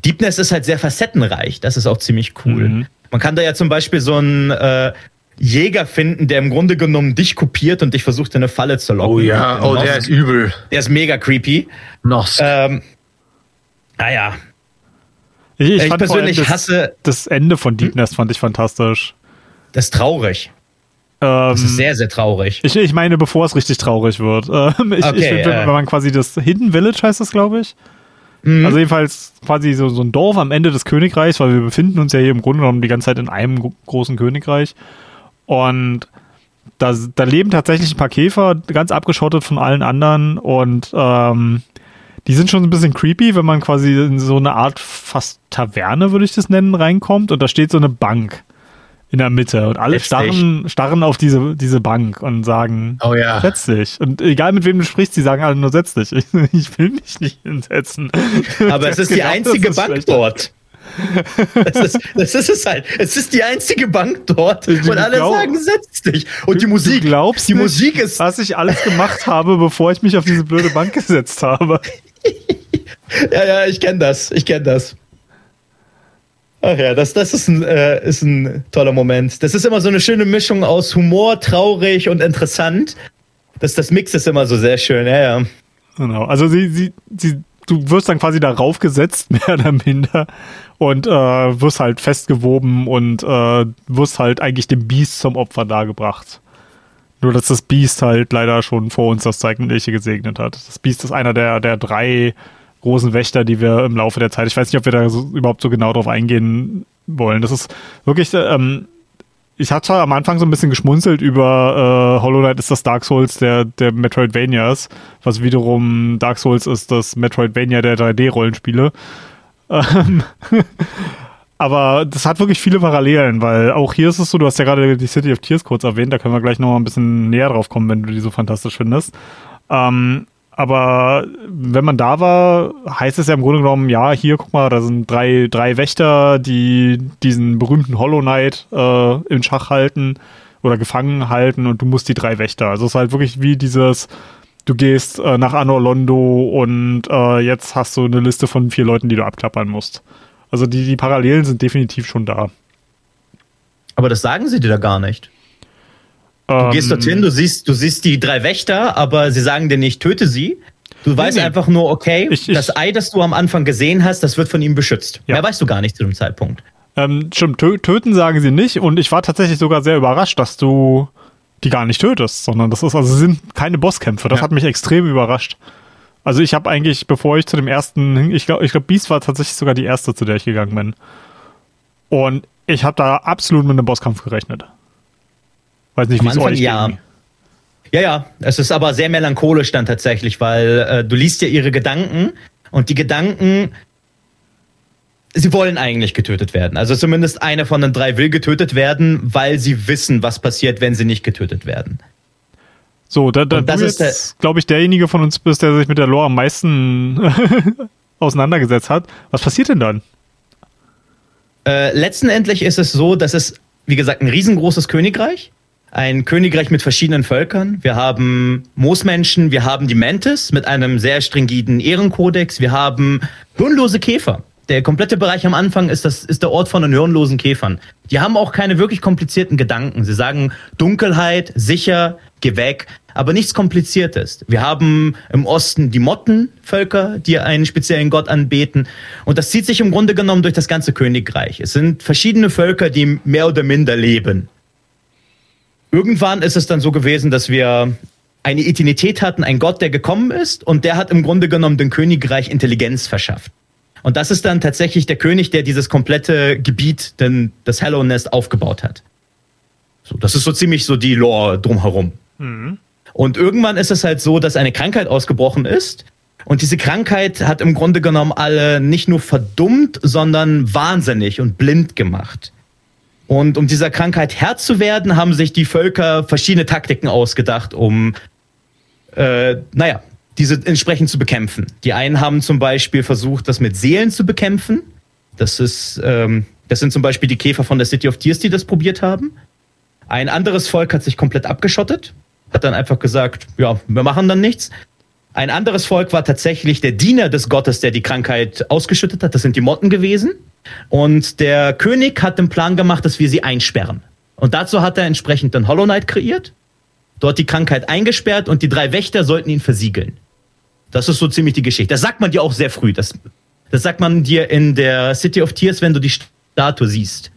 Deep Nest ist halt sehr facettenreich, das ist auch ziemlich cool. Mhm. Man kann da ja zum Beispiel so einen äh, Jäger finden, der im Grunde genommen dich kopiert und dich versucht, in eine Falle zu locken. Oh ja, oh, der ist übel. der ist mega creepy. Nosk. Ähm, naja, Ich, ich, allem persönlich das, hasse, das Ende von Hm? Deep Nest fand ich fantastisch. das ist traurig. Ähm, Das ist sehr, sehr traurig. ich, ich meine, bevor es richtig traurig wird. Ähm, ich, ich Okay, finde, wenn, äh. wenn man quasi das Hidden Village heißt das, glaube ich. Mhm. Also jedenfalls quasi so, so ein Dorf am Ende des Königreichs, weil wir befinden uns ja hier im Grunde genommen die ganze Zeit in einem gro- großen Königreich. Und da, da leben tatsächlich ein paar Käfer, ganz abgeschottet von allen anderen. Und ähm, die sind schon ein bisschen creepy, wenn man quasi in so eine Art fast Taverne, würde ich das nennen, reinkommt. Und da steht so eine Bank in der Mitte. Und alle Setz dich. starren, starren auf diese, diese Bank und sagen, oh ja. setz dich. Und egal mit wem du sprichst, die sagen alle nur, setz dich. Ich, ich will mich nicht hinsetzen. Aber es ist die Genau, einzige ist Bank schlecht. dort. Das ist, das ist es halt. Es ist die einzige Bank dort. Du Und alle glaub- sagen, setz dich. Und die Musik. Du glaubst die nicht, Musik ist. was ich alles gemacht habe, bevor ich mich auf diese blöde Bank gesetzt habe. Ja, ja, ich kenne das. Ich kenne das. Ach ja, das, das ist, ein, äh, ist ein toller Moment. Das ist immer so eine schöne Mischung aus Humor, traurig und interessant. Das, das Mix ist immer so sehr schön. Ja, ja. Genau. Also sie, sie, sie, du wirst dann quasi darauf gesetzt, mehr oder minder, und äh, wirst halt festgewoben und äh, wirst halt eigentlich dem Biest zum Opfer dargebracht. Nur dass das Biest halt leider schon vor uns das Zeitliche gesegnet hat. Das Biest ist einer der, der drei großen Wächter, die wir im Laufe der Zeit, ich weiß nicht, ob wir da so, überhaupt so genau drauf eingehen wollen. Das ist wirklich, ähm, ich hatte am Anfang so ein bisschen geschmunzelt über äh, Hollow Knight ist das Dark Souls der, der Metroidvanias, was wiederum Dark Souls ist das Metroidvania der 3D-Rollenspiele. Ähm, aber das hat wirklich viele Parallelen, weil auch hier ist es so, du hast ja gerade die City of Tears kurz erwähnt, da können wir gleich nochmal ein bisschen näher drauf kommen, wenn du die so fantastisch findest. Ähm, aber wenn man da war, heißt es ja im Grunde genommen, ja, hier, guck mal, da sind drei, drei Wächter, die diesen berühmten Hollow Knight äh, in Schach halten oder gefangen halten und du musst die drei Wächter. Also es ist halt wirklich wie dieses, du gehst äh, nach Anor Londo und äh, jetzt hast du eine Liste von vier Leuten, die du abklappern musst. Also die, die Parallelen sind definitiv schon da. Aber das sagen sie dir da gar nicht. Du Ähm, gehst dorthin, du siehst, du siehst die drei Wächter, aber sie sagen dir nicht, töte sie. Du weißt nee. einfach nur, okay, Ich- ich- das Ei, das du am Anfang gesehen hast, das wird von ihm beschützt. Ja. Mehr weißt du gar nicht zu dem Zeitpunkt. Ähm, stimmt, tö töten sagen sie nicht und ich war tatsächlich sogar sehr überrascht, dass du die gar nicht tötest, sondern das ist also sind keine Bosskämpfe. Das Ja. hat mich extrem überrascht. Also ich habe eigentlich, bevor ich zu dem ersten, ich glaube, ich glaub, Beast war tatsächlich sogar die erste, zu der ich gegangen bin. Und ich habe da absolut mit einem Bosskampf gerechnet. Weiß nicht, wie es euch ja. ging. Ja, ja, es ist aber sehr melancholisch dann tatsächlich, weil äh, du liest ja ihre Gedanken Und die Gedanken, sie wollen eigentlich getötet werden. Also zumindest einer von den drei will getötet werden, weil sie wissen, was passiert, wenn sie nicht getötet werden. So, da, da das du ist glaube ich, derjenige von uns bist, der sich mit der Lore am meisten auseinandergesetzt hat. Was passiert denn dann? Äh, letztendlich ist es so, dass es, wie gesagt, ein riesengroßes Königreich. Ein Königreich mit verschiedenen Völkern. Wir haben Moosmenschen, wir haben die Mantis mit einem sehr stringiden Ehrenkodex, wir haben hirnlose Käfer. Der komplette Bereich am Anfang ist, das, ist der Ort von den hirnlosen Käfern. Die haben auch keine wirklich komplizierten Gedanken. Sie sagen Dunkelheit, sicher, geh weg, aber nichts Kompliziertes. Wir haben im Osten die Mottenvölker, die einen speziellen Gott anbeten. Und das zieht sich im Grunde genommen durch das ganze Königreich. Es sind verschiedene Völker, die mehr oder minder leben. Irgendwann ist es dann so gewesen, dass wir eine Eternität hatten, ein Gott, der gekommen ist, und der hat im Grunde genommen dem Königreich Intelligenz verschafft. Und das ist dann tatsächlich der König, der dieses komplette Gebiet, denn das Hello Nest aufgebaut hat. So, das ist so ziemlich so die Lore drumherum. Und irgendwann ist es halt so, dass eine Krankheit ausgebrochen ist. Und diese Krankheit hat im Grunde genommen alle nicht nur verdummt, sondern wahnsinnig und blind gemacht. Und um dieser Krankheit Herr zu werden, haben sich die Völker verschiedene Taktiken ausgedacht, um, äh, naja, diese entsprechend zu bekämpfen. Die einen haben zum Beispiel versucht, das mit Seelen zu bekämpfen. Das ist, ähm, das sind zum Beispiel die Käfer von der City of Tears, die das probiert haben. Ein anderes Volk hat sich komplett abgeschottet, hat dann einfach gesagt, ja, wir machen dann nichts. Ein anderes Volk war tatsächlich der Diener des Gottes, der die Krankheit ausgeschüttet hat. Das sind die Motten gewesen. Und der König hat den Plan gemacht, dass wir sie einsperren. Und dazu hat er entsprechend dann Hollow Knight kreiert, dort die Krankheit eingesperrt und die drei Wächter sollten ihn versiegeln. Das ist so ziemlich die Geschichte. Das sagt man dir auch sehr früh. Das, das sagt man dir in der City of Tears, wenn du die Statue siehst.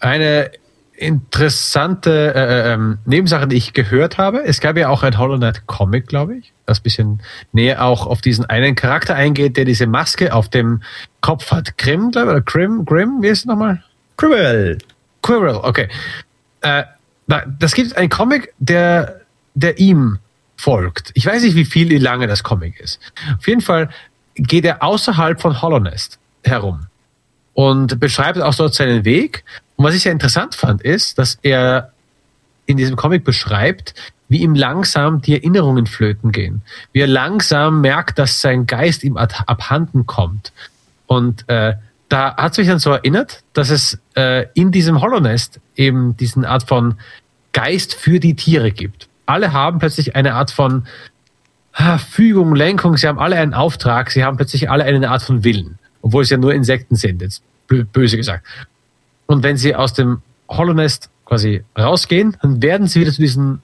Eine interessante äh, ähm, Nebensache, die ich gehört habe. Es gab ja auch ein Hollow Knight Comic, glaube ich, das bisschen näher auch auf diesen einen Charakter eingeht, der diese Maske auf dem Kopf hat. Grimm, glaube ich, oder Grimm, Grimm, wie ist es nochmal? Quirrell. Quirrell, okay. Äh, das gibt ein Comic, der, der ihm folgt. Ich weiß nicht, wie viel, wie lange das Comic ist. Auf jeden Fall geht er außerhalb von Hollownest herum und beschreibt auch dort seinen Weg. Und was ich sehr interessant fand, ist, dass er in diesem Comic beschreibt, wie ihm langsam die Erinnerungen flöten gehen. Wie er langsam merkt, dass sein Geist ihm abhanden kommt. Und äh, da hat es mich dann so erinnert, dass es äh, in diesem Hollownest eben diesen Art von Geist für die Tiere gibt. Alle haben plötzlich eine Art von ah, Fügung, Lenkung, sie haben alle einen Auftrag, sie haben plötzlich alle eine Art von Willen, obwohl es ja nur Insekten sind, jetzt bö- böse gesagt. Und wenn sie aus dem Hollownest quasi rausgehen, dann werden sie wieder zu diesen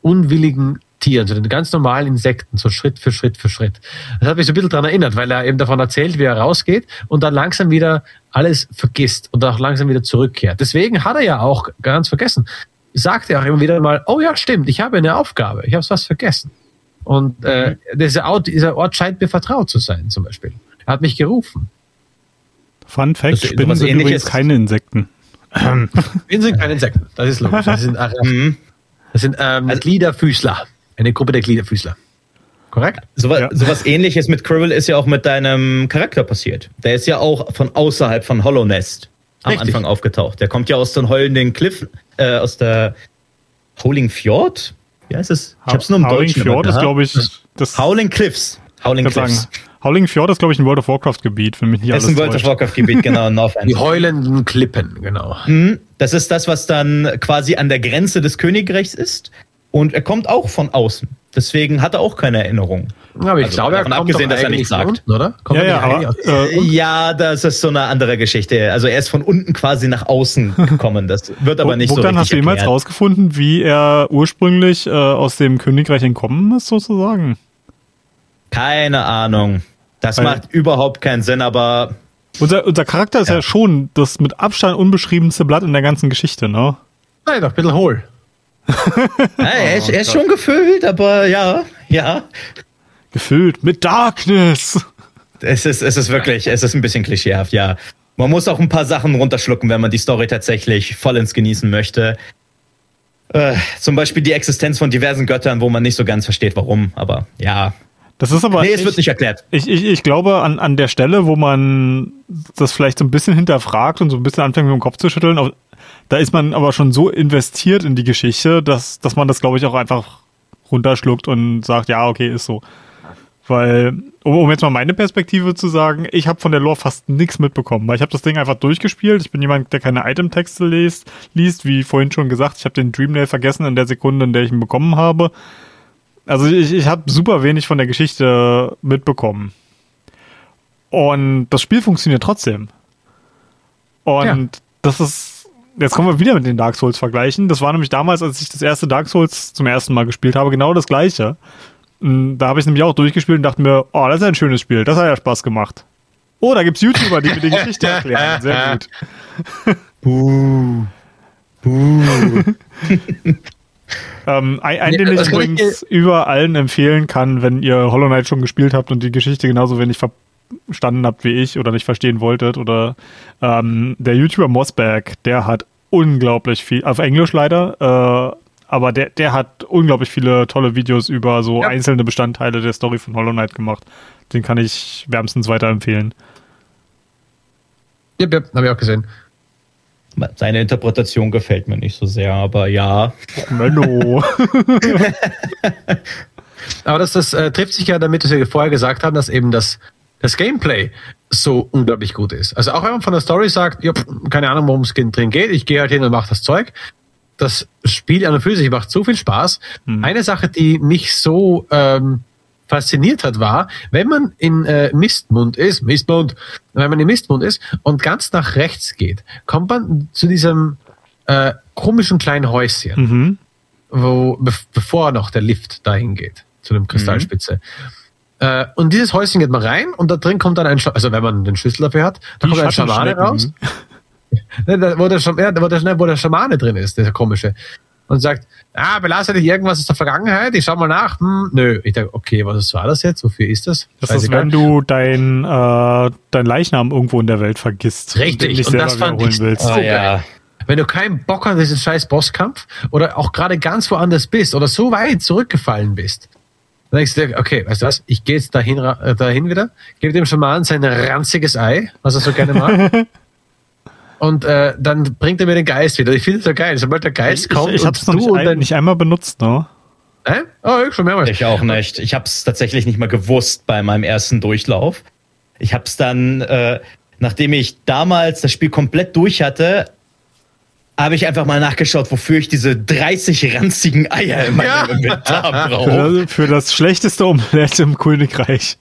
unwilligen Tieren, zu den ganz normalen Insekten, so Schritt für Schritt für Schritt. Das hat mich so ein bisschen daran erinnert, weil er eben davon erzählt, wie er rausgeht und dann langsam wieder alles vergisst und auch langsam wieder zurückkehrt. Deswegen hat er ja auch ganz vergessen, sagt er auch immer wieder mal, oh ja, stimmt, ich habe eine Aufgabe, ich habe was vergessen. Und äh, dieser, Ort, dieser Ort scheint mir vertraut zu sein, zum Beispiel. Er hat mich gerufen. Fun Fact, Das- Spinnen sind ähnliches- übrigens keine Insekten. Ähm, Wir sind keine Insekten, das ist logisch. Das sind, Mhm. das sind ähm, Gliederfüßler. Eine Gruppe der Gliederfüßler. Korrekt? Sowas, Ja. sowas ähnliches mit Quirrell ist ja auch mit deinem Charakter passiert. Der ist ja auch von außerhalb von Hollow Nest am Richtig. Anfang aufgetaucht. Der kommt ja aus den heulenden Cliff, äh, aus der Howling Fjord? Wie heißt es? Ich hab's nur im Howling Deutschen. Fjord immer ist, glaube ich, das Howling Cliffs. Howling Cliffs. sagen, Howling Fjord ist, glaube ich, ein World of Warcraft-Gebiet, wenn mich nicht Das alles ist ein World of. Warcraft-Gebiet, genau, in North Die End. heulenden Klippen, genau. Mhm. Das ist das, was dann quasi an der Grenze des Königreichs ist. Und er kommt auch von außen. Deswegen hat er auch keine Erinnerung. Aber ich Also glaube, er kommt abgesehen, doch dass er nichts von sagt. Unten, oder? Kommt Ja, ja, aber äh, Ja, das ist so eine andere Geschichte. Also er ist von unten quasi nach außen gekommen. Das wird aber nicht so Bogdan, richtig hast du jemals erklärt. rausgefunden, wie er ursprünglich äh, aus dem Königreich entkommen ist, sozusagen? Keine Ahnung. Das Weil- macht überhaupt keinen Sinn, aber Unser, unser Charakter ist ja. Ja. schon das mit Abstand unbeschriebenste Blatt in der ganzen Geschichte, ne? Nein, doch ein bisschen hohl. ja, er, ist, er ist schon gefüllt, aber ja, ja. Gefüllt mit Darkness. Es ist, es ist wirklich, es ist ein bisschen klischeehaft, ja. Man muss auch ein paar Sachen runterschlucken, wenn man die Story tatsächlich vollends genießen möchte. Äh, zum Beispiel die Existenz von diversen Göttern, wo man nicht so ganz versteht, warum, aber ja. Das ist aber. Nee, es wird nicht erklärt. Ich, ich, ich glaube, an, an der Stelle, wo man das vielleicht so ein bisschen hinterfragt und so ein bisschen anfängt mit dem Kopf zu schütteln, da ist man aber schon so investiert in die Geschichte, dass, dass man das, glaube ich, auch einfach runterschluckt und sagt, ja, okay, ist so. Weil, um, um jetzt mal meine Perspektive zu sagen, ich habe von der Lore fast nichts mitbekommen, weil ich habe das Ding einfach durchgespielt. Ich bin jemand, der keine Itemtexte liest, liest, wie vorhin schon gesagt. Ich habe den Dreamnail vergessen in der Sekunde, in der ich ihn bekommen habe. Also ich, ich habe super wenig von der Geschichte mitbekommen. Und das Spiel funktioniert trotzdem. Und ja. das ist, jetzt kommen wir wieder mit den Dark Souls vergleichen. Das war nämlich damals, als ich das erste Dark Souls zum ersten Mal gespielt habe, genau das gleiche. Da habe ich nämlich auch durchgespielt und dachte mir, oh, das ist ein schönes Spiel, das hat ja Spaß gemacht. Oh, da gibt es YouTuber, die mir die Geschichte erklären. Sehr gut. Buh. Buh. ähm, ein, ein, den ich übrigens über allen empfehlen kann, wenn ihr Hollow Knight schon gespielt habt und die Geschichte genauso wenig verstanden habt wie ich oder nicht verstehen wolltet, oder ähm, der YouTuber Mossberg, der hat unglaublich viel, auf Englisch leider, äh, aber der, der hat unglaublich viele tolle Videos über so ja. einzelne Bestandteile der Story von Hollow Knight gemacht. Den kann ich wärmstens weiterempfehlen. Ja, ja, habe ich auch gesehen. Seine Interpretation gefällt mir nicht so sehr, aber ja. Menno. aber das, das äh, trifft sich ja damit, was wir vorher gesagt haben, dass eben das, das Gameplay so unglaublich gut ist. Also auch wenn man von der Story sagt, ja, keine Ahnung, worum es drin geht, ich gehe halt hin und mache das Zeug, das Spiel an und für sich macht so viel Spaß. Mhm. Eine Sache, die mich so ähm, fasziniert hat, war, wenn man in äh, Mistmund ist, Mistmund, wenn man in Mistmund ist und ganz nach rechts geht, kommt man zu diesem äh, komischen kleinen Häuschen, mhm. wo be bevor noch der Lift dahin geht, zu dem Kristallspitze. Mhm. Äh, und dieses Häuschen geht man rein und da drin kommt dann ein, Sch also wenn man den Schlüssel dafür hat, da kommt ein Schamane raus. Ne, wo, der, ja, wo, der, wo der Schamane drin ist, der komische. Und sagt, ah, belasse dich irgendwas aus der Vergangenheit, ich schau mal nach. Hm, nö. Ich dachte, okay, was war das jetzt? Wofür ist das? Das ist, wenn du dein, äh, dein Leichnam irgendwo in der Welt vergisst. Richtig, und, und das fand ich willst. So oh, ja. Wenn du keinen Bock hast, diesen scheiß Bosskampf oder auch gerade ganz woanders bist oder so weit zurückgefallen bist, dann denkst du dir, okay, weißt du was, ich gehe jetzt dahin, äh, dahin wieder, gebe dem Schamanen sein ranziges Ei, was er so gerne mag. und äh, dann bringt er mir den Geist wieder. Ich finde es so geil. Sobald der Geist kommt, ich, ich habe es noch nicht, ein, nicht, einmal benutzt, ne? Äh? Oh, ich schon mehrmals. Ich auch nicht. Ich habe es tatsächlich nicht mal gewusst bei meinem ersten Durchlauf. Ich habe es dann, äh, nachdem ich damals das Spiel komplett durch hatte, habe ich einfach mal nachgeschaut, wofür ich diese 30 ranzigen Eier in meinem ja. Inventar brauche. Für, für das schlechteste Omelette im Königreich.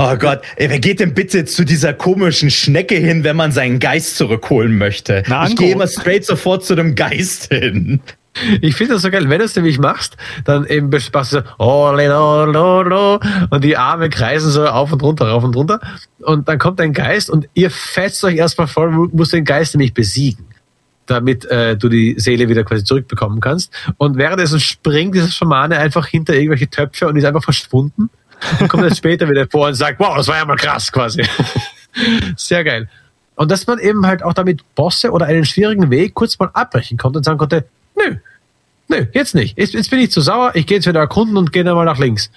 Oh Gott, ey, wer geht denn bitte zu dieser komischen Schnecke hin, wenn man seinen Geist zurückholen möchte? Na, ich gehe immer straight sofort zu dem Geist hin. Ich finde das so geil, wenn du es nämlich machst, dann eben machst du so oh, lo, lo, und die Arme kreisen so auf und runter, rauf und runter und dann kommt ein Geist und ihr fetzt euch erstmal voll, musst den Geist nämlich besiegen damit äh, du die Seele wieder quasi zurückbekommen kannst. Und währenddessen springt dieser Schamane einfach hinter irgendwelche Töpfe und ist einfach verschwunden und kommt dann später wieder vor und sagt, wow, das war ja mal krass quasi. Sehr geil. Und dass man eben halt auch damit Bosse oder einen schwierigen Weg kurz mal abbrechen konnte und sagen konnte, nö, nö, jetzt nicht. Jetzt, jetzt bin ich zu sauer, ich gehe jetzt wieder erkunden und gehe dann mal nach links.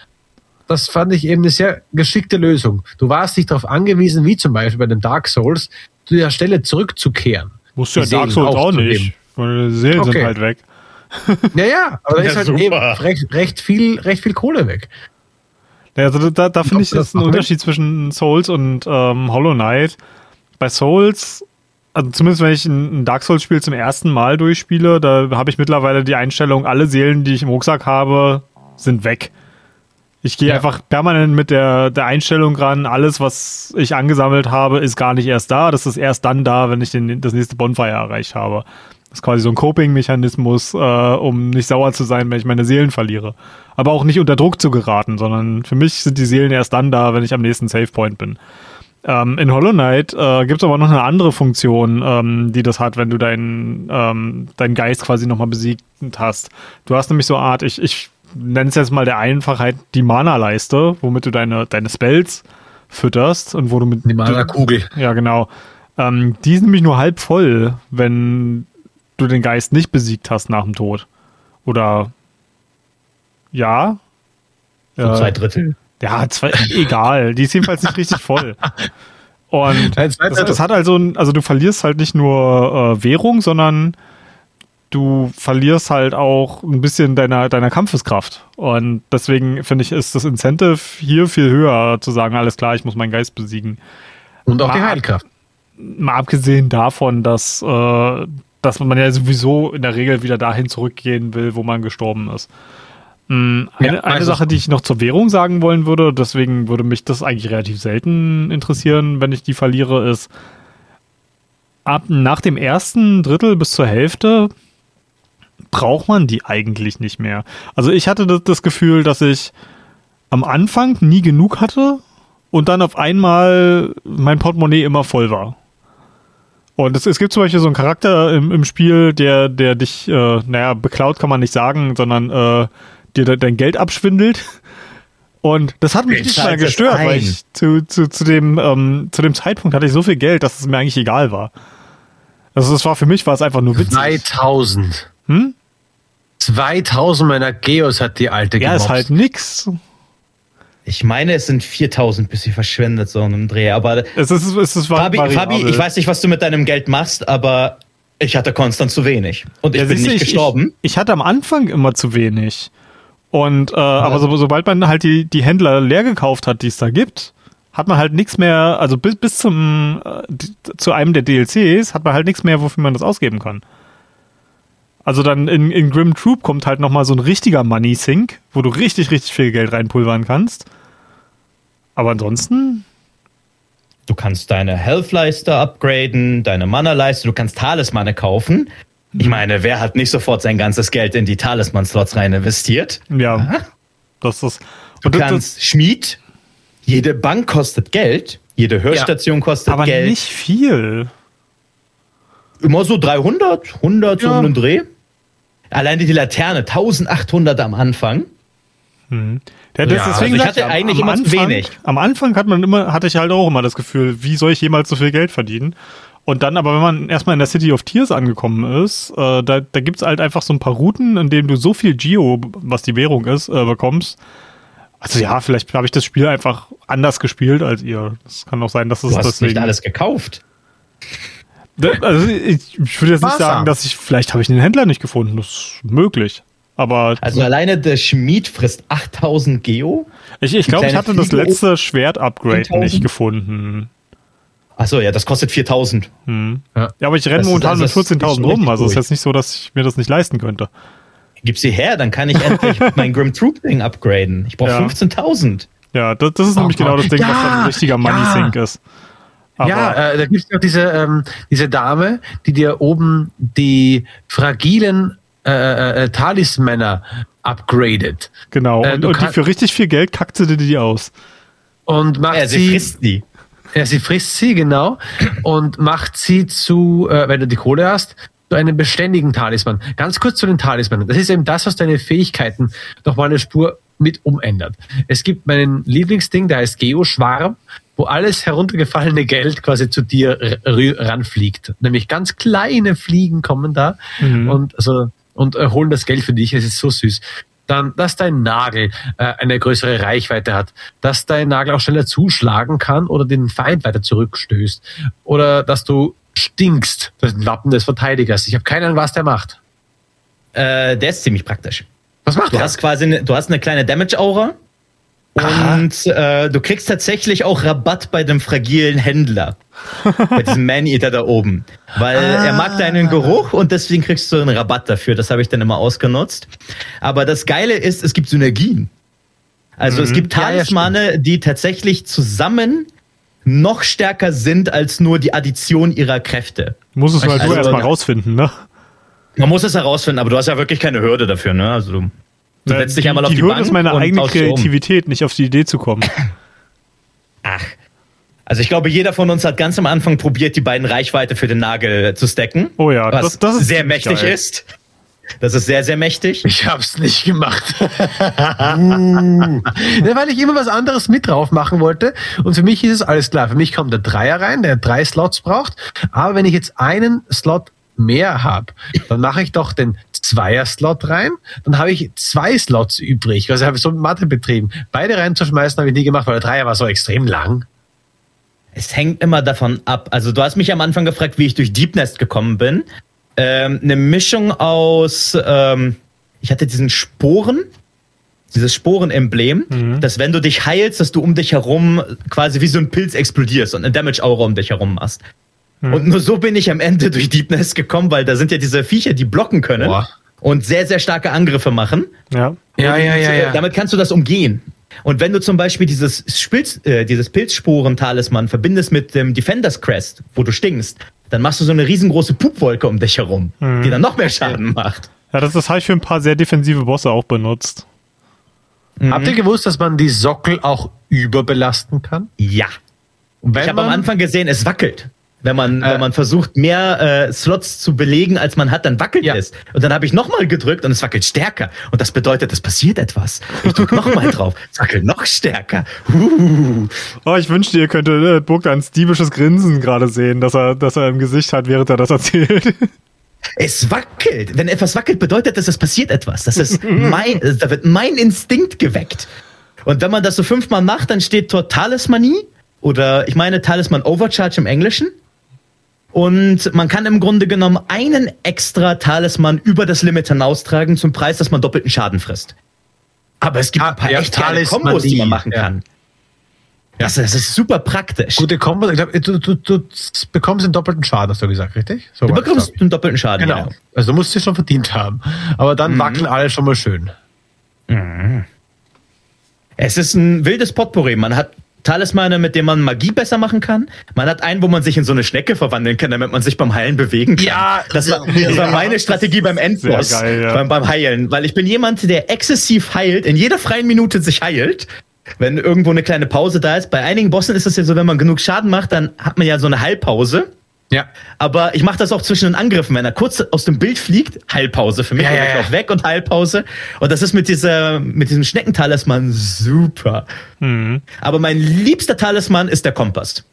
Das fand ich eben eine sehr geschickte Lösung. Du warst nicht darauf angewiesen, wie zum Beispiel bei den Dark Souls, zu der Stelle zurückzukehren. Musst du ja Dark Souls auch, nicht. Meine Seelen okay. sind halt weg. Ja, ja, aber da ist halt super. eben recht, recht, viel, recht viel Kohle weg. Ja, also da, da finde ich, ist ein Unterschied zwischen Souls und ähm, Hollow Knight. Bei Souls, also zumindest wenn ich ein Dark Souls-Spiel zum ersten Mal durchspiele, da habe ich mittlerweile die Einstellung, alle Seelen, die ich im Rucksack habe, sind weg. Ich gehe ja. einfach permanent mit der, der Einstellung ran, alles, was ich angesammelt habe, ist gar nicht erst da. Das ist erst dann da, wenn ich den, das nächste Bonfire erreicht habe. Das ist quasi so ein Coping-Mechanismus, äh, um nicht sauer zu sein, wenn ich meine Seelen verliere. Aber auch nicht unter Druck zu geraten, sondern für mich sind die Seelen erst dann da, wenn ich am nächsten Save-Point bin. Ähm, in Hollow Knight äh, gibt es aber noch eine andere Funktion, ähm, die das hat, wenn du deinen ähm, deinen Geist quasi nochmal besiegt hast. Du hast nämlich so eine Art, ich, ich nenne es jetzt mal der Einfachheit, die Mana-Leiste, womit du deine, deine Spells fütterst und wo du mit. Die Mana-Kugel. Ja, genau. Ähm, die ist nämlich nur halb voll, wenn du den Geist nicht besiegt hast nach dem Tod. Oder ja? So Ja. zwei Drittel. Ja, zwei, egal. Die ist jedenfalls nicht richtig voll. Und das, das hat also, ein- also du verlierst halt nicht nur äh, Währung, sondern du verlierst halt auch ein bisschen deiner, deiner Kampfeskraft. Und deswegen finde ich, ist das Incentive hier viel höher, zu sagen, alles klar, ich muss meinen Geist besiegen. Und auch die Ah. Heilkraft. Mal abgesehen davon, dass, äh, dass man ja sowieso in der Regel wieder dahin zurückgehen will, wo man gestorben ist. Mm, Eine, Ja, eine also- Sache, die ich noch zur Währung sagen wollen würde, deswegen würde mich das eigentlich relativ selten interessieren, wenn ich die verliere, ist, ab nach dem ersten Drittel bis zur Hälfte braucht man die eigentlich nicht mehr. Also ich hatte das, das Gefühl, dass ich am Anfang nie genug hatte und dann auf einmal mein Portemonnaie immer voll war. Und es, es gibt zum Beispiel so einen Charakter im, im Spiel, der, der dich, äh, naja, beklaut kann man nicht sagen, sondern äh, dir de, dein Geld abschwindelt. Und das hat mich Ich nicht mal gestört, weil ein. ich zu, zu, zu, dem, ähm, zu dem Zeitpunkt hatte ich so viel Geld, dass es mir eigentlich egal war. Also es war für mich war es einfach nur witzig. 2000. Hm? 2000 meiner Geos hat die alte Ja, ist halt nix. Ich meine, es sind 4000, bis sie verschwendet, so in einem Dreh. Aber Es ist, es ist Fabi. Fabi, ich weiß nicht, was du mit deinem Geld machst, aber ich hatte konstant zu wenig. Und ich Ja, bin nicht gestorben. Ich, ich hatte am Anfang immer zu wenig. Und äh, aber so, sobald man halt die, die Händler leer gekauft hat, die es da gibt, hat man halt nichts mehr, also bis, bis zum äh, zu einem der DLCs hat man halt nichts mehr, wofür man das ausgeben kann. Also dann in, in Grim Troop kommt halt nochmal so ein richtiger Money Sink, wo du richtig, richtig viel Geld reinpulvern kannst. Aber ansonsten, Du kannst deine Health-Leiste upgraden, deine Mana-Leiste, du kannst Talismane kaufen. Ich meine, wer hat nicht sofort sein ganzes Geld in die Talisman-Slots rein investiert? ja, das ist. Du und das- kannst Schmied, jede Bank kostet Geld, jede Hörstation kostet aber Geld. nicht viel. Immer so 300, 100 so Ja. um den Dreh. Alleine die Laterne, 1800 am Anfang. Ja, das, Ja, deswegen also ich hatte am- eigentlich am immer zu Anfang, wenig. Am Anfang hat man immer, hatte ich halt auch immer das Gefühl, wie soll ich jemals so viel Geld verdienen? Und dann, aber wenn man erstmal in der City of Tears angekommen ist, äh, da, da gibt es halt einfach so ein paar Routen, in denen du so viel Geo, was die Währung ist, äh, bekommst. Also ja, vielleicht habe ich das Spiel einfach anders gespielt als ihr. Das kann auch sein, dass es Du hast deswegen. nicht alles gekauft. Also ich, ich würde jetzt nicht Wasser. sagen, dass ich, vielleicht habe ich den Händler nicht gefunden, das ist möglich. Aber Also alleine der Schmied frisst 8000 Geo. ich, ich glaube, ich hatte das letzte Schwert-Upgrade 10.000. nicht gefunden. Achso, ja, das kostet 4000. Ja, aber ich renne ist- momentan das mit ist 14.000 schon rum, also ist durch. jetzt nicht so, dass ich mir das nicht leisten könnte. Gib sie her, dann kann ich endlich mein Grim Troop Ding upgraden. Ich brauche Ja. 15.000. Ja, das, das ist Oh nämlich genau Gott. das Ding, was Ja, dann ein richtiger Money ja. Sink ist. Aber ja, äh, da gibt es noch diese, ähm, diese Dame, die dir oben die fragilen äh, äh, Talismänner upgradet genau. äh, und und die für richtig viel Geld kackt sie dir die aus. und macht Ja, sie sie, frisst die. ja, sie frisst sie genau und macht sie zu, äh, wenn du die Kohle hast, zu einem beständigen Talisman. Ganz kurz zu den Talismanen. Das ist eben das, was deine Fähigkeiten noch mal eine Spur mit umändert. Es gibt meinen Lieblingsding, der heißt Geoschwarm, wo alles heruntergefallene Geld quasi zu dir ranfliegt. Nämlich ganz kleine Fliegen kommen da Mhm. und also und äh, holen das Geld für dich. Es ist so süß. Dann, dass dein Nagel äh, eine größere Reichweite hat, dass dein Nagel auch schneller zuschlagen kann oder den Feind weiter zurückstößt oder dass du stinkst. Das Wappen des Verteidigers. Ich habe keine Ahnung, was der macht. Äh, der ist ziemlich praktisch. Was macht Du der? hast quasi eine, du hast eine kleine Damage-Aura. Und äh, du kriegst tatsächlich auch Rabatt bei dem fragilen Händler. bei diesem Man-Eater da oben. Weil Ah. er mag deinen Geruch und deswegen kriegst du einen Rabatt dafür. Das habe ich dann immer ausgenutzt. Aber das Geile ist, es gibt Synergien. Also es gibt Ja, ja, Talismane, die tatsächlich zusammen noch stärker sind als nur die Addition ihrer Kräfte. Muss es halt Also- nur erstmal rausfinden, ne? Man muss es herausfinden, aber du hast ja wirklich keine Hürde dafür, ne? Also du, setzt dich die, einmal auf die die Hürde Bank ist meine und eigene tauschst um. Kreativität, nicht auf die Idee zu kommen. Ach. Also ich glaube, jeder von uns hat ganz am Anfang probiert, die beiden Reichweite für den Nagel zu stacken. Oh ja, was das- das ist sehr mächtig geil. ist. Das ist sehr, sehr mächtig. Ich hab's nicht gemacht. ja, weil ich immer was anderes mit drauf machen wollte. Und für mich ist es alles klar. Für mich kommt der Dreier rein, der drei Slots braucht. Aber wenn ich jetzt einen Slot mehr habe, dann mache ich doch den Zweier-Slot rein, dann habe ich zwei Slots übrig. Also habe ich so Mathe betrieben. Beide reinzuschmeißen habe ich nie gemacht, weil der Dreier war so extrem lang. Es hängt immer davon ab. Also du hast mich am Anfang gefragt, wie ich durch Deep Nest gekommen bin. Ähm, eine Mischung aus, ähm, ich hatte diesen Sporen, dieses Sporenemblem, mhm. dass wenn du dich heilst, dass du um dich herum quasi wie so ein Pilz explodierst und eine Damage-Aura um dich herum machst. Mhm. Und nur so bin ich am Ende durch Deep Nest gekommen, weil da sind ja diese Viecher, die blocken können Boah. und sehr, sehr starke Angriffe machen. Ja. Ja, ja, ja, ja. Damit kannst du das umgehen. Und wenn du zum Beispiel dieses, Spilz, äh, dieses Pilzsporen-Talisman verbindest mit dem Defender's Crest, wo du stinkst, dann machst du so eine riesengroße Pupwolke um dich herum, mhm. die dann noch mehr Schaden macht. Ja, das, das habe ich für ein paar sehr defensive Bosse auch benutzt. Mhm. Habt ihr gewusst, dass man die Sockel auch überbelasten kann? Ja. ich habe am Anfang gesehen, es wackelt. Wenn man, äh, wenn man versucht, mehr äh, Slots zu belegen, als man hat, dann wackelt ja. es. Und dann habe ich nochmal gedrückt und es wackelt stärker. Und das bedeutet, es passiert etwas. Ich drücke nochmal drauf. Es wackelt noch stärker. Uh. Oh, ich wünschte, ihr könntet äh, Bogdans diebisches Grinsen gerade sehen, dass er, dass er im Gesicht hat, während er das erzählt. Es wackelt. Wenn etwas wackelt, bedeutet das, es passiert etwas. Das ist mein, da wird mein Instinkt geweckt. Und wenn man das so fünfmal macht, dann steht dort Talismanie oder ich meine Talisman Overcharge im Englischen. Und man kann im Grunde genommen einen extra Talisman über das Limit hinaustragen zum Preis, dass man doppelten Schaden frisst. Aber es gibt ah, ein paar ja, echt geile Kombos, die man machen ja. kann. Ja. Das, das, ist super praktisch. Gute Kombo. Ich glaube, du, du, du bekommst einen doppelten Schaden, hast du gesagt, richtig? So du bekommst einen doppelten Schaden, genau. Ja. Also du musst es schon verdient haben. Aber dann mhm. wackeln alle schon mal schön. Mhm. Es ist ein wildes Potpourri. Man hat Talismane, mit denen man Magie besser machen kann. Man hat einen, wo man sich in so eine Schnecke verwandeln kann, damit man sich beim Heilen bewegen kann. Ja, das war, das war meine Strategie beim Endboss, geil, ja. beim, beim Heilen. Weil ich bin jemand, der exzessiv heilt, in jeder freien Minute sich heilt wenn irgendwo eine kleine Pause da ist. Bei einigen Bossen ist es ja so, wenn man genug Schaden macht, dann hat man ja so eine Heilpause. Ja. Aber ich mache das auch zwischen den Angriffen. Wenn er kurz aus dem Bild fliegt, Heilpause für mich. Ja, ja, ich ja. weg und Heilpause. Und das ist mit dieser, mit diesem Schneckentalisman super. Mhm. Aber mein liebster Talisman ist der Kompass.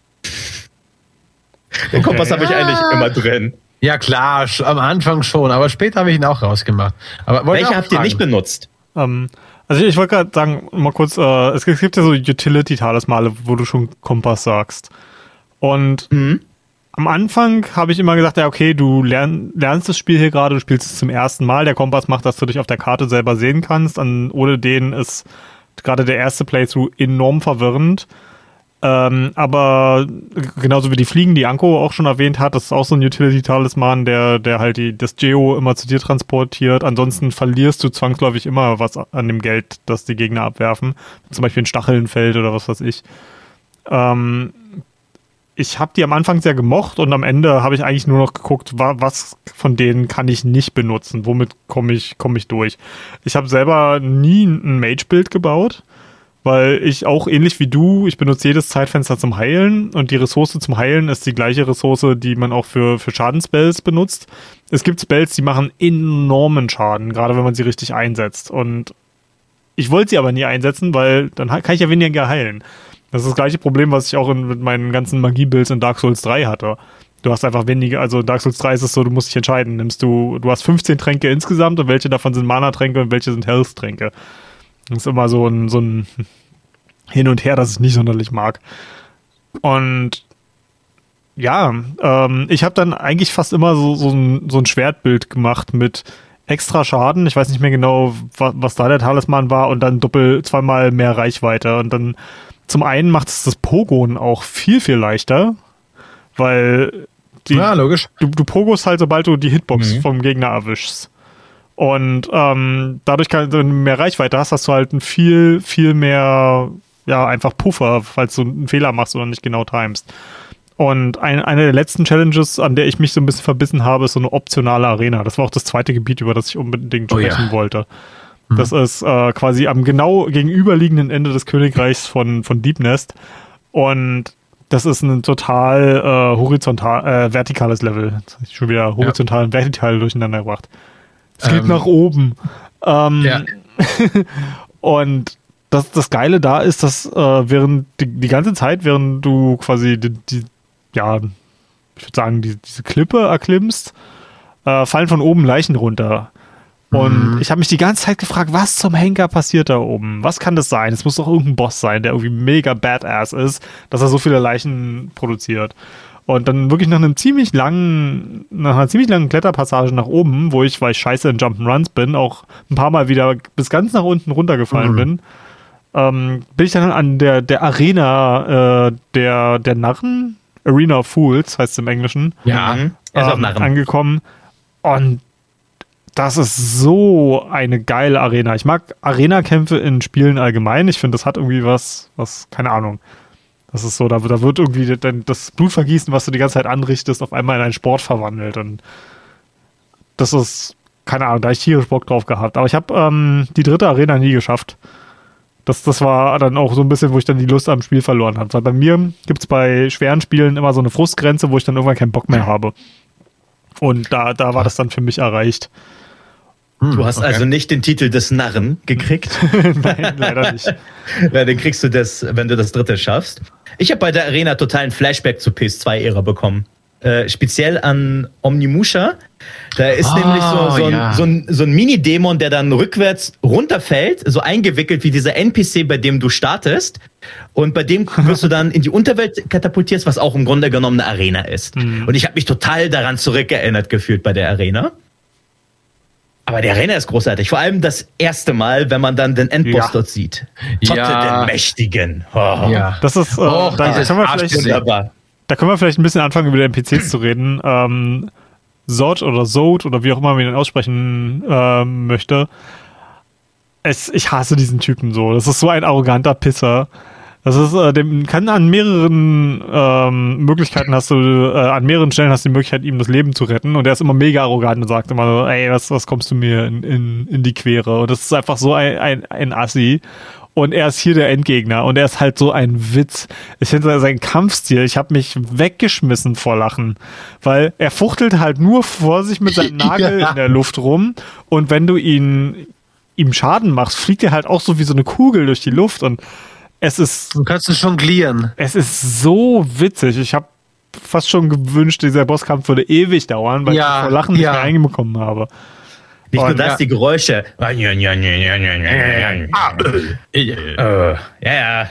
Den okay. Kompass habe ich eigentlich immer drin. Ja klar, am Anfang schon, aber später habe ich ihn auch rausgemacht. Aber Welche habt ihr nicht benutzt? Ähm, also ich wollte gerade sagen, mal kurz, äh, es gibt ja so Utility-Talismale, wo du schon Kompass sagst. Und mhm. Am Anfang habe ich immer gesagt, ja, okay, du lern, lernst das Spiel hier gerade, du spielst es zum ersten Mal. Der Kompass macht, dass du dich auf der Karte selber sehen kannst. An, ohne den ist gerade der erste Playthrough enorm verwirrend. Ähm, aber genauso wie die Fliegen, die Anko auch schon erwähnt hat, das ist auch so ein Utility-Talisman, der, der halt die, das Geo immer zu dir transportiert. Ansonsten verlierst du zwangsläufig immer was an dem Geld, das die Gegner abwerfen. Zum Beispiel ein Stachelnfeld oder was weiß ich. Ähm, ich habe die am Anfang sehr gemocht und am Ende habe ich eigentlich nur noch geguckt, was von denen kann ich nicht benutzen, womit komme ich, komm ich durch. Ich habe selber nie ein Mage-Bild gebaut weil ich auch ähnlich wie du, ich benutze jedes Zeitfenster zum Heilen und die Ressource zum Heilen ist die gleiche Ressource, die man auch für, für Schadenspells benutzt. Es gibt Spells, die machen enormen Schaden, gerade wenn man sie richtig einsetzt. Und ich wollte sie aber nie einsetzen, weil dann kann ich ja weniger heilen. Das ist das gleiche Problem, was ich auch in, mit meinen ganzen Magie-Builds in Dark Souls 3 hatte. Du hast einfach weniger, also Dark Souls 3 ist es so, du musst dich entscheiden. Nimmst du, du hast 15 Tränke insgesamt und welche davon sind Mana-Tränke und welche sind Health-Tränke. Das ist immer so ein, so ein Hin und Her, das ich nicht sonderlich mag. Und ja, ähm, ich habe dann eigentlich fast immer so, so, ein, so ein Schwertbild gemacht mit extra Schaden. Ich weiß nicht mehr genau, was, was da der Talisman war und dann doppel zweimal mehr Reichweite. Und dann zum einen macht es das Pogon auch viel, viel leichter, weil die, ja, logisch. Du, du pogos halt, sobald du die Hitbox mhm. vom Gegner erwischst. Und ähm, dadurch, kann, wenn du mehr Reichweite hast, hast du halt ein viel, viel mehr, ja, einfach Puffer, falls du einen Fehler machst oder nicht genau timest. Und ein, eine der letzten Challenges, an der ich mich so ein bisschen verbissen habe, ist so eine optionale Arena. Das war auch das zweite Gebiet, über das ich unbedingt sprechen oh, ja. wollte. Mhm. Das ist äh, quasi am genau gegenüberliegenden Ende des Königreichs von, von Deep Nest. Und das ist ein total äh, horizontal, äh, vertikales Level. Jetzt ich schon wieder horizontal ja. und vertikal durcheinander gebracht. Es geht ähm, nach oben. Ähm, ja. und das, das Geile da ist, dass äh, während die, die ganze Zeit, während du quasi die, die ja, ich würde sagen, die, diese Klippe erklimmst, äh, fallen von oben Leichen runter. Und mhm. ich habe mich die ganze Zeit gefragt, was zum Henker passiert da oben? Was kann das sein? Es muss doch irgendein Boss sein, der irgendwie mega badass ist, dass er so viele Leichen produziert. Und dann wirklich nach einem ziemlich langen, nach einer ziemlich langen Kletterpassage nach oben, wo ich, weil ich scheiße in Jump'n'Runs bin, auch ein paar Mal wieder bis ganz nach unten runtergefallen mhm. bin, ähm, bin ich dann an der, der Arena äh, der, der Narren, Arena of Fools heißt es im Englischen, ja, ähm, angekommen. Und das ist so eine geile Arena. Ich mag Arena-Kämpfe in Spielen allgemein. Ich finde, das hat irgendwie was, was, keine Ahnung. Das ist so, da, da wird irgendwie das Blutvergießen, was du die ganze Zeit anrichtest, auf einmal in einen Sport verwandelt. Und das ist, keine Ahnung, da ich tierisch Bock drauf gehabt. Aber ich habe ähm, die dritte Arena nie geschafft. Das, das war dann auch so ein bisschen, wo ich dann die Lust am Spiel verloren habe. Weil bei mir gibt es bei schweren Spielen immer so eine Frustgrenze, wo ich dann irgendwann keinen Bock mehr habe. Und da, da war das dann für mich erreicht. Hm, du hast okay. also nicht den Titel des Narren gekriegt. Nein, leider nicht. ja, den kriegst du das, wenn du das dritte schaffst. Ich habe bei der Arena totalen Flashback zur PS2-Ära bekommen. Äh, speziell an Omnimusha. Da ist oh, nämlich so, so, ja. ein, so ein, so ein Mini-Dämon, der dann rückwärts runterfällt, so eingewickelt wie dieser NPC, bei dem du startest. Und bei dem wirst du dann in die Unterwelt katapultiert, was auch im Grunde genommen eine Arena ist. Mhm. Und ich habe mich total daran zurückerinnert gefühlt bei der Arena. Aber der Arena ist großartig. Vor allem das erste Mal, wenn man dann den Endboss ja. dort sieht. Totte ja. den Mächtigen. Oh. Ja. Das ist, äh, oh, da, können wir vielleicht, da können wir vielleicht ein bisschen anfangen, über die NPCs zu reden. Ähm, Zod oder Zod oder wie auch immer man ihn aussprechen äh, möchte. Es, ich hasse diesen Typen so. Das ist so ein arroganter Pisser. Das ist, äh, dem kann an mehreren ähm, Möglichkeiten hast du, äh, an mehreren Stellen hast du die Möglichkeit, ihm das Leben zu retten. Und er ist immer mega arrogant und sagt immer so, ey, was, was kommst du mir in, in, in die Quere? Und das ist einfach so ein, ein, ein Assi. Und er ist hier der Endgegner und er ist halt so ein Witz. Ich finde seinen Kampfstil, ich habe mich weggeschmissen vor Lachen, weil er fuchtelt halt nur vor sich mit seinem Nagel ja. in der Luft rum und wenn du ihn ihm Schaden machst, fliegt er halt auch so wie so eine Kugel durch die Luft und es ist. Du kannst es jonglieren. Es ist so witzig. Ich habe fast schon gewünscht, dieser Bosskampf würde ewig dauern, weil ja, ich vor Lachen ja. nicht mehr eingekommen habe. Nicht nur das, ja. die Geräusche. ja, ja.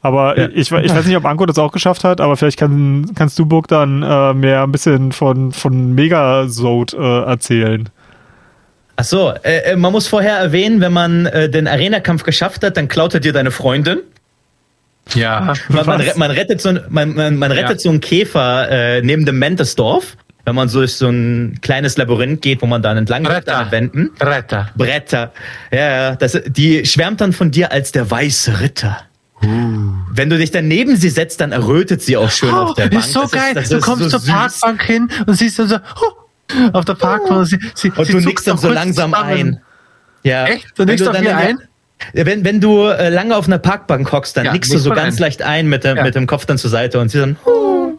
Aber ja. Ich, ich weiß nicht, ob Anko das auch geschafft hat, aber vielleicht kann, kannst du, Burg, dann äh, mehr ein bisschen von, von Megasode äh, erzählen. Ach so, äh, äh, man muss vorher erwähnen, wenn man äh, den Arena-Kampf geschafft hat, dann klaut er dir deine Freundin. Ja. Man, man, man rettet, so, man, man, man rettet ja. so einen Käfer äh, neben dem Mentesdorf, wenn man so durch so ein kleines Labyrinth geht, wo man dann entlang Bretter. an Wänden. Bretter. Bretter. Ja, ja. Das, die schwärmt dann von dir als der weiße Ritter. Uh. Wenn du dich dann neben sie setzt, dann errötet sie auch schön oh, auf der Bank. Ist so das geil. Ist, du kommst so zur Parkbank hin und siehst dann so, oh, auf der Parkbank. Sie, sie, und sie du nickst dann so langsam ein. Ja. Echt? Du nickst auf mir ein? Wenn, wenn du äh, lange auf einer Parkbank hockst, dann ja, nickst du so ganz ein. leicht ein mit, dem, ja. mit dem Kopf dann zur Seite und sie dann. Uh.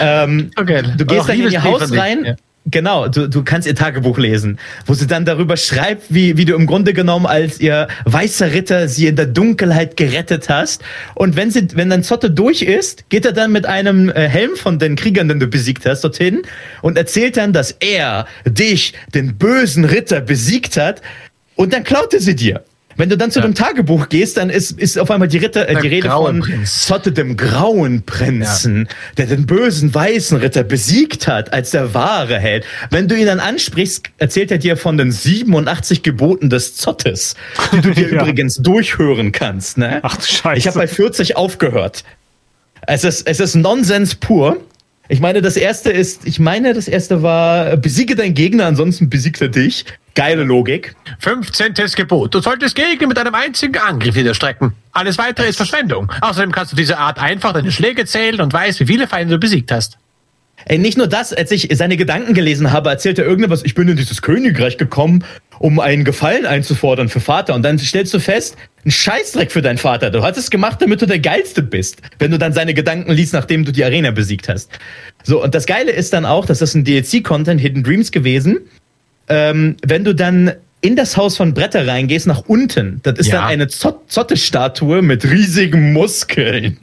Ähm, okay. Du gehst dann in ihr Haus rein. Ja. Genau, du, du kannst ihr Tagebuch lesen, wo sie dann darüber schreibt, wie, wie du im Grunde genommen als ihr weißer Ritter sie in der Dunkelheit gerettet hast. Und wenn sie, wenn dann Zotte durch ist, geht er dann mit einem äh, Helm von den Kriegern, den du besiegt hast, dorthin und erzählt dann, dass er dich, den bösen Ritter, besiegt hat. Und dann klaut er sie dir. Wenn du dann zu ja. dem Tagebuch gehst, dann ist, ist auf einmal die, Ritter, äh, die Rede von Prinz. Zotte, dem grauen Prinzen, ja. der den bösen weißen Ritter besiegt hat, als der wahre Held. Wenn du ihn dann ansprichst, erzählt er dir von den 87 Geboten des Zottes, die du dir ja. übrigens durchhören kannst. Ne? Ach Scheiße. Ich habe bei 40 aufgehört. Es ist, es ist Nonsens pur. Ich meine, das erste ist, ich meine, das erste war, besiege deinen Gegner, ansonsten besiegt er dich. Geile Logik. 15. Gebot. Du solltest Gegner mit einem einzigen Angriff niederstrecken. Alles weitere ist Verschwendung. Außerdem kannst du diese Art einfach deine Schläge zählen und weißt, wie viele Feinde du besiegt hast. Ey, nicht nur das, als ich seine Gedanken gelesen habe, erzählt er irgendwas, ich bin in dieses Königreich gekommen, um einen Gefallen einzufordern für Vater. Und dann stellst du fest, ein Scheißdreck für deinen Vater. Du hast es gemacht, damit du der Geilste bist, wenn du dann seine Gedanken liest, nachdem du die Arena besiegt hast. So, und das Geile ist dann auch, dass das ein DLC-Content Hidden Dreams gewesen. Ähm, wenn du dann in das Haus von Bretter reingehst, nach unten, das ist ja. dann eine Zott Zotte-Statue mit riesigen Muskeln.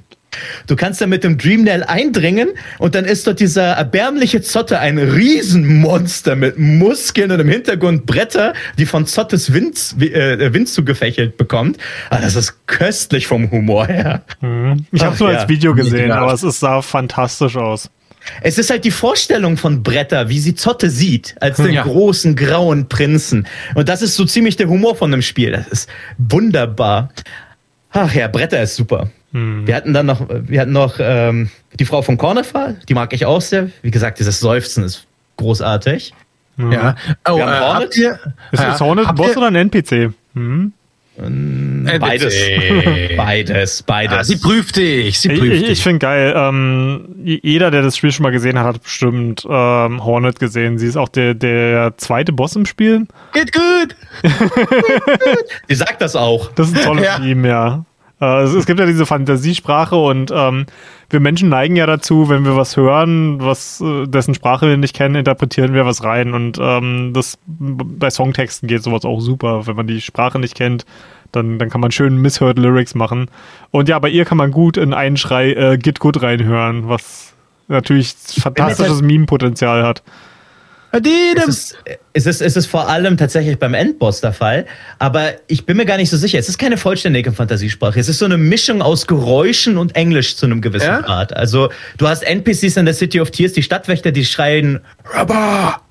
Du kannst dann mit dem Dreamnail eindringen und dann ist dort dieser erbärmliche Zotte ein Riesenmonster mit Muskeln und im Hintergrund Bretter, die von Zottes Wind, äh, Wind zugefächelt bekommt. Ah, das ist köstlich vom Humor her. Mhm. Ich habe es nur ja. als Video gesehen, aber es sah fantastisch aus. Es ist halt die Vorstellung von Bretter, wie sie Zotte sieht, als den ja. großen grauen Prinzen. Und das ist so ziemlich der Humor von dem Spiel. Das ist wunderbar. Ach ja, Bretter ist super. Hm. Wir hatten dann noch, wir hatten noch ähm, die Frau von Cornefa, die mag ich auch sehr. Wie gesagt, dieses Seufzen ist großartig. Ja. Oh, äh, habt ihr, ist ja, Hornet ein Boss oder ein NPC? Hm? Beides. beides, beides. Ah, sie prüft dich. Sie prüft ich, ich, ich finde geil. Ähm, jeder, der das Spiel schon mal gesehen hat, hat bestimmt ähm, Hornet gesehen. Sie ist auch der, der zweite Boss im Spiel. Geht gut. Sie sagt das auch. Das ist ein tolles ja. Team, ja. Äh, es, gibt ja diese Fantasiesprache und ähm, wir Menschen neigen ja dazu, wenn wir was hören, was äh, dessen Sprache wir nicht kennen, interpretieren wir was rein. Und ähm, das bei Songtexten geht sowas auch super. Wenn man die Sprache nicht kennt, dann, dann kann man schön Misheard Lyrics machen. Und ja, bei ihr kann man gut in einen Schrei äh, Git Good reinhören, was natürlich fantastisches Meme-Potenzial hat. Es ist, es, ist, es ist vor allem tatsächlich beim Endboss der Fall, aber ich bin mir gar nicht so sicher. Es ist keine vollständige Fantasiesprache. Es ist so eine Mischung aus Geräuschen und Englisch zu einem gewissen ja? Grad. Also du hast NPCs in der City of Tears, die Stadtwächter, die schreien Rubber!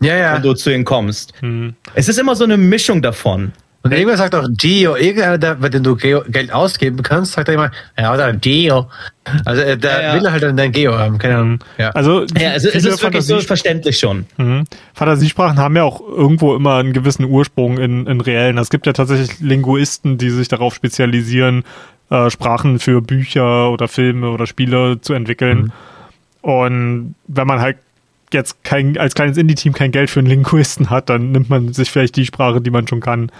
Ja, ja. Wenn du zu ihnen kommst. Hm. Es ist immer so eine Mischung davon. Und irgendwann sagt auch Geo, irgendeiner, wenn du Geld ausgeben kannst, sagt er immer, ja, oder Geo. Also äh, der ja, ja. will halt dann dein Geo haben, keine Ahnung. Ja. Also, ja, also es ist wirklich so verständlich schon. Mhm. Fantasiesprachen haben ja auch irgendwo immer einen gewissen Ursprung in, in reellen. Es gibt ja tatsächlich Linguisten, die sich darauf spezialisieren, äh, Sprachen für Bücher oder Filme oder Spiele zu entwickeln. Mhm. Und wenn man halt jetzt kein, als kleines Indie-Team kein Geld für einen Linguisten hat, dann nimmt man sich vielleicht die Sprache, die man schon kann.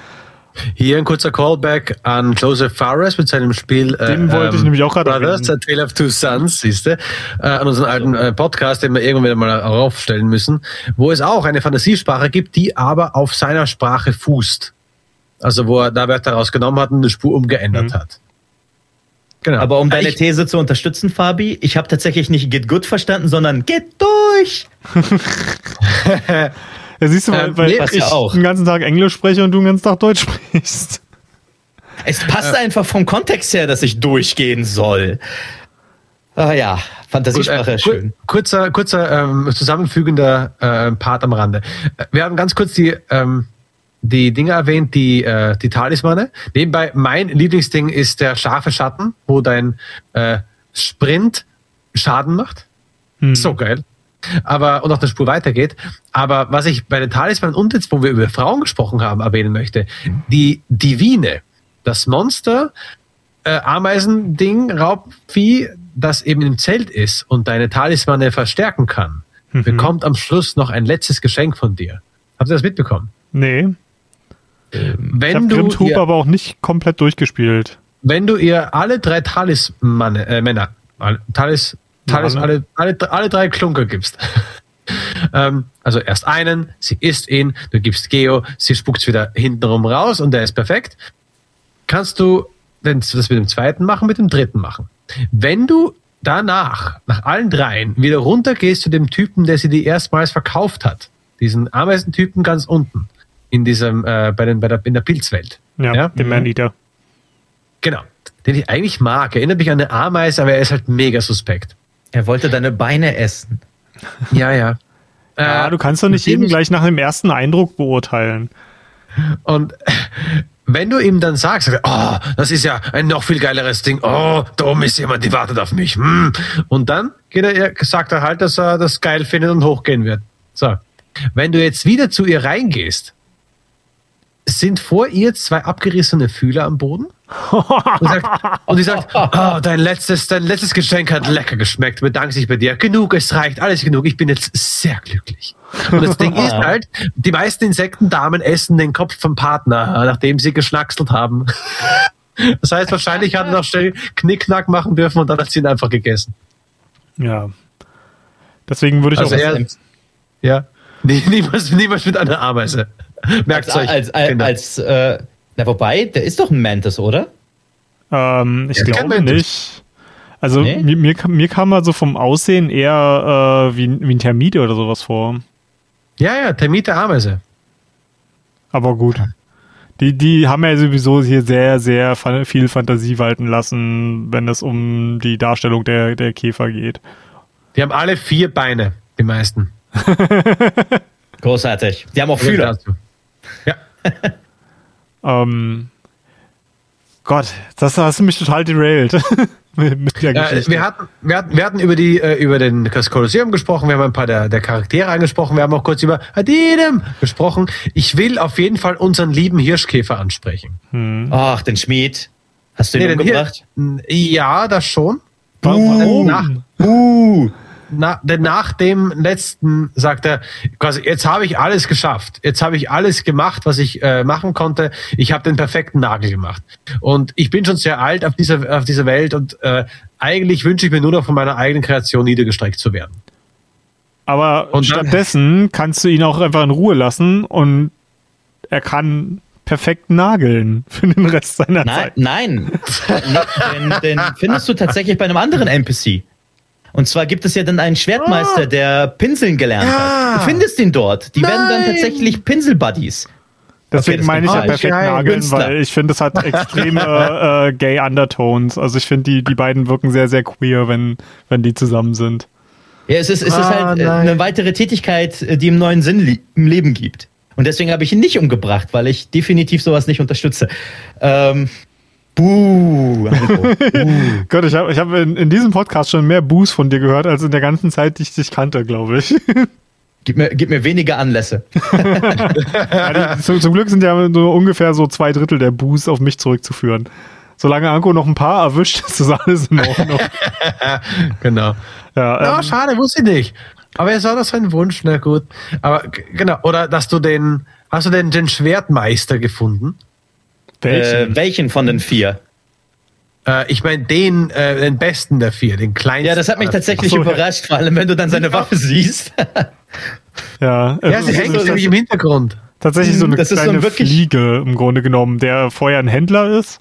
Hier ein kurzer Callback an Joseph Fares mit seinem Spiel äh, Den wollte ich ähm, nämlich auch gerade Brothers, A Tale of Two Sons, siehst du, äh, an unseren alten äh, Podcast, den wir irgendwann mal aufstellen müssen, wo es auch eine Fantasiesprache gibt, die aber auf seiner Sprache fußt. Also wo er da Wörter rausgenommen hat und eine Spur umgeändert mhm. hat. Genau. Aber um deine ich, These zu unterstützen, Fabi, ich habe tatsächlich nicht Get Good verstanden, sondern Get durch. Ja, siehst du, weil, ähm, weil nee, ich ja den ganzen Tag Englisch spreche und du den ganzen Tag Deutsch sprichst. Es passt äh, einfach vom Kontext her, dass ich durchgehen soll. Ah ja, Fantasiesprache, äh, schön. Kurzer, kurzer ähm, zusammenfügender äh, Part am Rande. Äh, wir haben ganz kurz die, ähm, die Dinge erwähnt, die, äh, die Talismane. Nebenbei, mein Lieblingsding ist der scharfe Schatten, wo dein äh, Sprint Schaden macht. Hm. So geil aber und auch der Spur weitergeht. Aber was ich bei den Talisman und jetzt, wo wir über Frauen gesprochen haben, erwähnen möchte, die Divine, das Monster, äh, Ameisending, Raubvieh, das eben im Zelt ist und deine Talismane verstärken kann, mhm. bekommt am Schluss noch ein letztes Geschenk von dir. Habt ihr das mitbekommen? Nee. Wenn ich du ihr, aber auch nicht komplett durchgespielt. Wenn du ihr alle drei Talismane, äh, Männer, Talis, Talis, alle, alle, alle drei Klunker gibst. ähm, also erst einen, sie isst ihn, du gibst Geo, sie spuckt wieder hintenrum raus und der ist perfekt. Kannst du das mit dem zweiten machen, mit dem dritten machen. Wenn du danach, nach allen dreien, wieder runtergehst zu dem Typen, der sie dir erstmals verkauft hat, diesen Ameisentypen ganz unten, in diesem, äh, bei den, bei der, in der Pilzwelt. Ja, ja? den Man-Eater. Genau. Den ich eigentlich mag. Erinnert mich an eine Ameise, aber er ist halt mega suspekt. Er wollte deine Beine essen. Ja, ja. Ja, äh, du kannst doch nicht jeden gleich nach dem ersten Eindruck beurteilen. Und wenn du ihm dann sagst, oh, das ist ja ein noch viel geileres Ding, oh, da oben ist jemand, die wartet auf mich. Hm. Und dann geht er, sagt er halt, dass er das geil findet und hochgehen wird. So. Wenn du jetzt wieder zu ihr reingehst, sind vor ihr zwei abgerissene Fühler am Boden und, sagt, und die sagt, oh, dein letztes, dein letztes Geschenk hat lecker geschmeckt, bedanke sich bei dir. Genug, es reicht, alles genug. Ich bin jetzt sehr glücklich. Und das Ding ist halt, die meisten Insektendamen essen den Kopf vom Partner, nachdem sie geschnackselt haben. Das heißt, wahrscheinlich hat er noch schnell Knickknack machen dürfen und dann hat sie ihn einfach gegessen. Ja. Deswegen würde ich also auch. Er, ja. Niemals, niemals mit einer Ameise. Merkt als, euch. Als, als, als äh, na, wobei, der ist doch ein Mantis, oder? Ähm, ich glaube nicht. Also Nee? mir, mir, kam- mir kam er so vom Aussehen eher äh, wie, ein- wie ein Termit oder sowas vor. Ja, ja, Termite Ameise. Aber gut. Die, die haben ja sowieso hier sehr, sehr viel Fantasie walten lassen, wenn es um die Darstellung der, der Käfer geht. Die haben alle vier Beine, die meisten. Großartig. Die haben auch Fühler. Ja. Ähm, Gott, das hast du mich total derailed. mit, der Äh, wir, hatten, wir, hatten, wir hatten über, die, äh, über den, das Kolosseum gesprochen, wir haben ein paar der, der Charaktere angesprochen, wir haben auch kurz über Adidem gesprochen. Ich will auf jeden Fall unseren lieben Hirschkäfer ansprechen. Ach, den Schmied. Hast du ihn den umgebracht? Ja, das schon. Warum? Nach, Uh. Na, denn nach dem letzten sagt er, quasi, jetzt habe ich alles geschafft. Jetzt habe ich alles gemacht, was ich äh, machen konnte. Ich habe den perfekten Nagel gemacht. Und ich bin schon sehr alt auf dieser, auf dieser Welt und äh, eigentlich wünsche ich mir nur noch von meiner eigenen Kreation niedergestreckt zu werden. Aber Und dann- stattdessen kannst du ihn auch einfach in Ruhe lassen und er kann perfekt nageln für den Rest seiner Nein, Zeit. nein. den, den findest du tatsächlich bei einem anderen NPC. Und zwar gibt es ja dann einen Schwertmeister, der Pinseln gelernt Ja. hat. Du findest ihn dort. Die werden dann Nein. tatsächlich Pinsel-Buddies. Deswegen das meine ich ja perfekt. Ja, nageln, Künstler. weil ich finde, es hat extreme äh, gay Undertones. Also ich finde, die, die beiden wirken sehr, sehr queer, wenn, wenn die zusammen sind. Ja, es ist, es ist Ah, halt äh, nein. eine weitere Tätigkeit, äh, die ihm neuen Sinn li- im Leben gibt. Und deswegen habe ich ihn nicht umgebracht, weil ich definitiv sowas nicht unterstütze. Ähm, buh. Gott, ich habe ich hab in, in diesem Podcast schon mehr Boos von dir gehört, als in der ganzen Zeit, die ich dich kannte, glaube ich. Gib mir, gib mir weniger Anlässe. Ja, die, zum, zum Glück sind ja so ungefähr so zwei Drittel der Boos auf mich zurückzuführen. Solange Anko noch ein paar erwischt, ist das alles in Ordnung. Genau. Ja, ähm, schade, wusste ich nicht. Aber es war doch sein Wunsch, na gut. Aber genau, oder dass du den, hast du den, den Schwertmeister gefunden? Welchen? Äh, welchen von den vier? Äh, ich meine den, äh, den besten der vier, den kleinsten. Ja, das hat mich tatsächlich Ach so, ja. überrascht, vor allem wenn du dann seine Waffe siehst. ja, Ja, es sie ist hängt nämlich im Hintergrund. tatsächlich so eine Das ist so kleine ein wirklich- Fliege im Grunde genommen, der vorher ein Händler ist.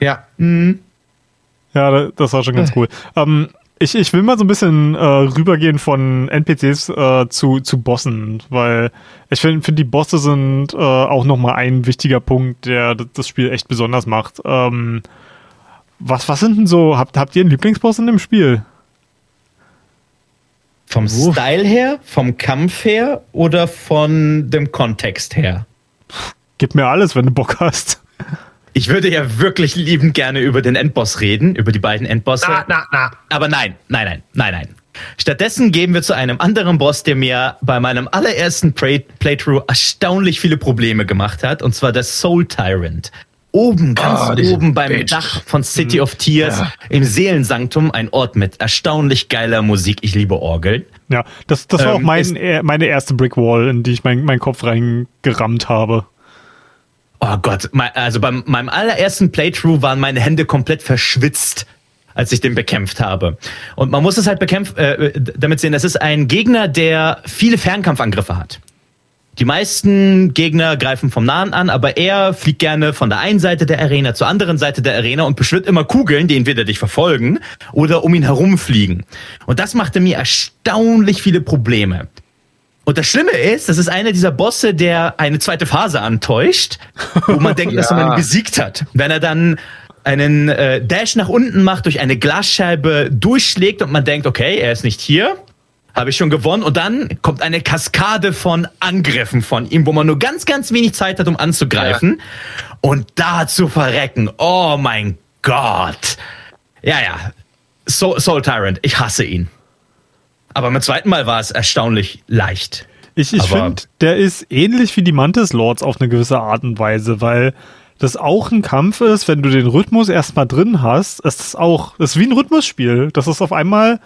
Ja. Ja, da- das war schon ganz cool. Ähm, ich, ich will mal so ein bisschen äh, rübergehen von NPCs äh, zu, zu Bossen, weil ich finde, find, die Bosse sind äh, auch nochmal ein wichtiger Punkt, der das Spiel echt besonders macht. Ähm, was, was sind denn so, habt, habt ihr einen Lieblingsboss in dem Spiel? Vom Style her, vom Kampf her oder von dem Kontext her? Gib mir alles, wenn du Bock hast. Ich würde ja wirklich liebend gerne über den Endboss reden, über die beiden Endbosse. Na, na, na. Aber nein, nein, nein, nein, nein. Stattdessen gehen wir zu einem anderen Boss, der mir bei meinem allerersten Play Playthrough erstaunlich viele Probleme gemacht hat, und zwar der Soul Tyrant. Oben, ganz diese oben beim Bitch. Dach von City of Tears, Ja. im Seelensanktum, ein Ort mit erstaunlich geiler Musik. Ich liebe Orgeln. Ja, das, das war Ähm, auch mein, meine erste Brickwall, in die ich mein- meinen Kopf reingerammt habe. Oh Gott, also beim meinem allerersten Playthrough waren meine Hände komplett verschwitzt, als ich den bekämpft habe. Und man muss es halt bekämpfen, äh, damit sehen, das ist ein Gegner, der viele Fernkampfangriffe hat. Die meisten Gegner greifen vom Nahen an, aber er fliegt gerne von der einen Seite der Arena zur anderen Seite der Arena und beschwört immer Kugeln, die entweder dich verfolgen oder um ihn herumfliegen. Und das machte mir erstaunlich viele Probleme. Und das Schlimme ist, das ist einer dieser Bosse, der eine zweite Phase antäuscht, wo man denkt, dass Ja. man ihn besiegt hat. Wenn er dann einen äh, Dash nach unten macht, durch eine Glasscheibe durchschlägt und man denkt, okay, er ist nicht hier, habe ich schon gewonnen. Und dann kommt eine Kaskade von Angriffen von ihm, wo man nur ganz, ganz wenig Zeit hat, um anzugreifen. Und da zu verrecken, oh mein Gott. Ja, ja, Soul, Soul Tyrant, ich hasse ihn. Aber beim zweiten Mal war es erstaunlich leicht. Ich, ich finde, der ist ähnlich wie die Mantis Lords auf eine gewisse Art und Weise, weil das auch ein Kampf ist, wenn du den Rhythmus erstmal drin hast, ist das auch, das ist wie ein Rhythmusspiel. Das ist auf einmal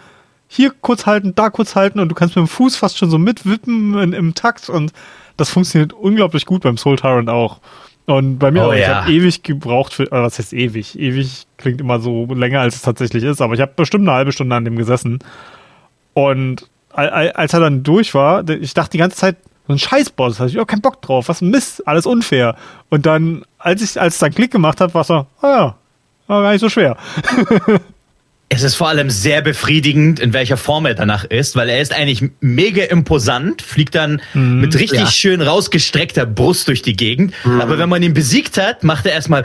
hier kurz halten, da kurz halten und du kannst mit dem Fuß fast schon so mitwippen in, im Takt und das funktioniert unglaublich gut beim Soul Tyrant auch. Und bei mir Oh auch. Ich ja. habe ewig gebraucht für, äh, was heißt ewig? Ewig klingt immer so länger, als es tatsächlich ist, aber ich habe bestimmt eine halbe Stunde an dem gesessen. Und al- al- als er dann durch war, ich dachte die ganze Zeit, so ein Scheißboss, hab ich auch keinen Bock drauf, was ein Mist, alles unfair. Und dann, als ich, als es dann Klick gemacht hat, war es so, ah ja, war gar nicht so schwer. es ist vor allem sehr befriedigend, in welcher Form er danach ist, weil er ist eigentlich mega imposant, fliegt dann mhm, mit richtig ja. schön rausgestreckter Brust durch die Gegend. Mhm. Aber wenn man ihn besiegt hat, macht er erstmal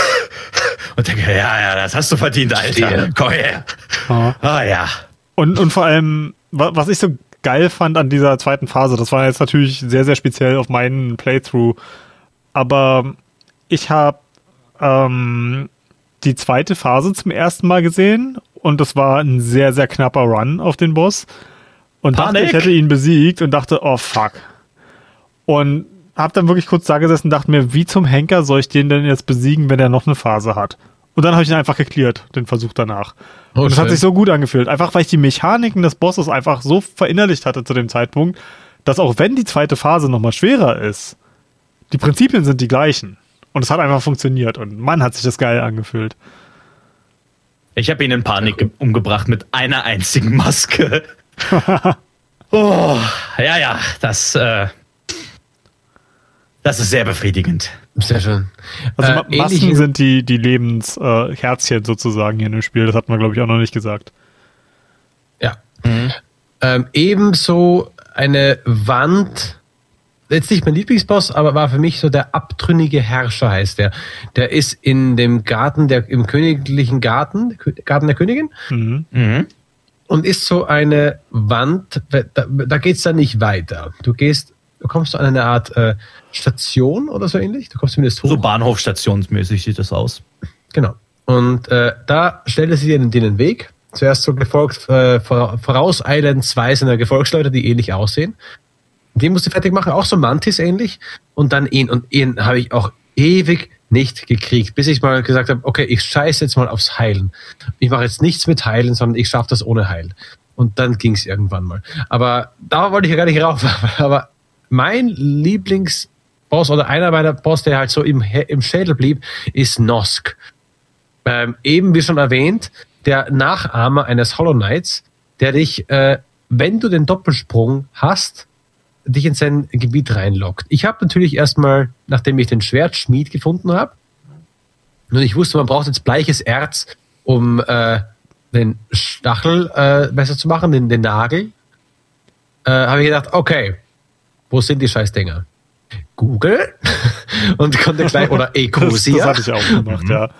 und denke, ja, ja, das hast du verdient, Alter. Komm her. Ah oh. oh, ja. Und, und vor allem, was ich so geil fand an dieser zweiten Phase, das war jetzt natürlich sehr, sehr speziell auf meinen Playthrough, aber ich habe ähm, die zweite Phase zum ersten Mal gesehen und das war ein sehr, sehr knapper Run auf den Boss. Und Panik. dachte, ich hätte ihn besiegt und dachte, oh fuck. Und hab dann wirklich kurz da gesessen und dachte mir, wie zum Henker soll ich den denn jetzt besiegen, wenn er noch eine Phase hat? Und dann habe ich ihn einfach geklärt, den Versuch danach. Oh, und das hat sich so gut angefühlt. Einfach weil ich die Mechaniken des Bosses einfach so verinnerlicht hatte zu dem Zeitpunkt, dass auch wenn die zweite Phase nochmal schwerer ist, die Prinzipien sind die gleichen. Und es hat einfach funktioniert. Und Mann, hat sich das geil angefühlt. Ich habe ihn in Panik umgebracht mit einer einzigen Maske. oh, ja, ja, das, äh, das ist sehr befriedigend. Sehr schön. Also äh, Masken sind die, die Lebensherzchen äh, sozusagen hier in dem Spiel. Das hat man, glaube ich, auch noch nicht gesagt. Ja. Mhm. Ähm, ebenso eine Wand jetzt nicht mein Lieblingsboss, aber war für mich so der abtrünnige Herrscher heißt der. Der ist in dem Garten, der im königlichen Garten, Garten der Königin. Mhm. Mhm. Und ist so eine Wand, da, da geht's dann nicht weiter. Du gehst, du kommst an eine Art äh, Station oder so ähnlich. Du kommst zumindest hoch. So Bahnhofstationsmäßig sieht das aus. Genau. Und äh, da stellt sie dir den, Weg. Zuerst so gefolgt, äh, vorauseilend zwei seiner Gefolgsleute, die ähnlich aussehen. Den musst du fertig machen, auch so Mantis ähnlich. Und dann ihn. Und ihn habe ich auch ewig nicht gekriegt, bis ich mal gesagt habe, okay, ich scheiße jetzt mal aufs Heilen. Ich mache jetzt nichts mit Heilen, sondern ich schaffe das ohne Heil. Und dann ging es irgendwann mal. Aber da wollte ich ja gar nicht rauf. Aber mein Lieblingsboss oder einer meiner Boss, der halt so im, im Schädel blieb, ist Nosk. Ähm, eben wie schon erwähnt, der Nachahmer eines Hollow Knights, der dich, äh, wenn du den Doppelsprung hast, dich in sein Gebiet reinlockt. Ich habe natürlich erstmal, nachdem ich den Schwertschmied gefunden habe, und ich wusste, man braucht jetzt bleiches Erz, um äh, den Stachel äh, besser zu machen, den, den Nagel, äh, habe ich gedacht, okay, wo sind die Scheißdinger? Google und konnte gleich, oder Ecosia. Das, das hatte ich auch gemacht, ja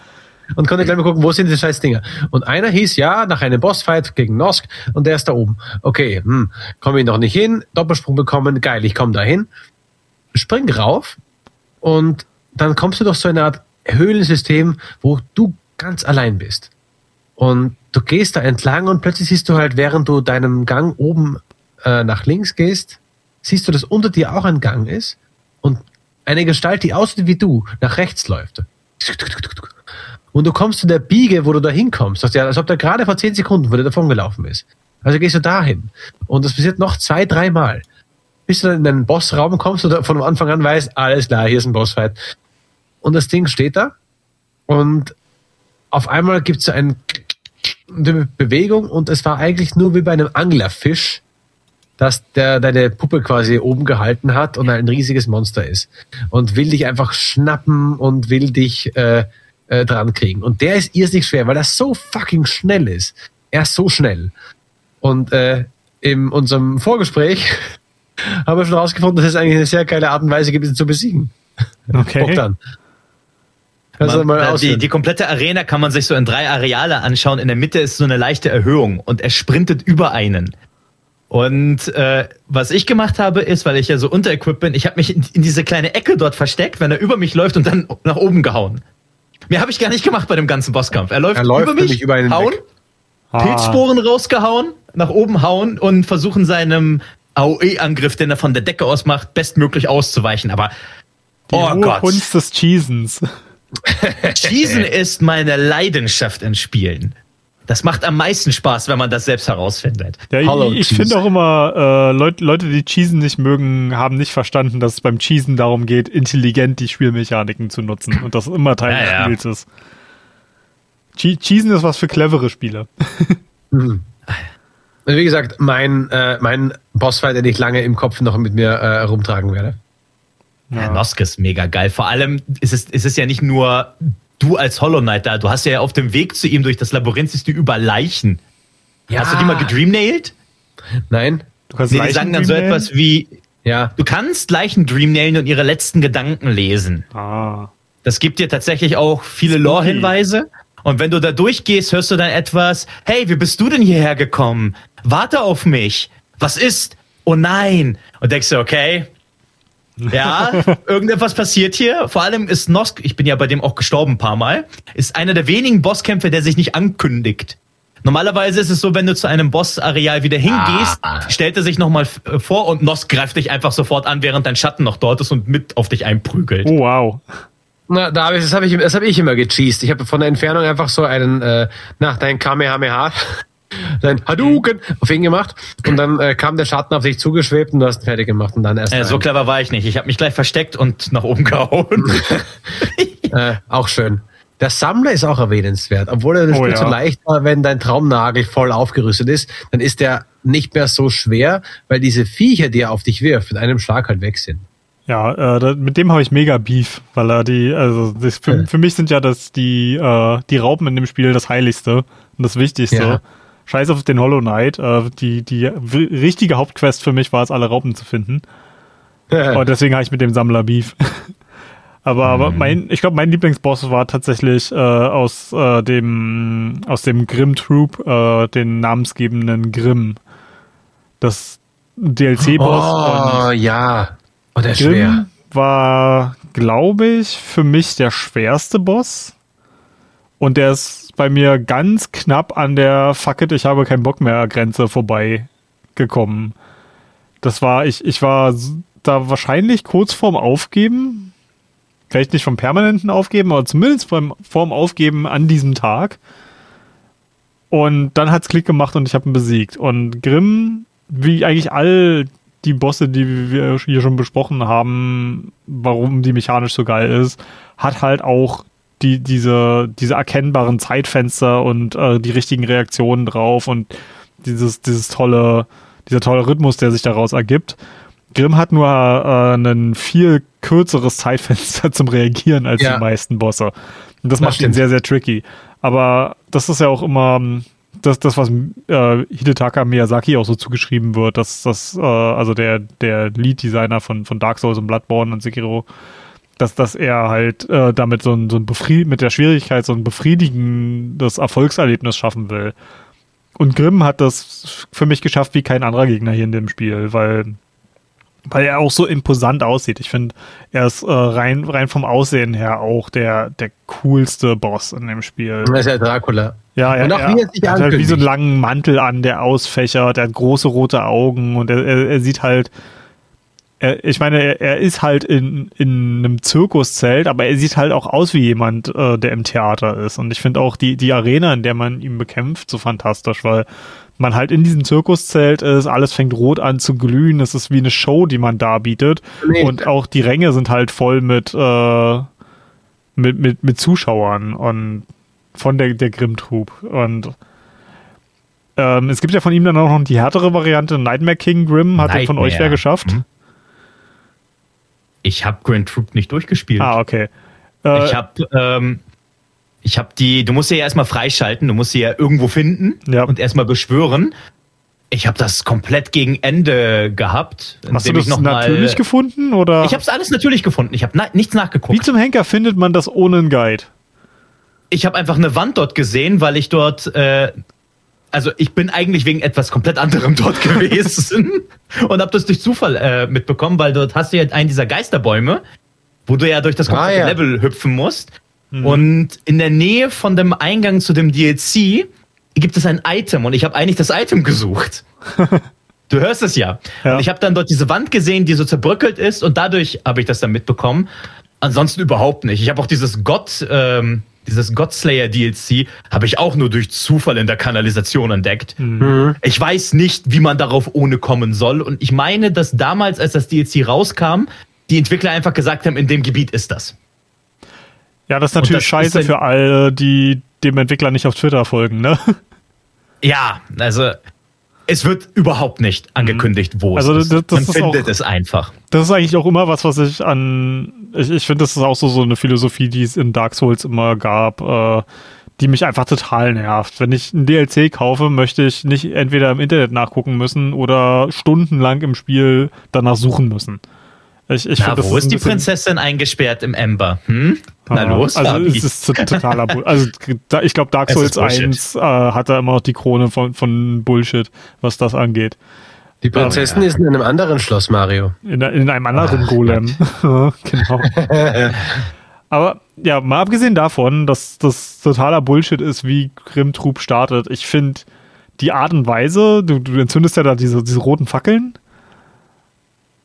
und konnte gleich mal gucken, wo sind diese scheiß Dinger. Und einer hieß, ja, nach einem Bossfight gegen Nosk und der ist da oben. Okay, hm, komme ich noch nicht hin, Doppelsprung bekommen, geil, ich komme da hin, spring rauf und dann kommst du doch so eine Art Höhlensystem, wo du ganz allein bist. Und du gehst da entlang und plötzlich siehst du halt, während du deinem Gang oben äh, nach links gehst, siehst du, dass unter dir auch ein Gang ist und eine Gestalt, die aussieht wie du, nach rechts läuft und du kommst zu der Biege, wo du da hinkommst, als ob der gerade vor zehn Sekunden wo der davon gelaufen ist. Also gehst du dahin. Und das passiert noch zwei, dreimal. Bis du dann in den Bossraum kommst und von Anfang an weißt, alles klar, hier ist ein Bossfight. Und das Ding steht da und auf einmal gibt es eine Bewegung und es war eigentlich nur wie bei einem Anglerfisch, dass der deine Puppe quasi oben gehalten hat und ein riesiges Monster ist und will dich einfach schnappen und will dich äh, äh, dran kriegen. Und der ist irrsinnig schwer, weil er so fucking schnell ist. Er ist so schnell. Und äh, in unserem Vorgespräch haben wir schon rausgefunden, dass es eigentlich eine sehr geile Art und Weise gibt, ihn zu besiegen. Okay. dann. Also man, die, die komplette Arena kann man sich so in drei Areale anschauen. In der Mitte ist so eine leichte Erhöhung und er sprintet über einen. Und äh, was ich gemacht habe, ist, weil ich ja so unterequipped bin, ich habe mich in, in, diese kleine Ecke dort versteckt, wenn er über mich läuft und dann nach oben gehauen. Mehr habe ich gar nicht gemacht bei dem ganzen Bosskampf. Er läuft, er läuft über mich, über hauen, ah. Pilzsporen rausgehauen, nach oben hauen und versuchen seinem AOE-Angriff, den er von der Decke aus macht, bestmöglich auszuweichen. Aber die oh Gott. Kunst des Cheesens. Cheesen ist meine Leidenschaft in Spielen. Das macht am meisten Spaß, wenn man das selbst herausfindet. Ja, ich, ich finde auch immer, äh, Leute, Leute, die Cheesen nicht mögen, haben nicht verstanden, dass es beim Cheesen darum geht, intelligent die Spielmechaniken zu nutzen und das immer Teil ja, des Spiels ja. ist. Che Cheesen ist was für clevere Spieler. mhm. Also wie gesagt, mein, äh, mein Bossfight, den ich lange im Kopf noch mit mir äh, rumtragen werde. Ja. Nosk ist mega geil. Vor allem ist es, ist es ja nicht nur du als Hollow Knight da, du hast ja auf dem Weg zu ihm durch das Labyrinth siehst du über Leichen. Ja. Hast du die mal gedreamnailed? Nein? Du kannst Nee, die sagen dann so etwas wie, Ja. du kannst Leichen dreamnailen und ihre letzten Gedanken lesen. Ah. Das gibt dir tatsächlich auch viele Lore-Hinweise. Und wenn du da durchgehst, hörst du dann etwas, hey, wie bist du denn hierher gekommen? Warte auf mich. Was ist? Oh nein. Und denkst du, okay, ja, irgendetwas passiert hier. Vor allem ist Nosk, ich bin ja bei dem auch gestorben ein paar Mal, ist einer der wenigen Bosskämpfe, der sich nicht ankündigt. Normalerweise ist es so, wenn du zu einem Bossareal wieder hingehst, Ah. stellt er sich nochmal vor und Nosk greift dich einfach sofort an, während dein Schatten noch dort ist und mit auf dich einprügelt. Oh, wow. Na, da hab ich, das habe ich, das hab ich immer gecheased. Ich habe von der Entfernung einfach so einen, äh, nach dein Kamehameha, dein Hadouken auf ihn gemacht und dann äh, kam der Schatten auf dich zugeschwebt und du hast ihn fertig gemacht und dann erst. Äh, so clever war ich nicht. Ich habe mich gleich versteckt und nach oben gehauen. äh, auch schön. Der Sammler ist auch erwähnenswert. Obwohl er das Oh, Spiel ja. so leicht war, wenn dein Traumnagel voll aufgerüstet ist, dann ist der nicht mehr so schwer, weil diese Viecher, die er auf dich wirft, mit einem Schlag halt weg sind. Ja, äh, da, mit dem habe ich mega Beef, weil er die, also das, für, für mich sind ja das die, äh, die Raupen in dem Spiel das Heiligste und das Wichtigste. Ja. Scheiß auf den Hollow Knight. Äh, die, die richtige Hauptquest für mich war es, alle Raupen zu finden. Und deswegen habe ich mit dem Sammler Beef. aber, aber mein, ich glaube, mein Lieblingsboss war tatsächlich äh, aus äh, dem aus dem Grimm Troop, äh, den namensgebenden Grimm. Das DLC-Boss Oh, und ja. Oh, der ist Grimm schwer. war, glaube ich, für mich der schwerste Boss. Und der ist bei mir ganz knapp an der Fuck it, ich habe keinen Bock mehr Grenze vorbei gekommen. Das war, ich, ich war da wahrscheinlich kurz vorm Aufgeben. Vielleicht nicht vom permanenten Aufgeben, aber zumindest beim, vorm Aufgeben an diesem Tag. Und dann hat's Klick gemacht und ich habe ihn besiegt. Und Grimm, wie eigentlich all die Bosse, die wir hier schon besprochen haben, warum die mechanisch so geil ist, hat halt auch die, diese, diese erkennbaren Zeitfenster und äh, die richtigen Reaktionen drauf und dieses, dieses tolle, dieser tolle Rhythmus, der sich daraus ergibt. Grimm hat nur äh, ein viel kürzeres Zeitfenster zum Reagieren als Ja. die meisten Bosse. Und das, Das macht ihn stimmt. sehr, sehr tricky. Aber das ist ja auch immer ähm, das, das was äh, Hidetaka Miyazaki auch so zugeschrieben wird, dass das, äh, also der, der Lead-Designer von, von Dark Souls und Bloodborne und Sekiro, dass, dass er halt äh, damit so ein, so ein Befried mit der Schwierigkeit so ein befriedigendes Erfolgserlebnis schaffen will. Und Grimm hat das für mich geschafft wie kein anderer Gegner hier in dem Spiel, weil, weil er auch so imposant aussieht. Ich finde, er ist äh, rein, rein vom Aussehen her auch der, der coolste Boss in dem Spiel. Das ist ja Dracula. Ja, er, Und auch er, wie er sich hat halt wie so einen langen Mantel an, der ausfächert, er hat große rote Augen und er, er, er sieht halt, er, ich meine, er, er ist halt in, in einem Zirkuszelt, aber er sieht halt auch aus wie jemand, äh, der im Theater ist. Und ich finde auch die, die Arena, in der man ihn bekämpft, so fantastisch, weil man halt in diesem Zirkuszelt ist, alles fängt rot an zu glühen, es ist wie eine Show, die man da bietet. Nee. Und auch die Ränge sind halt voll mit, äh, mit, mit, mit Zuschauern und von der, der Grimm-Troop. Und ähm, es gibt ja von ihm dann auch noch die härtere Variante, Nightmare King Grimm. Hat den von euch wer Nightmare. geschafft? Mhm. Ich habe Grand Troop nicht durchgespielt. Ah, okay. Äh, Ich habe ähm, ich habe die, du musst sie ja erstmal freischalten, du musst sie ja irgendwo finden Ja. und erstmal beschwören. Ich habe das komplett gegen Ende gehabt. hast du das noch mal- natürlich gefunden? Oder Ich habe es alles natürlich gefunden. Ich habe na nichts wie nachgeguckt. zum Henker findet man das ohne einen Guide? Ich habe einfach eine Wand dort gesehen, weil ich dort, äh, also ich bin eigentlich wegen etwas komplett anderem dort gewesen und habe das durch Zufall äh, mitbekommen, weil dort hast du ja einen dieser Geisterbäume, wo du ja durch das komplette Ah, ja. Level hüpfen musst. Und in der Nähe von dem Eingang zu dem DLC gibt es ein Item und ich habe eigentlich das Item gesucht. Du hörst es ja. Ja. Und ich habe dann dort diese Wand gesehen, die so zerbröckelt ist und dadurch habe ich das dann mitbekommen. Ansonsten überhaupt nicht. Ich habe auch dieses Gott, ähm, dieses Godslayer DLC habe ich auch nur durch Zufall in der Kanalisation entdeckt. Mhm. Ich weiß nicht, wie man darauf ohne kommen soll. Und ich meine, dass damals, als das DLC rauskam, die Entwickler einfach gesagt haben, in dem Gebiet ist das. Ja, das ist natürlich das scheiße ist für alle, die dem Entwickler nicht auf Twitter folgen, ne? Ja, also es wird überhaupt nicht angekündigt, wo Also es ist. Man ist findet auch- es einfach. Das ist eigentlich auch immer was, was ich an. Ich, ich finde, das ist auch so, so eine Philosophie, die es in Dark Souls immer gab, äh, die mich einfach total nervt. Wenn ich ein DLC kaufe, möchte ich nicht entweder im Internet nachgucken müssen oder stundenlang im Spiel danach suchen müssen. Ich, ich Na, wo ist ein die Prinzessin eingesperrt im Ember? Hm? Na Ja, los, Also Fabi. es ist totaler Bull Also da- ich glaube, Dark ist Souls Bullshit. 1 äh, hat da immer noch die Krone von, von Bullshit, was das angeht. Die Prinzessin ist in einem anderen Schloss, Mario. In, in einem anderen Ach, Golem. genau. Aber ja, mal abgesehen davon, dass das totaler Bullshit ist, wie Grimm-Trub startet. Ich finde die Art und Weise, du, du entzündest ja da diese, diese roten Fackeln.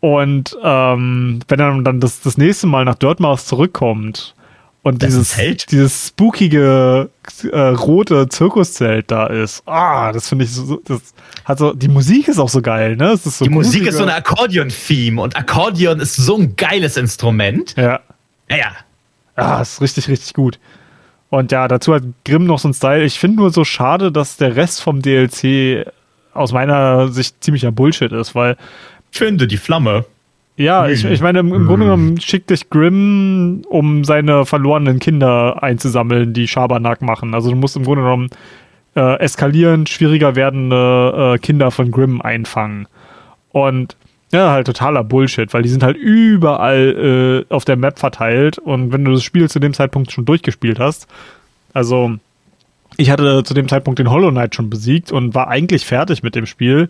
Und ähm, wenn er dann das, das nächste Mal nach Dirtmouth zurückkommt und Das dieses, ein Zelt? dieses spookige äh, rote Zirkuszelt da ist, ah, das finde ich so, das hat so, die Musik ist auch so geil, ne? So die Musik ist so eine Akkordeon-Theme und Akkordeon ist so ein geiles Instrument. Ja, Ja, ja. Ah, ist richtig, richtig gut. Und ja, dazu hat Grimm noch so einen Style. Ich finde nur so schade, dass der Rest vom DLC aus meiner Sicht ziemlicher Bullshit ist, weil, Finde die Flamme. ja, ich, ich meine, im, im Grunde genommen schickt dich Grimm, um seine verlorenen Kinder einzusammeln, die Schabernack machen. Also du musst im Grunde genommen äh, eskalierend schwieriger werdende äh, Kinder von Grimm einfangen. Und ja, halt totaler Bullshit, weil die sind halt überall äh, auf der Map verteilt und wenn du das Spiel zu dem Zeitpunkt schon durchgespielt hast, also ich hatte zu dem Zeitpunkt den Hollow Knight schon besiegt und war eigentlich fertig mit dem Spiel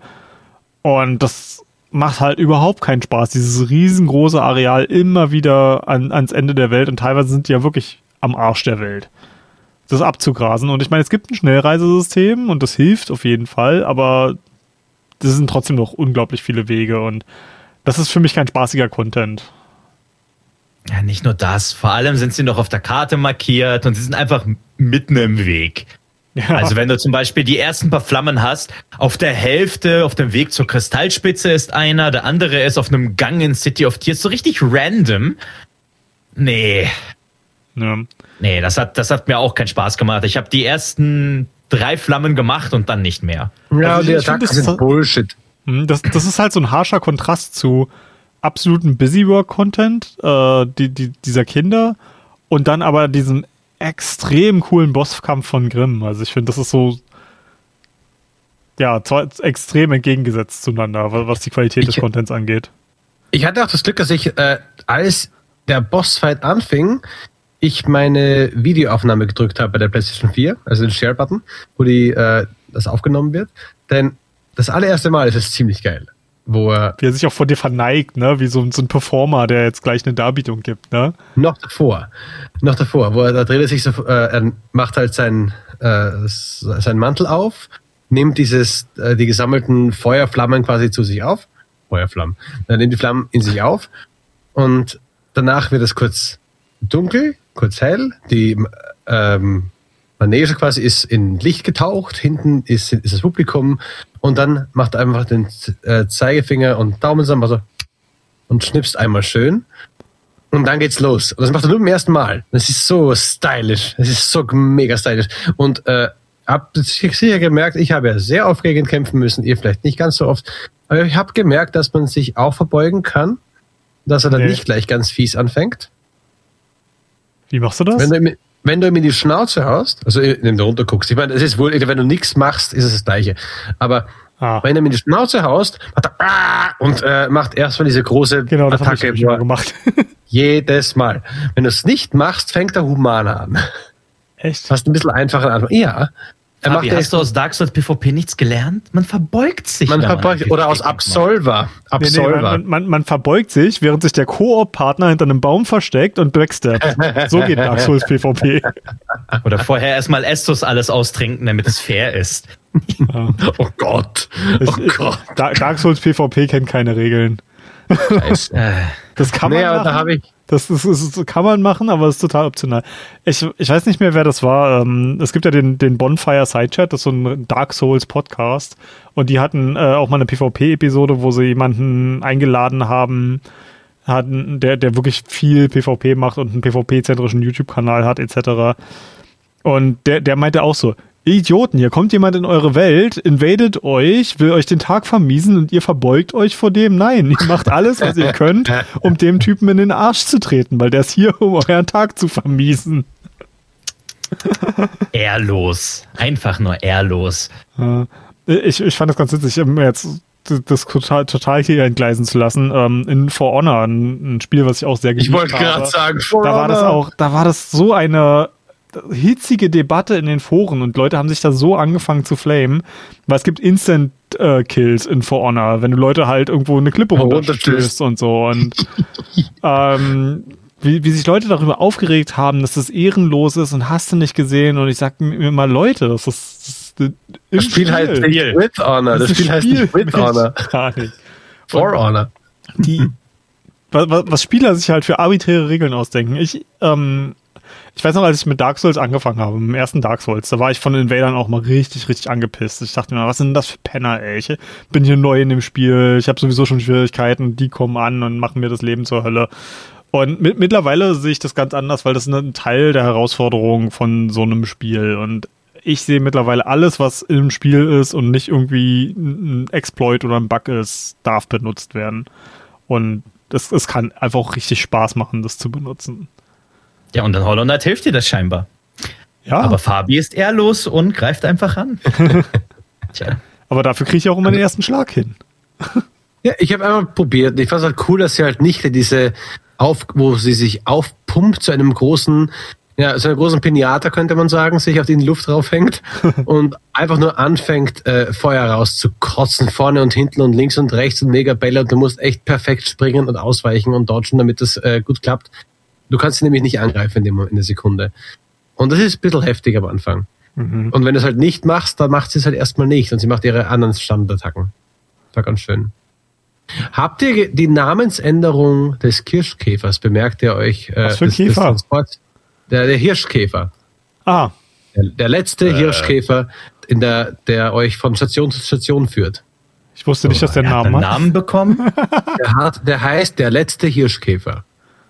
und das macht halt überhaupt keinen Spaß, dieses riesengroße Areal immer wieder an, ans Ende der Welt und teilweise sind die ja wirklich am Arsch der Welt das abzugrasen. Und ich meine, es gibt ein Schnellreisesystem und das hilft auf jeden Fall, aber das sind trotzdem noch unglaublich viele Wege und das ist für mich kein spaßiger Content. Ja, nicht nur das. Vor allem sind sie noch auf der Karte markiert und sie sind einfach mitten im Weg. Ja, Also wenn du zum Beispiel die ersten paar Flammen hast, auf der Hälfte, auf dem Weg zur Kristallspitze ist einer, der andere ist auf einem Gang in City of Tears, so richtig random. Nee, ja. nee, das hat, das hat mir auch keinen Spaß gemacht. Ich habe die ersten drei Flammen gemacht und dann nicht mehr. Ja, Also die Attacken das sind ist- Bullshit. Hm, Das, das ist halt so ein harscher Kontrast zu absoluten Busywork-Content äh, die, die, dieser Kinder und dann aber diesem extrem coolen Bosskampf von Grimm. Also ich finde, das ist so ja, zwei, extrem entgegengesetzt zueinander, wa- was die Qualität des Ich- Contents angeht. Ich hatte auch das Glück, dass ich, äh, als der Bossfight anfing, ich meine Videoaufnahme gedrückt habe bei der PlayStation 4, also den Share-Button, wo die, äh, das aufgenommen wird. Denn das allererste Mal ist es ziemlich geil. Wo er Wie er sich auch vor dir verneigt, ne? Wie so, ein- so ein Performer, der jetzt gleich eine Darbietung gibt, ne? noch davor, noch davor, wo er, da dreht er sich so, äh, er macht halt sein, äh, seinen Mantel auf, nimmt dieses, äh, die gesammelten Feuerflammen quasi zu sich auf. Feuerflammen. Er nimmt die Flammen in sich auf und danach wird es kurz dunkel, kurz hell. Die ähm, Manege quasi ist in Licht getaucht, hinten ist, ist das Publikum und dann macht er einfach den äh, Zeigefinger und Daumen zusammen also, und schnipst einmal schön. Und dann geht's los. Und das macht er nur beim ersten Mal. Das ist so stylisch. Das ist so mega stylisch. Und äh, hab sicher gemerkt, ich habe ja sehr aufregend kämpfen müssen, ihr vielleicht nicht ganz so oft. Aber ich habe gemerkt, dass man sich auch verbeugen kann, dass er dann Nee. nicht gleich ganz fies anfängt. Wie machst du das? Wenn du, wenn du ihm in die Schnauze haust, also wenn du runter guckst, ich meine, es ist wohl, wenn du nichts machst, ist es das Gleiche. Aber ah, wenn du ihm in die Schnauze haust, macht er ah, und äh, macht erstmal diese große genau, das ich Attacke. er- gemacht. Jedes Mal. Wenn du es nicht machst, fängt er humaner an. Echt? Hast ein bisschen einfacher Anfang. Ja. Er macht Fabi, ja- hast du aus Dark Souls PvP nichts gelernt? Man verbeugt sich. man verbeugt, einen oder aus macht. Absolver. Nee, nee, Absolver. man, man, man verbeugt sich, während sich der Koop-Partner hinter einem Baum versteckt und backsteppt. So geht Dark Souls PvP. Oder vorher erstmal Estus alles austrinken, damit es fair ist. oh Gott. Oh ich, Gott. Dark Souls PvP kennt keine Regeln. Das kann Nee, man aber machen. da habe ich. Das ist, ist, kann man machen, aber es ist total optional. Ich, ich weiß nicht mehr, wer das war. Ähm, es gibt ja den, den Bonfire Sidechat, das ist so ein Dark Souls Podcast. Und die hatten äh, auch mal eine PvP-Episode, wo sie jemanden eingeladen haben, hatten, der, der wirklich viel PvP macht und einen PvP-zentrischen YouTube-Kanal hat, etc. Und der, der meinte auch so, ihr Idioten, hier kommt jemand in eure Welt, invadet euch, will euch den Tag vermiesen und ihr verbeugt euch vor dem. Nein, ihr macht alles, was ihr könnt, um dem Typen in den Arsch zu treten, weil der ist hier, um euren Tag zu vermiesen. Ehrlos. Einfach nur ehrlos. Äh, Ich, ich fand das ganz witzig, um jetzt das total, total hier entgleisen zu lassen. Ähm, in For Honor, ein, ein Spiel, was ich auch sehr Ich geliebt wollte habe. gerade sagen, For da war das Honor. auch, da war das so eine hitzige Debatte in den Foren und Leute haben sich da so angefangen zu flamen, weil es gibt Instant äh, Kills in For Honor, wenn du Leute halt irgendwo eine Klippe Runterstößt. runterstößt und so und ähm, wie, wie sich Leute darüber aufgeregt haben, dass das ehrenlos ist und hast du nicht gesehen und ich sag mir mal Leute, das ist, das, ist im Das Spiel heißt nicht With Honor. Das, ist ein Spiel heißt nicht With Honor. gar nicht. For Honor. die, was, was was Spieler sich halt für arbiträre Regeln ausdenken. Ich, ähm, ich weiß noch, als ich mit Dark Souls angefangen habe, im ersten Dark Souls, da war ich von den Invadern auch mal richtig, richtig angepisst. Ich dachte mir, was sind denn das für Penner, ey? Ich bin hier neu in dem Spiel, ich habe sowieso schon Schwierigkeiten, die kommen an und machen mir das Leben zur Hölle. Und mit, mittlerweile sehe ich das ganz anders, weil das ist ein Teil der Herausforderung von so einem Spiel. Und ich sehe mittlerweile alles, was im Spiel ist und nicht irgendwie ein Exploit oder ein Bug ist, darf benutzt werden. Und es, es kann einfach auch richtig Spaß machen, das zu benutzen. Ja, und in Hollow Knight hilft dir das scheinbar. Ja, Aber aber, Fabi ist ehrlos und greift einfach an. Tja. dafür kriege ich auch immer den ersten Schlag hin. Ja, ich habe einmal probiert. und Ich fand es halt cool, dass sie halt nicht diese auf, wo sie sich aufpumpt zu einem großen, ja, zu einer großen Pinata, könnte man sagen, sich auf die Luft draufhängt und einfach nur anfängt, äh, Feuer rauszukotzen, vorne und hinten und links und rechts und mega Bälle und du musst echt perfekt springen und ausweichen und dodgen, damit das äh, gut klappt. Du kannst sie nämlich nicht angreifen in, dem, in der Sekunde. Und das ist ein bisschen heftig am Anfang. Mhm. Und wenn du es halt nicht machst, dann macht sie es halt erstmal nicht und sie macht ihre anderen Standardattacken. War ganz schön. Habt ihr die Namensänderung des Kirschkäfers? Bemerkt ihr euch? Äh, Was für des Käfer? Transports? Der, der Hirschkäfer. Ah, Der, der letzte Hirschkäfer, in der, der euch von Station zu Station führt. ich wusste nicht, dass der Er hat Name einen hat. Namen bekommen? Der, hat, der heißt der letzte Hirschkäfer.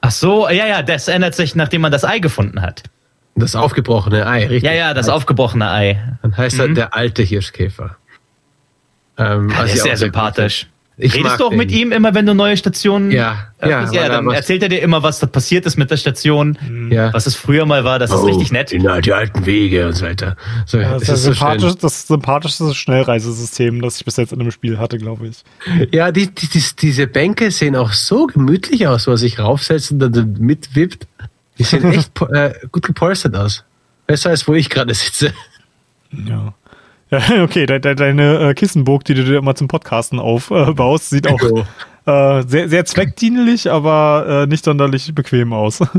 Ach so, ja, ja, das ändert sich, nachdem man das Ei gefunden hat. Das aufgebrochene Ei, richtig? Ja, ja, das aufgebrochene Ei. Dann heißt er Mhm. der alte Hirschkäfer. Ähm, Ja, der ist sehr sehr sympathisch. Ich Redest du auch den. mit ihm immer, wenn du neue Stationen Ja, öffnest? ja, ja, er dann erzählt er dir immer, was da passiert ist mit der Station, Ja. was es früher mal war. Das ist Oh, richtig nett. Die, die alten Wege und so weiter. So, Das es ist ist so sympathisch, das sympathischste Schnellreisesystem, das ich bis jetzt in einem Spiel hatte, glaube ich. Ja, die, die, die, diese Bänke sehen auch so gemütlich aus, wo er sich raufsetzt und dann mitwippt. Die sehen echt äh, gut gepolstert aus. Besser als wo ich gerade sitze. Ja. Ja, okay, de, de, deine äh, Kissenburg, die du dir immer zum Podcasten aufbaust, sieht auch äh, sehr, sehr zweckdienlich, aber äh, nicht sonderlich bequem aus.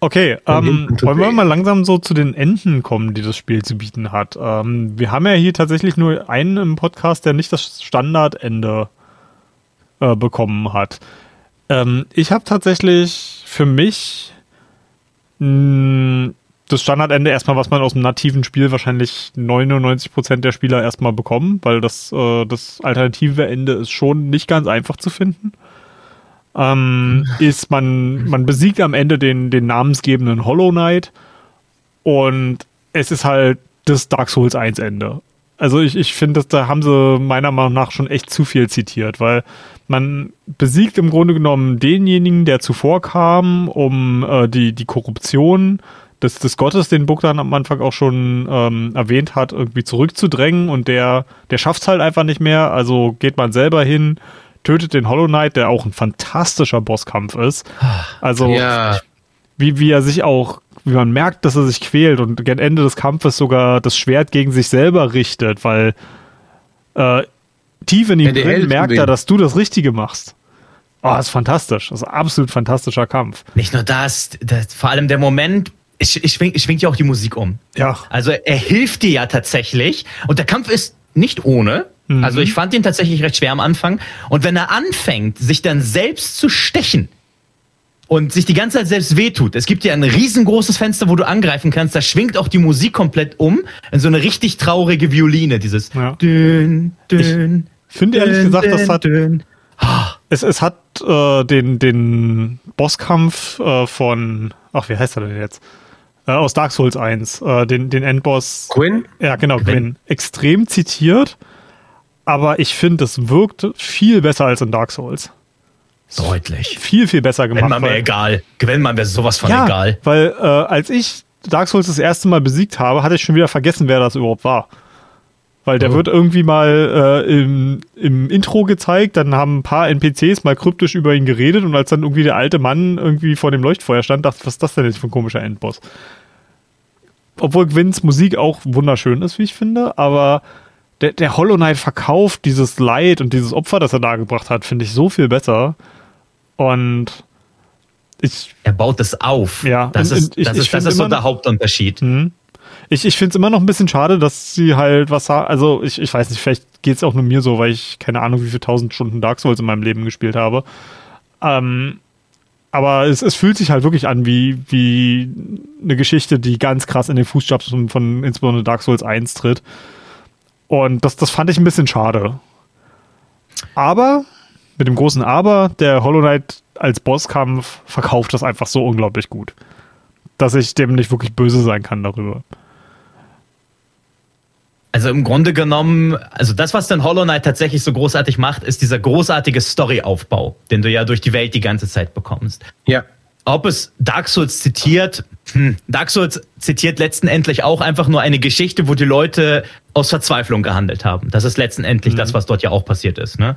Okay, ähm, wollen wir mal langsam so zu den Enden kommen, die das Spiel zu bieten hat. Ähm, wir haben ja hier tatsächlich nur einen im Podcast, der nicht das Standardende äh, bekommen hat. Ähm, ich habe tatsächlich für mich mh, das Standardende erstmal, was man aus dem nativen Spiel wahrscheinlich 99% der Spieler erstmal bekommen, weil das, äh, das alternative Ende ist schon nicht ganz einfach zu finden. Ähm, ist man, man besiegt am Ende den, den namensgebenden Hollow Knight und es ist halt das Dark Souls 1 Ende. Also ich, ich finde, da haben sie meiner Meinung nach schon echt zu viel zitiert, weil man besiegt im Grunde genommen denjenigen, der zuvor kam, um äh, die, die Korruption des, des Gottes, den Buck dann am Anfang auch schon ähm, erwähnt hat, irgendwie zurückzudrängen und der, der schafft es halt einfach nicht mehr, also geht man selber hin, tötet den Hollow Knight, der auch ein fantastischer Bosskampf ist. Also Ja, wie, wie er sich auch, wie man merkt, dass er sich quält und gegen Ende des Kampfes sogar das Schwert gegen sich selber richtet, weil äh, tief in ihm drin merkt er, dass du das Richtige machst. Oh, das ist fantastisch. Das ist ein absolut fantastischer Kampf. Nicht nur das, das vor allem der Moment, ich, ich, schwing, ich schwingt ja auch die Musik um. Ja. Also er hilft dir ja tatsächlich und der Kampf ist nicht ohne. Mhm. Also ich fand ihn tatsächlich recht schwer am Anfang. Und wenn er anfängt, sich dann selbst zu stechen und sich die ganze Zeit selbst wehtut, es gibt ja ein riesengroßes Fenster, wo du angreifen kannst, da schwingt auch die Musik komplett um in so eine richtig traurige Violine, dieses Ja. dün, dün, Finde ehrlich gesagt, das hat dün. Es, es hat äh, den, den Bosskampf äh, von, ach, wie heißt er denn jetzt? Äh, aus Dark Souls 1. Äh, den, den Endboss. Quinn? Ja, genau, Quinn. Extrem zitiert. Aber ich finde, es wirkt viel besser als in Dark Souls. Deutlich. Viel, viel besser gemacht. Wenn man wäre egal. Wenn man wäre sowas von ja, egal. Weil äh, als ich Dark Souls das erste Mal besiegt habe, hatte ich schon wieder vergessen, wer das überhaupt war. Weil der Oh. wird irgendwie mal äh, im, im Intro gezeigt, dann haben ein paar NPCs mal kryptisch über ihn geredet und als dann irgendwie der alte Mann irgendwie vor dem Leuchtfeuer stand, dachte ich, was ist das denn jetzt für ein komischer Endboss? Obwohl Gwynns Musik auch wunderschön ist, wie ich finde, aber der, der Hollow Knight verkauft dieses Leid und dieses Opfer, das er dargebracht hat, finde ich so viel besser. Und ich Er baut es auf. Ja, das und- ist, ich- das ich ist, das ist so der Hauptunterschied. Mhm. Ich, ich finde es immer noch ein bisschen schade, dass sie halt was ha- Also, ich, ich weiß nicht, vielleicht geht es auch nur mir so, weil ich keine Ahnung, wie viele tausend Stunden Dark Souls in meinem Leben gespielt habe. Ähm, aber es, es fühlt sich halt wirklich an wie, wie eine Geschichte, die ganz krass in den Fußstapfen von insbesondere Dark Souls 1 tritt. Und das, das fand ich ein bisschen schade. Aber, mit dem großen Aber, der Hollow Knight als Bosskampf verkauft das einfach so unglaublich gut, dass ich dem nicht wirklich böse sein kann darüber. Also im Grunde genommen, also das, was dann Hollow Knight tatsächlich so großartig macht, ist dieser großartige Storyaufbau, den du ja durch die Welt die ganze Zeit bekommst. Ja. Ob es Dark Souls zitiert, hm, Dark Souls zitiert letztendlich auch einfach nur eine Geschichte, wo die Leute aus Verzweiflung gehandelt haben. Das ist letztendlich das, was dort ja auch passiert ist. Ne?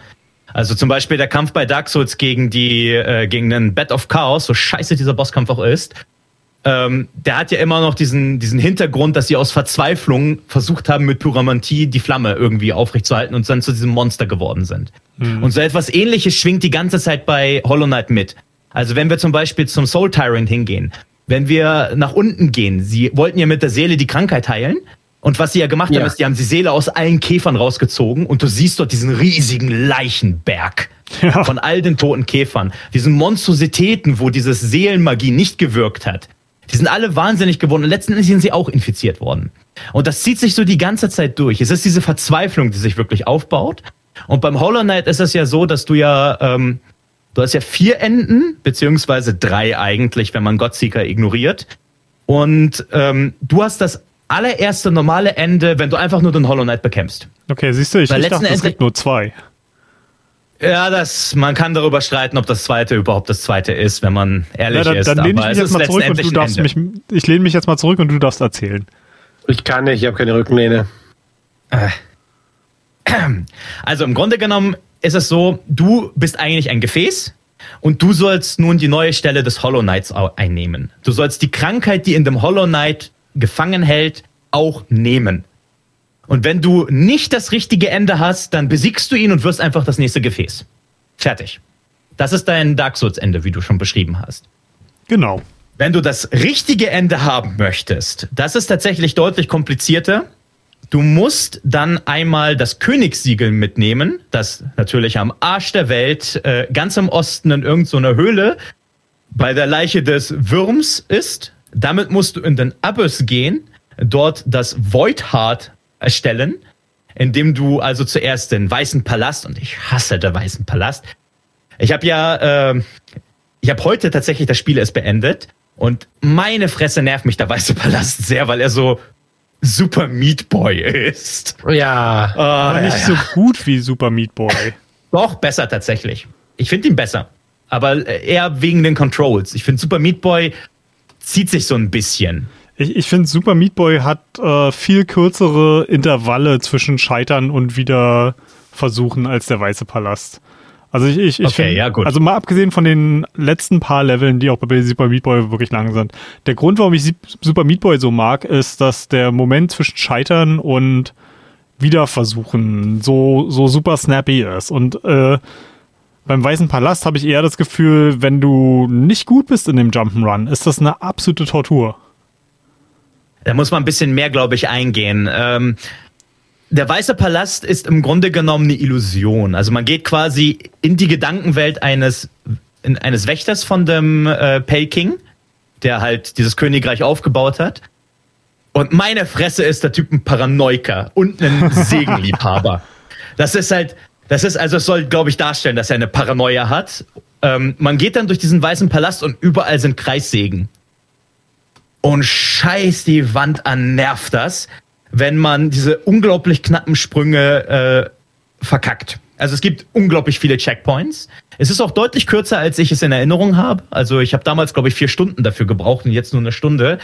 Also zum Beispiel der Kampf bei Dark Souls gegen die, äh, gegen den Bed of Chaos, so scheiße dieser Bosskampf auch ist, ähm, der hat ja immer noch diesen, diesen Hintergrund, dass sie aus Verzweiflung versucht haben, mit Pyromantie die Flamme irgendwie aufrechtzuerhalten und dann zu diesem Monster geworden sind. Und so etwas ähnliches schwingt die ganze Zeit bei Hollow Knight mit. Also wenn wir zum Beispiel zum Soul Tyrant hingehen, wenn wir nach unten gehen, sie wollten ja mit der Seele die Krankheit heilen. Und was sie ja gemacht Ja. haben, ist, die haben die Seele aus allen Käfern rausgezogen und du siehst dort diesen riesigen Leichenberg Ja. von all den toten Käfern, diesen Monstrositäten, wo dieses Seelenmagie nicht gewirkt hat. Die sind alle wahnsinnig geworden und letztendlich sind sie auch infiziert worden. Und das zieht sich so die ganze Zeit durch. Es ist diese Verzweiflung, die sich wirklich aufbaut. Und beim Hollow Knight ist es ja so, dass du ja, ähm, du hast ja vier Enden, beziehungsweise drei eigentlich, wenn man Godseeker ignoriert. Und ähm, du hast das allererste normale Ende, wenn du einfach nur den Hollow Knight bekämpfst. Okay, siehst du, ich, Weil ich dachte, es letzten gibt nur zwei. Ja, das, man kann darüber streiten, ob das zweite überhaupt das zweite ist, wenn man ehrlich Ja, dann ist. dann lehne ich mich jetzt mal zurück und du darfst mich. Ich lehne mich jetzt mal zurück und du darfst erzählen. Ich kann nicht, ich habe keine Rückenlehne. Also im Grunde genommen ist es so, du bist eigentlich ein Gefäß und du sollst nun die neue Stelle des Hollow Knights einnehmen. Du sollst die Krankheit, die in dem Hollow Knight gefangen hält, auch nehmen. Und wenn du nicht das richtige Ende hast, dann besiegst du ihn und wirst einfach das nächste Gefäß. Fertig. Das ist dein Dark Souls Ende, wie du schon beschrieben hast. Genau. Wenn du das richtige Ende haben möchtest, das ist tatsächlich deutlich komplizierter. Du musst dann einmal das Königssiegel mitnehmen, das natürlich am Arsch der Welt, äh, ganz im Osten in irgendeiner Höhle bei der Leiche des Würms ist. Damit musst du in den Abyss gehen, dort das Void Heart erstellen, indem du also zuerst den Weißen Palast, und ich hasse den Weißen Palast, ich habe ja, äh, ich habe heute tatsächlich das Spiel erst beendet und meine Fresse nervt mich der Weiße Palast sehr, weil er so super Meat Boy ist. Ja. Ah, Aber ja, nicht ja. so gut wie Super Meat Boy. Doch, besser tatsächlich. Ich finde ihn besser. Aber eher wegen den Controls. Ich finde Super Meat Boy zieht sich so ein bisschen. Ich, ich finde, Super Meat Boy hat äh, viel kürzere Intervalle zwischen Scheitern und wieder Versuchen als der Weiße Palast. Also ich, ich, ich Okay, find, ja, gut. Also mal abgesehen von den letzten paar Leveln, die auch bei Super Meat Boy wirklich lang sind. Der Grund, warum ich Super Meat Boy so mag, ist, dass der Moment zwischen Scheitern und Wiederversuchen so, so super snappy ist. Und äh, beim Weißen Palast habe ich eher das Gefühl, wenn du nicht gut bist in dem Jump'n'Run, ist das eine absolute Tortur. Da muss man ein bisschen mehr, glaube ich, eingehen. Ähm, der Weiße Palast ist im Grunde genommen eine Illusion. Also man geht quasi in die Gedankenwelt eines, in, eines Wächters von dem äh, Pale King, der halt dieses Königreich aufgebaut hat. Und meine Fresse ist der Typ ein Paranoiker und ein Segenliebhaber. Das ist halt, das ist also, es soll, glaube ich, darstellen, dass er eine Paranoia hat. Ähm, man geht dann durch diesen weißen Palast und überall sind Kreissägen. Und scheiß die Wand an, nervt das, wenn man diese unglaublich knappen Sprünge äh, verkackt. Also es gibt unglaublich viele Checkpoints. Es ist auch deutlich kürzer, als ich es in Erinnerung habe. Also ich habe damals, glaube ich, vier Stunden dafür gebraucht und jetzt nur eine Stunde.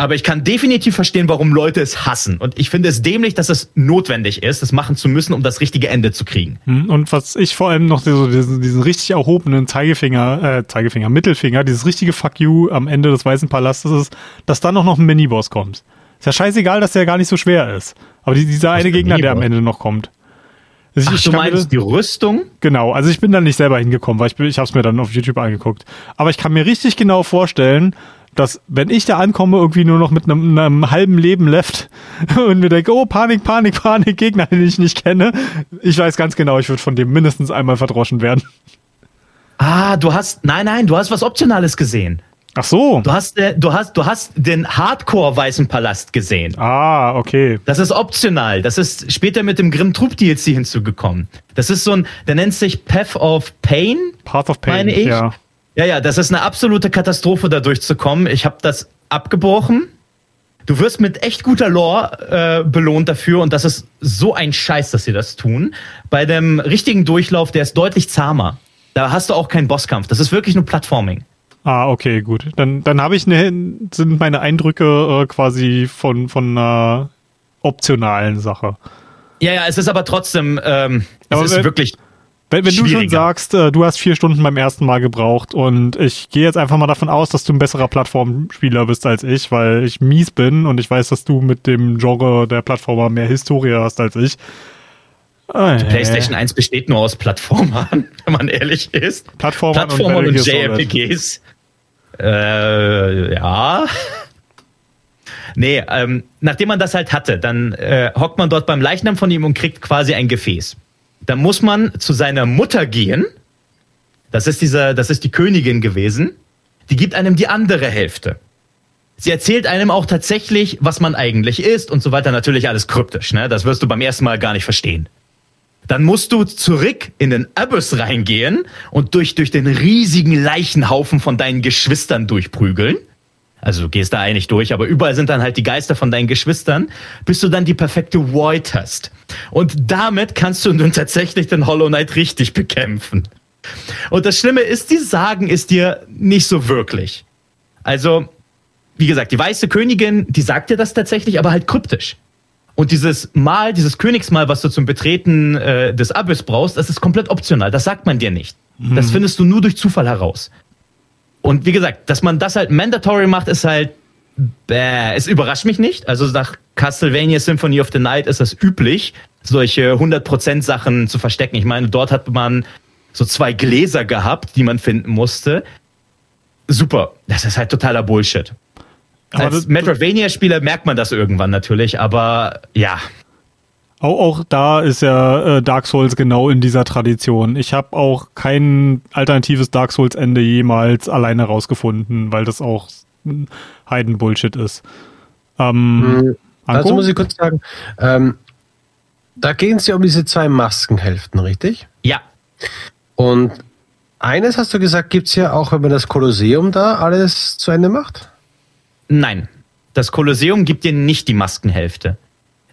Aber ich kann definitiv verstehen, warum Leute es hassen. Und ich finde es dämlich, dass es notwendig ist, das machen zu müssen, um das richtige Ende zu kriegen. Hm, und was ich vor allem noch so diesen, diesen richtig erhobenen Zeigefinger, äh, Zeigefinger, Mittelfinger, dieses richtige Fuck you am Ende des Weißen Palastes ist, dass dann noch ein Miniboss kommt. Ist ja scheißegal, dass der gar nicht so schwer ist. Aber die, dieser eine Gegner, der am Ende noch kommt. Also Ach, ich du meinst die Rüstung? Genau, also ich bin da nicht selber hingekommen, weil ich, ich habe es mir dann auf YouTube angeguckt. Aber ich kann mir richtig genau vorstellen, dass wenn ich da ankomme, irgendwie nur noch mit einem, einem halben Leben left und mir denke, oh, Panik, Panik, Panik, Gegner, den ich nicht kenne, ich weiß ganz genau, ich würde von dem mindestens einmal verdroschen werden. Ah, du hast, nein, nein, du hast was Optionales gesehen. Ach so. Du hast, äh, du hast, du hast den Hardcore-Weißen Palast gesehen. Ah, okay. Das ist optional. Das ist später mit dem Grimm Troop DLC hinzugekommen. Das ist so ein, der nennt sich Path of Pain. Path of Pain, meine ich. ja. Ja, ja, das ist eine absolute Katastrophe, da durchzukommen. Ich habe das abgebrochen. Du wirst mit echt guter Lore äh, belohnt dafür und das ist so ein Scheiß, dass sie das tun. Bei dem richtigen Durchlauf, der ist deutlich zahmer. Da hast du auch keinen Bosskampf. Das ist wirklich nur Plattforming. Ah, okay, gut. Dann, dann habe ich eine, sind meine Eindrücke äh, quasi von, von einer optionalen Sache. Ja, ja, es ist aber trotzdem, ähm, es aber ist wirklich wenn, wenn du schon sagst, äh, du hast vier Stunden beim ersten Mal gebraucht und ich gehe jetzt einfach mal davon aus, dass du ein besserer Plattformspieler bist als ich, weil ich mies bin und ich weiß, dass du mit dem Genre der Plattformer mehr Historie hast als ich. Oh, Die PlayStation 1 besteht nur aus Plattformern, wenn man ehrlich ist. Plattformern, Plattformern und, und JRPGs. Äh, ja. nee, ähm, nachdem man das halt hatte, dann äh, hockt man dort beim Leichnam von ihm und kriegt quasi ein Gefäß da muss man zu seiner Mutter gehen. Das ist dieser, das ist die Königin gewesen. Die gibt einem die andere Hälfte. Sie erzählt einem auch tatsächlich, was man eigentlich ist und so weiter. Natürlich alles kryptisch, ne? Das wirst du beim ersten Mal gar nicht verstehen. Dann musst du zurück in den Abyss reingehen und durch, durch den riesigen Leichenhaufen von deinen Geschwistern durchprügeln. Also du gehst da eigentlich durch, aber überall sind dann halt die Geister von deinen Geschwistern, bis du dann die perfekte Void hast. Und damit kannst du nun tatsächlich den Hollow Knight richtig bekämpfen. Und das Schlimme ist, die sagen es dir nicht so wirklich. Also, wie gesagt, die weiße Königin, die sagt dir das tatsächlich, aber halt kryptisch. Und dieses Mal, dieses Königsmal, was du zum Betreten äh, des Abyss brauchst, das ist komplett optional. Das sagt man dir nicht. Mhm. Das findest du nur durch Zufall heraus. Und wie gesagt, dass man das halt mandatory macht, ist halt, bäh, es überrascht mich nicht. Also nach Castlevania Symphony of the Night ist das üblich, solche 100% Sachen zu verstecken. Ich meine, dort hat man so zwei Gläser gehabt, die man finden musste. Super. Das ist halt totaler Bullshit. Aber Als Metroidvania-Spieler merkt man das irgendwann natürlich, aber ja. Auch, auch da ist ja äh, Dark Souls genau in dieser Tradition. Ich habe auch kein alternatives Dark Souls-Ende jemals alleine rausgefunden, weil das auch Heidenbullshit ist. Ähm, also muss ich kurz sagen, ähm, da gehen es ja um diese zwei Maskenhälften, richtig? Ja. Und eines hast du gesagt, gibt es ja auch, wenn man das Kolosseum da alles zu Ende macht? Nein. Das Kolosseum gibt dir nicht die Maskenhälfte.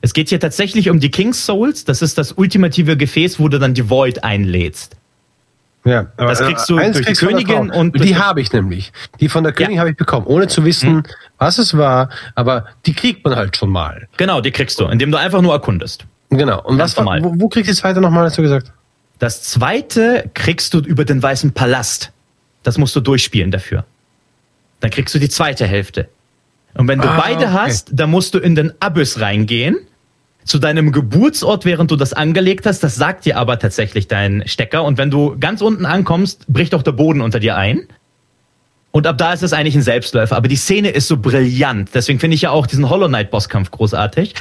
Es geht hier tatsächlich um die King's Souls. Das ist das ultimative Gefäß, wo du dann die Void einlädst. Ja, aber das kriegst du durch die Königin und die habe ich nämlich. Die von der Königin ja. habe ich bekommen, ohne zu wissen, mhm. was es war. Aber die kriegt man halt schon mal. Genau, die kriegst du, indem du einfach nur erkundest. Genau. Und Ganz was war, wo, wo kriegst du die zweite nochmal, hast du gesagt? Das zweite kriegst du über den Weißen Palast. Das musst du durchspielen dafür. Dann kriegst du die zweite Hälfte. Und wenn du ah, beide okay. hast, dann musst du in den Abyss reingehen, zu deinem Geburtsort, während du das angelegt hast. Das sagt dir aber tatsächlich dein Stecker. Und wenn du ganz unten ankommst, bricht auch der Boden unter dir ein. Und ab da ist es eigentlich ein Selbstläufer. Aber die Szene ist so brillant. Deswegen finde ich ja auch diesen Hollow Knight Bosskampf großartig.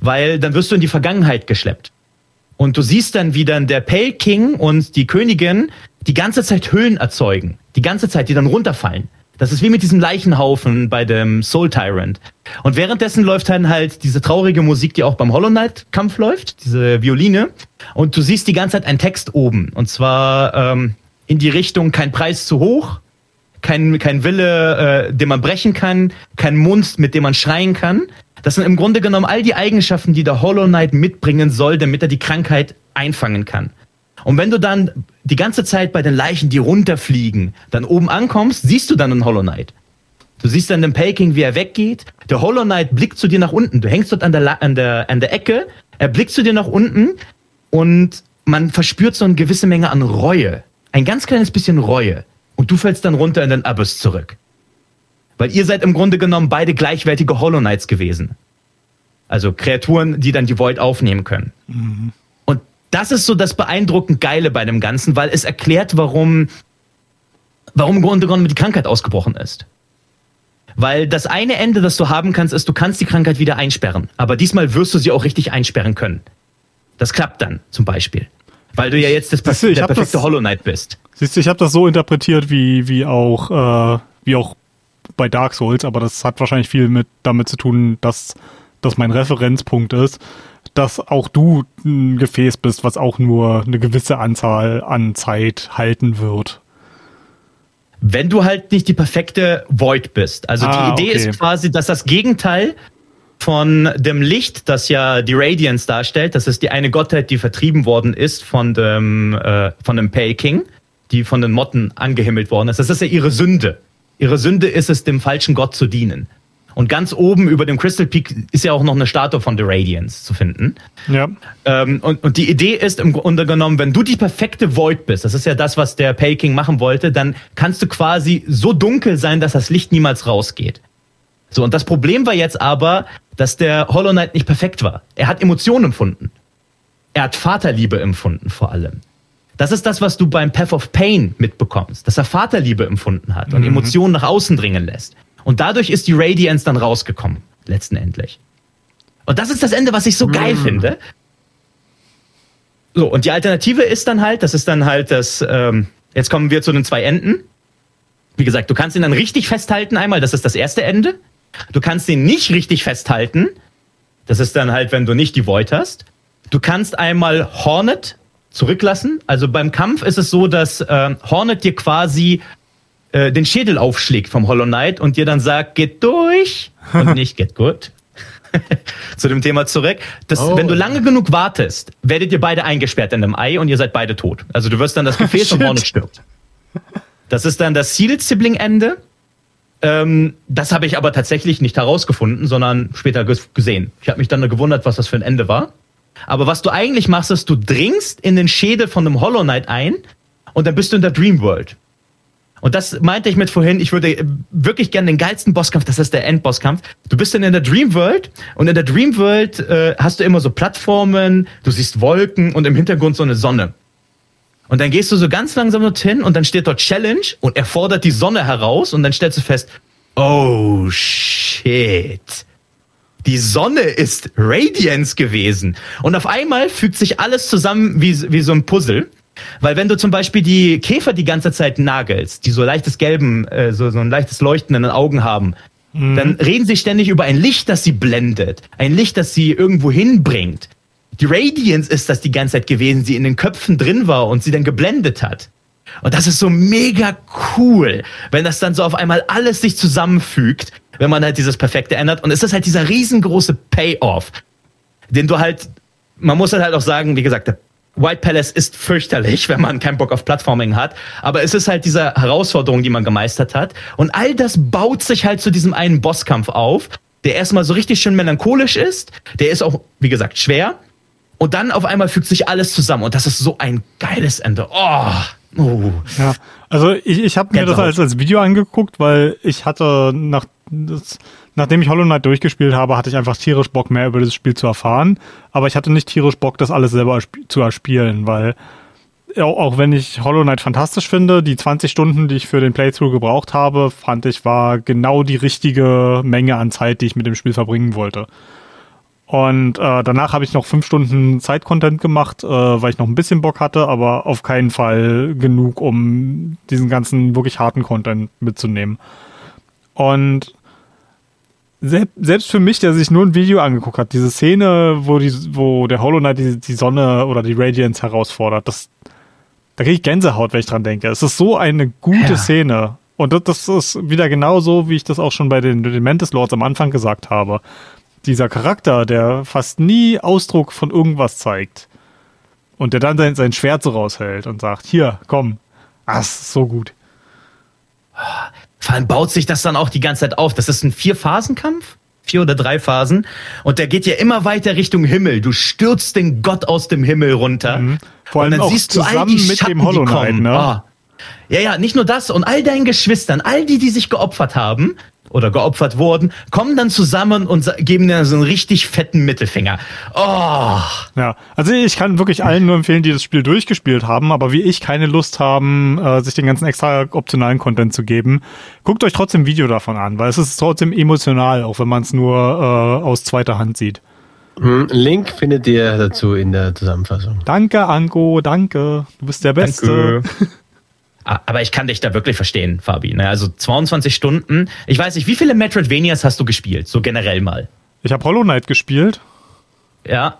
Weil dann wirst du in die Vergangenheit geschleppt. Und du siehst dann, wie dann der Pale King und die Königin die ganze Zeit Höhlen erzeugen. Die ganze Zeit, die dann runterfallen. Das ist wie mit diesem Leichenhaufen bei dem Soul Tyrant. Und währenddessen läuft dann halt diese traurige Musik, die auch beim Hollow Knight Kampf läuft, diese Violine. Und du siehst die ganze Zeit einen Text oben. Und zwar ähm, in die Richtung kein Preis zu hoch, kein, kein Wille, äh, den man brechen kann, kein Mund, mit dem man schreien kann. Das sind im Grunde genommen all die Eigenschaften, die der Hollow Knight mitbringen soll, damit er die Krankheit einfangen kann. Und wenn du dann die ganze Zeit bei den Leichen, die runterfliegen, dann oben ankommst, siehst du dann einen Hollow Knight. Du siehst dann den Paking, wie er weggeht. Der Hollow Knight blickt zu dir nach unten. Du hängst dort an der, an der, an der Ecke. Er blickt zu dir nach unten und man verspürt so eine gewisse Menge an Reue. Ein ganz kleines bisschen Reue. Und du fällst dann runter in den Abyss zurück. Weil ihr seid im Grunde genommen beide gleichwertige Hollow Knights gewesen. Also Kreaturen, die dann die Void aufnehmen können. Mhm. Das ist so das beeindruckend Geile bei dem Ganzen, weil es erklärt, warum, warum im Grunde genommen die Krankheit ausgebrochen ist. Weil das eine Ende, das du haben kannst, ist, du kannst die Krankheit wieder einsperren. Aber diesmal wirst du sie auch richtig einsperren können. Das klappt dann zum Beispiel. Weil du ja jetzt das, Siehst der perfekte das, Hollow Knight bist. Siehst du, ich habe das so interpretiert, wie, wie, auch, äh, wie auch bei Dark Souls, aber das hat wahrscheinlich viel mit damit zu tun, dass das mein Referenzpunkt ist, dass auch du ein Gefäß bist, was auch nur eine gewisse Anzahl an Zeit halten wird. Wenn du halt nicht die perfekte Void bist. Also ah, die Idee okay. ist quasi, dass das Gegenteil von dem Licht, das ja die Radiance darstellt, das ist die eine Gottheit, die vertrieben worden ist von dem, äh, von dem Pei King, die von den Motten angehimmelt worden ist. Das ist ja ihre Sünde. Ihre Sünde ist es, dem falschen Gott zu dienen. Und ganz oben über dem Crystal Peak ist ja auch noch eine Statue von The Radiance zu finden. Ja. Ähm, und, und die Idee ist im Grunde genommen, wenn du die perfekte Void bist, das ist ja das, was der Peking machen wollte, dann kannst du quasi so dunkel sein, dass das Licht niemals rausgeht. So, und das Problem war jetzt aber, dass der Hollow Knight nicht perfekt war. Er hat Emotionen empfunden. Er hat Vaterliebe empfunden vor allem. Das ist das, was du beim Path of Pain mitbekommst, dass er Vaterliebe empfunden hat und mhm. Emotionen nach außen dringen lässt. Und dadurch ist die Radiance dann rausgekommen, letzten Endlich. Und das ist das Ende, was ich so geil mm. finde. So, und die Alternative ist dann halt, das ist dann halt das, ähm, jetzt kommen wir zu den zwei Enden. Wie gesagt, du kannst ihn dann richtig festhalten einmal, das ist das erste Ende. Du kannst ihn nicht richtig festhalten. Das ist dann halt, wenn du nicht die Void hast. Du kannst einmal Hornet zurücklassen. Also beim Kampf ist es so, dass äh, Hornet dir quasi äh, den Schädel aufschlägt vom Hollow Knight und dir dann sagt, geht durch und nicht get good. Zu dem Thema zurück. Das, oh. Wenn du lange genug wartest, werdet ihr beide eingesperrt in einem Ei und ihr seid beide tot. Also du wirst dann das Gefäß und Hornet stirbt. Das ist dann das Sealed-Sibling-Ende. Ähm, das habe ich aber tatsächlich nicht herausgefunden, sondern später gesehen. Ich habe mich dann gewundert, was das für ein Ende war. Aber was du eigentlich machst, ist, du dringst in den Schädel von einem Hollow Knight ein und dann bist du in der Dream World. Und das meinte ich mit vorhin, ich würde wirklich gerne den geilsten Bosskampf, das ist der Endbosskampf. Du bist dann in der Dream World und in der Dream World äh, hast du immer so Plattformen, du siehst Wolken und im Hintergrund so eine Sonne. Und dann gehst du so ganz langsam dorthin und dann steht dort Challenge und er fordert die Sonne heraus und dann stellst du fest, oh shit. Die Sonne ist Radiance gewesen. Und auf einmal fügt sich alles zusammen wie, wie so ein Puzzle. Weil wenn du zum Beispiel die Käfer die ganze Zeit nagelst, die so leichtes Gelben, äh, so, so ein leichtes Leuchten in den Augen haben, mhm. dann reden sie ständig über ein Licht, das sie blendet. Ein Licht, das sie irgendwo hinbringt. Die Radiance ist das die ganze Zeit gewesen, die in den Köpfen drin war und sie dann geblendet hat. Und das ist so mega cool, wenn das dann so auf einmal alles sich zusammenfügt, wenn man halt dieses Perfekte ändert. Und es ist halt dieser riesengroße Payoff, den du halt, man muss halt auch sagen, wie gesagt, der White Palace ist fürchterlich, wenn man keinen Bock auf Plattforming hat. Aber es ist halt diese Herausforderung, die man gemeistert hat. Und all das baut sich halt zu diesem einen Bosskampf auf, der erstmal so richtig schön melancholisch ist. Der ist auch, wie gesagt, schwer. Und dann auf einmal fügt sich alles zusammen. Und das ist so ein geiles Ende. Oh. oh. Ja, also ich, ich habe mir das als, als Video angeguckt, weil ich hatte nach das, nachdem ich Hollow Knight durchgespielt habe, hatte ich einfach tierisch Bock, mehr über das Spiel zu erfahren. Aber ich hatte nicht tierisch Bock, das alles selber zu erspielen, weil auch wenn ich Hollow Knight fantastisch finde, die 20 Stunden, die ich für den Playthrough gebraucht habe, fand ich, war genau die richtige Menge an Zeit, die ich mit dem Spiel verbringen wollte. Und äh, danach habe ich noch fünf Stunden Zeit-Content gemacht, äh, weil ich noch ein bisschen Bock hatte, aber auf keinen Fall genug, um diesen ganzen wirklich harten Content mitzunehmen. Und selbst für mich, der sich nur ein Video angeguckt hat, diese Szene, wo, die, wo der Hollow Knight die, die Sonne oder die Radiance herausfordert, das, da kriege ich Gänsehaut, wenn ich dran denke. Es ist so eine gute ja. Szene. Und das, das ist wieder genauso, wie ich das auch schon bei den, den Mantis Lords am Anfang gesagt habe. Dieser Charakter, der fast nie Ausdruck von irgendwas zeigt. Und der dann sein, sein Schwert so raushält und sagt, hier, komm. Ah, das ist so gut. Vor allem baut sich das dann auch die ganze Zeit auf. Das ist ein Vier-Phasen-Kampf? Vier oder drei Phasen. Und der geht ja immer weiter Richtung Himmel. Du stürzt den Gott aus dem Himmel runter. Mhm. Vor allem und dann auch siehst du all die mit Schatten, dem Hollow Knight, ne? Oh. Ja, ja, nicht nur das. Und all deinen Geschwistern, all die, die sich geopfert haben, oder geopfert wurden, kommen dann zusammen und geben dir so einen richtig fetten Mittelfinger. Oh. Ja, also ich kann wirklich allen nur empfehlen, die das Spiel durchgespielt haben, aber wie ich keine Lust haben, äh, sich den ganzen extra optionalen Content zu geben, guckt euch trotzdem ein Video davon an, weil es ist trotzdem emotional, auch wenn man es nur äh, aus zweiter Hand sieht. Hm, Link findet ihr dazu in der Zusammenfassung. Danke, Anko, danke. Du bist der Beste. Danke. Aber ich kann dich da wirklich verstehen, Fabi. Ne? Also 22 Stunden. Ich weiß nicht, wie viele Metroidvanias hast du gespielt? So generell mal. Ich habe Hollow Knight gespielt. Ja.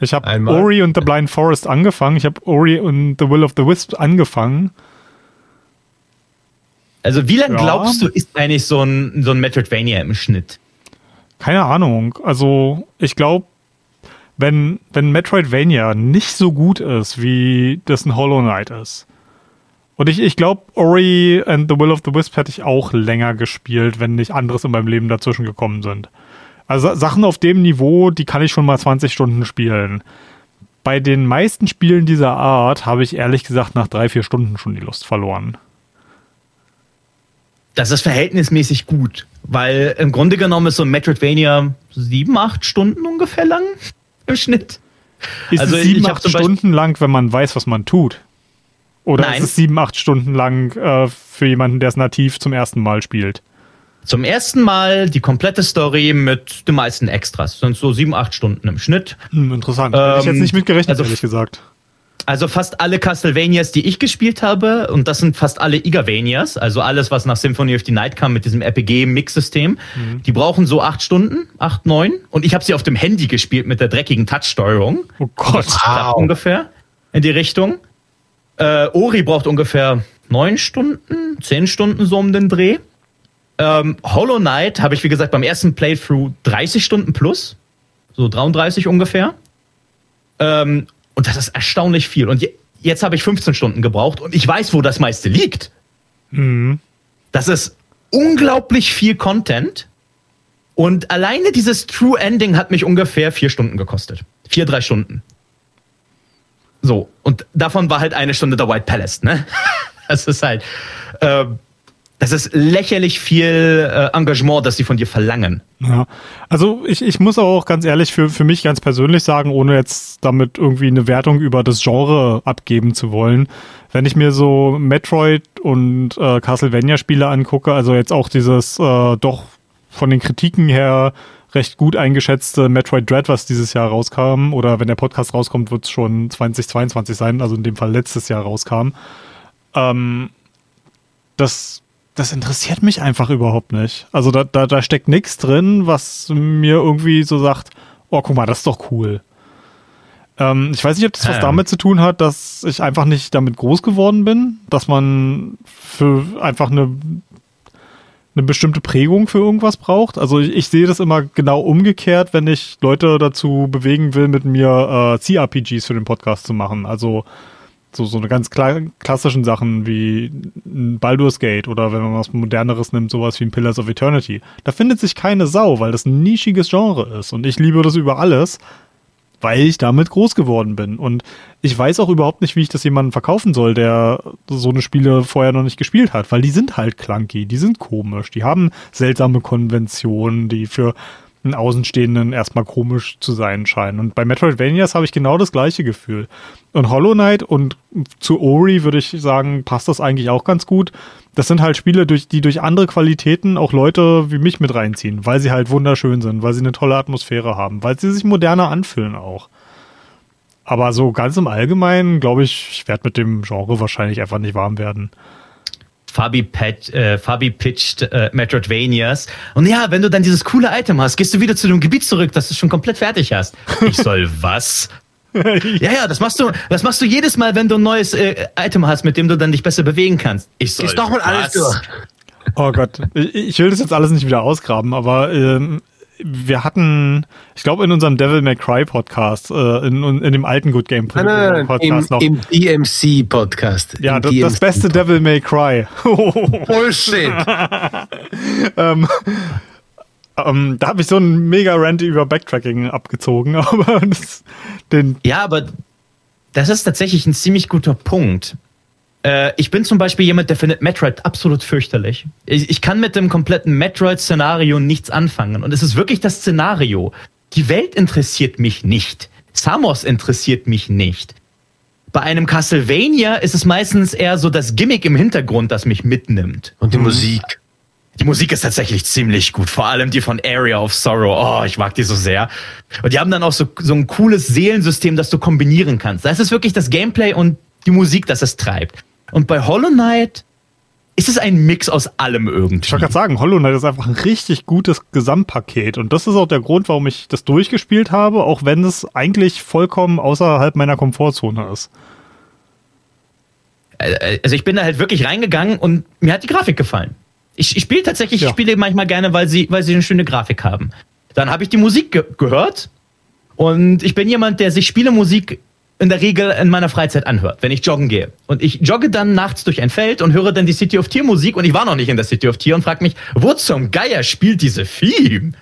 Ich habe Ori und The Blind Forest angefangen. Ich habe Ori und The Will of the Wisp angefangen. Also wie lange ja. glaubst du, ist eigentlich so ein, so ein Metroidvania im Schnitt? Keine Ahnung. Also ich glaube, wenn, wenn Metroidvania nicht so gut ist, wie das ein Hollow Knight ist, und ich, ich glaube, Ori and the Will of the Wisp hätte ich auch länger gespielt, wenn nicht anderes in meinem Leben dazwischen gekommen sind. Also Sachen auf dem Niveau, die kann ich schon mal 20 Stunden spielen. Bei den meisten Spielen dieser Art habe ich ehrlich gesagt nach drei, vier Stunden schon die Lust verloren. Das ist verhältnismäßig gut, weil im Grunde genommen ist so ein Metroidvania sieben, acht Stunden ungefähr lang im Schnitt. Ist also sieben, acht Stunden lang, wenn man weiß, was man tut? Oder Nein. ist es sieben, acht Stunden lang äh, für jemanden, der es nativ zum ersten Mal spielt? Zum ersten Mal die komplette Story mit den meisten Extras. Sind so sieben, acht Stunden im Schnitt. Hm, interessant. Ähm, Hätte ich jetzt nicht mitgerechnet, also, ehrlich gesagt. Also fast alle Castlevanias, die ich gespielt habe, und das sind fast alle Igavanias, also alles, was nach Symphony of the Night kam mit diesem RPG-Mix-System, mhm. die brauchen so acht Stunden, acht, neun. Und ich habe sie auf dem Handy gespielt mit der dreckigen Touch-Steuerung. Oh Gott. Wow. Ungefähr in die Richtung. Äh, Ori braucht ungefähr neun Stunden, zehn Stunden so um den Dreh. Ähm, Hollow Knight habe ich, wie gesagt, beim ersten Playthrough 30 Stunden plus. So 33 ungefähr. Ähm, und das ist erstaunlich viel. Und je, jetzt habe ich 15 Stunden gebraucht und ich weiß, wo das meiste liegt. Mhm. Das ist unglaublich viel Content. Und alleine dieses True Ending hat mich ungefähr vier Stunden gekostet. Vier, drei Stunden. So, und davon war halt eine Stunde der White Palace, ne? Das ist halt, äh, das ist lächerlich viel äh, Engagement, das sie von dir verlangen. Ja, also ich, ich muss auch ganz ehrlich für, für mich ganz persönlich sagen, ohne jetzt damit irgendwie eine Wertung über das Genre abgeben zu wollen, wenn ich mir so Metroid und äh, Castlevania-Spiele angucke, also jetzt auch dieses äh, doch von den Kritiken her recht gut eingeschätzte Metroid Dread, was dieses Jahr rauskam, oder wenn der Podcast rauskommt, wird es schon 2022 sein, also in dem Fall letztes Jahr rauskam. Ähm, das, das interessiert mich einfach überhaupt nicht. Also da, da, da steckt nichts drin, was mir irgendwie so sagt, oh, guck mal, das ist doch cool. Ähm, ich weiß nicht, ob das was ähm. damit zu tun hat, dass ich einfach nicht damit groß geworden bin, dass man für einfach eine eine bestimmte Prägung für irgendwas braucht. Also ich, ich, sehe das immer genau umgekehrt, wenn ich Leute dazu bewegen will, mit mir äh, CRPGs für den Podcast zu machen. Also so, so eine ganz kla klassischen Sachen wie ein Baldur's Gate oder wenn man was Moderneres nimmt, sowas wie ein Pillars of Eternity. Da findet sich keine Sau, weil das ein nischiges Genre ist. Und ich liebe das über alles weil ich damit groß geworden bin. Und ich weiß auch überhaupt nicht, wie ich das jemandem verkaufen soll, der so eine Spiele vorher noch nicht gespielt hat, weil die sind halt clunky, die sind komisch, die haben seltsame Konventionen, die für einen Außenstehenden erstmal komisch zu sein scheinen. Und bei Metroidvanias habe ich genau das gleiche Gefühl. Und Hollow Knight und zu Ori würde ich sagen, passt das eigentlich auch ganz gut. Das sind halt Spiele, durch, die durch andere Qualitäten auch Leute wie mich mit reinziehen, weil sie halt wunderschön sind, weil sie eine tolle Atmosphäre haben, weil sie sich moderner anfühlen auch. Aber so ganz im Allgemeinen, glaube ich, ich werde mit dem Genre wahrscheinlich einfach nicht warm werden. Fabi, patch, äh, Fabi pitcht äh, Metroidvanias. Und ja, wenn du dann dieses coole Item hast, gehst du wieder zu dem Gebiet zurück, das du schon komplett fertig hast. Ich soll was? Ja, ja, das machst du, das machst du jedes Mal, wenn du ein neues äh, Item hast, mit dem du dann dich besser bewegen kannst. Ich soll Ist doch mal alles durch. Oh Gott, ich ich will das jetzt alles nicht wieder ausgraben, aber ähm, wir hatten, ich glaube, in unserem Devil May Cry Podcast, äh, in, in dem alten Good Game Nein, nein, nein, Podcast im, noch. im DMC-Podcast. ja, Im das, das DMC beste Devil May Cry. Bullshit. ähm, ähm, da habe ich so einen mega Rant über Backtracking abgezogen, aber das, den, Ja, aber das ist tatsächlich ein ziemlich guter Punkt. Äh, ich bin zum Beispiel jemand, der findet Metroid absolut fürchterlich. Ich, ich kann mit dem kompletten Metroid-Szenario nichts anfangen. Und es ist wirklich das Szenario. Die Welt interessiert mich nicht. Samos interessiert mich nicht. Bei einem Castlevania ist es meistens eher so das Gimmick im Hintergrund, das mich mitnimmt. Und die Musik. Die Musik ist tatsächlich ziemlich gut, vor allem die von Area of Sorrow. Oh, ich mag die so sehr. Und die haben dann auch so, so ein cooles Seelensystem, das du kombinieren kannst. Das ist wirklich das Gameplay und die Musik, das es treibt. Und bei Hollow Knight ist es ein Mix aus allem irgendwie. ich wollte gerade sagen, Hollow Knight ist einfach ein richtig gutes Gesamtpaket und das ist auch der Grund, warum ich das durchgespielt habe, auch wenn es eigentlich vollkommen außerhalb meiner Komfortzone ist. Äh, Also ich bin da halt wirklich reingegangen und mir hat die Grafik gefallen. Ich, ich spiele tatsächlich, Ja. ich spiele manchmal gerne, weil sie, weil sie eine schöne Grafik haben. Dann habe ich die Musik ge gehört und ich bin jemand, der sich Spielemusik in der Regel in meiner Freizeit anhört, wenn ich joggen gehe. Und ich jogge dann nachts durch ein Feld und höre dann die City of Tier Musik und ich war noch nicht in der City of Tier und frage mich, wo zum Geier spielt diese Theme?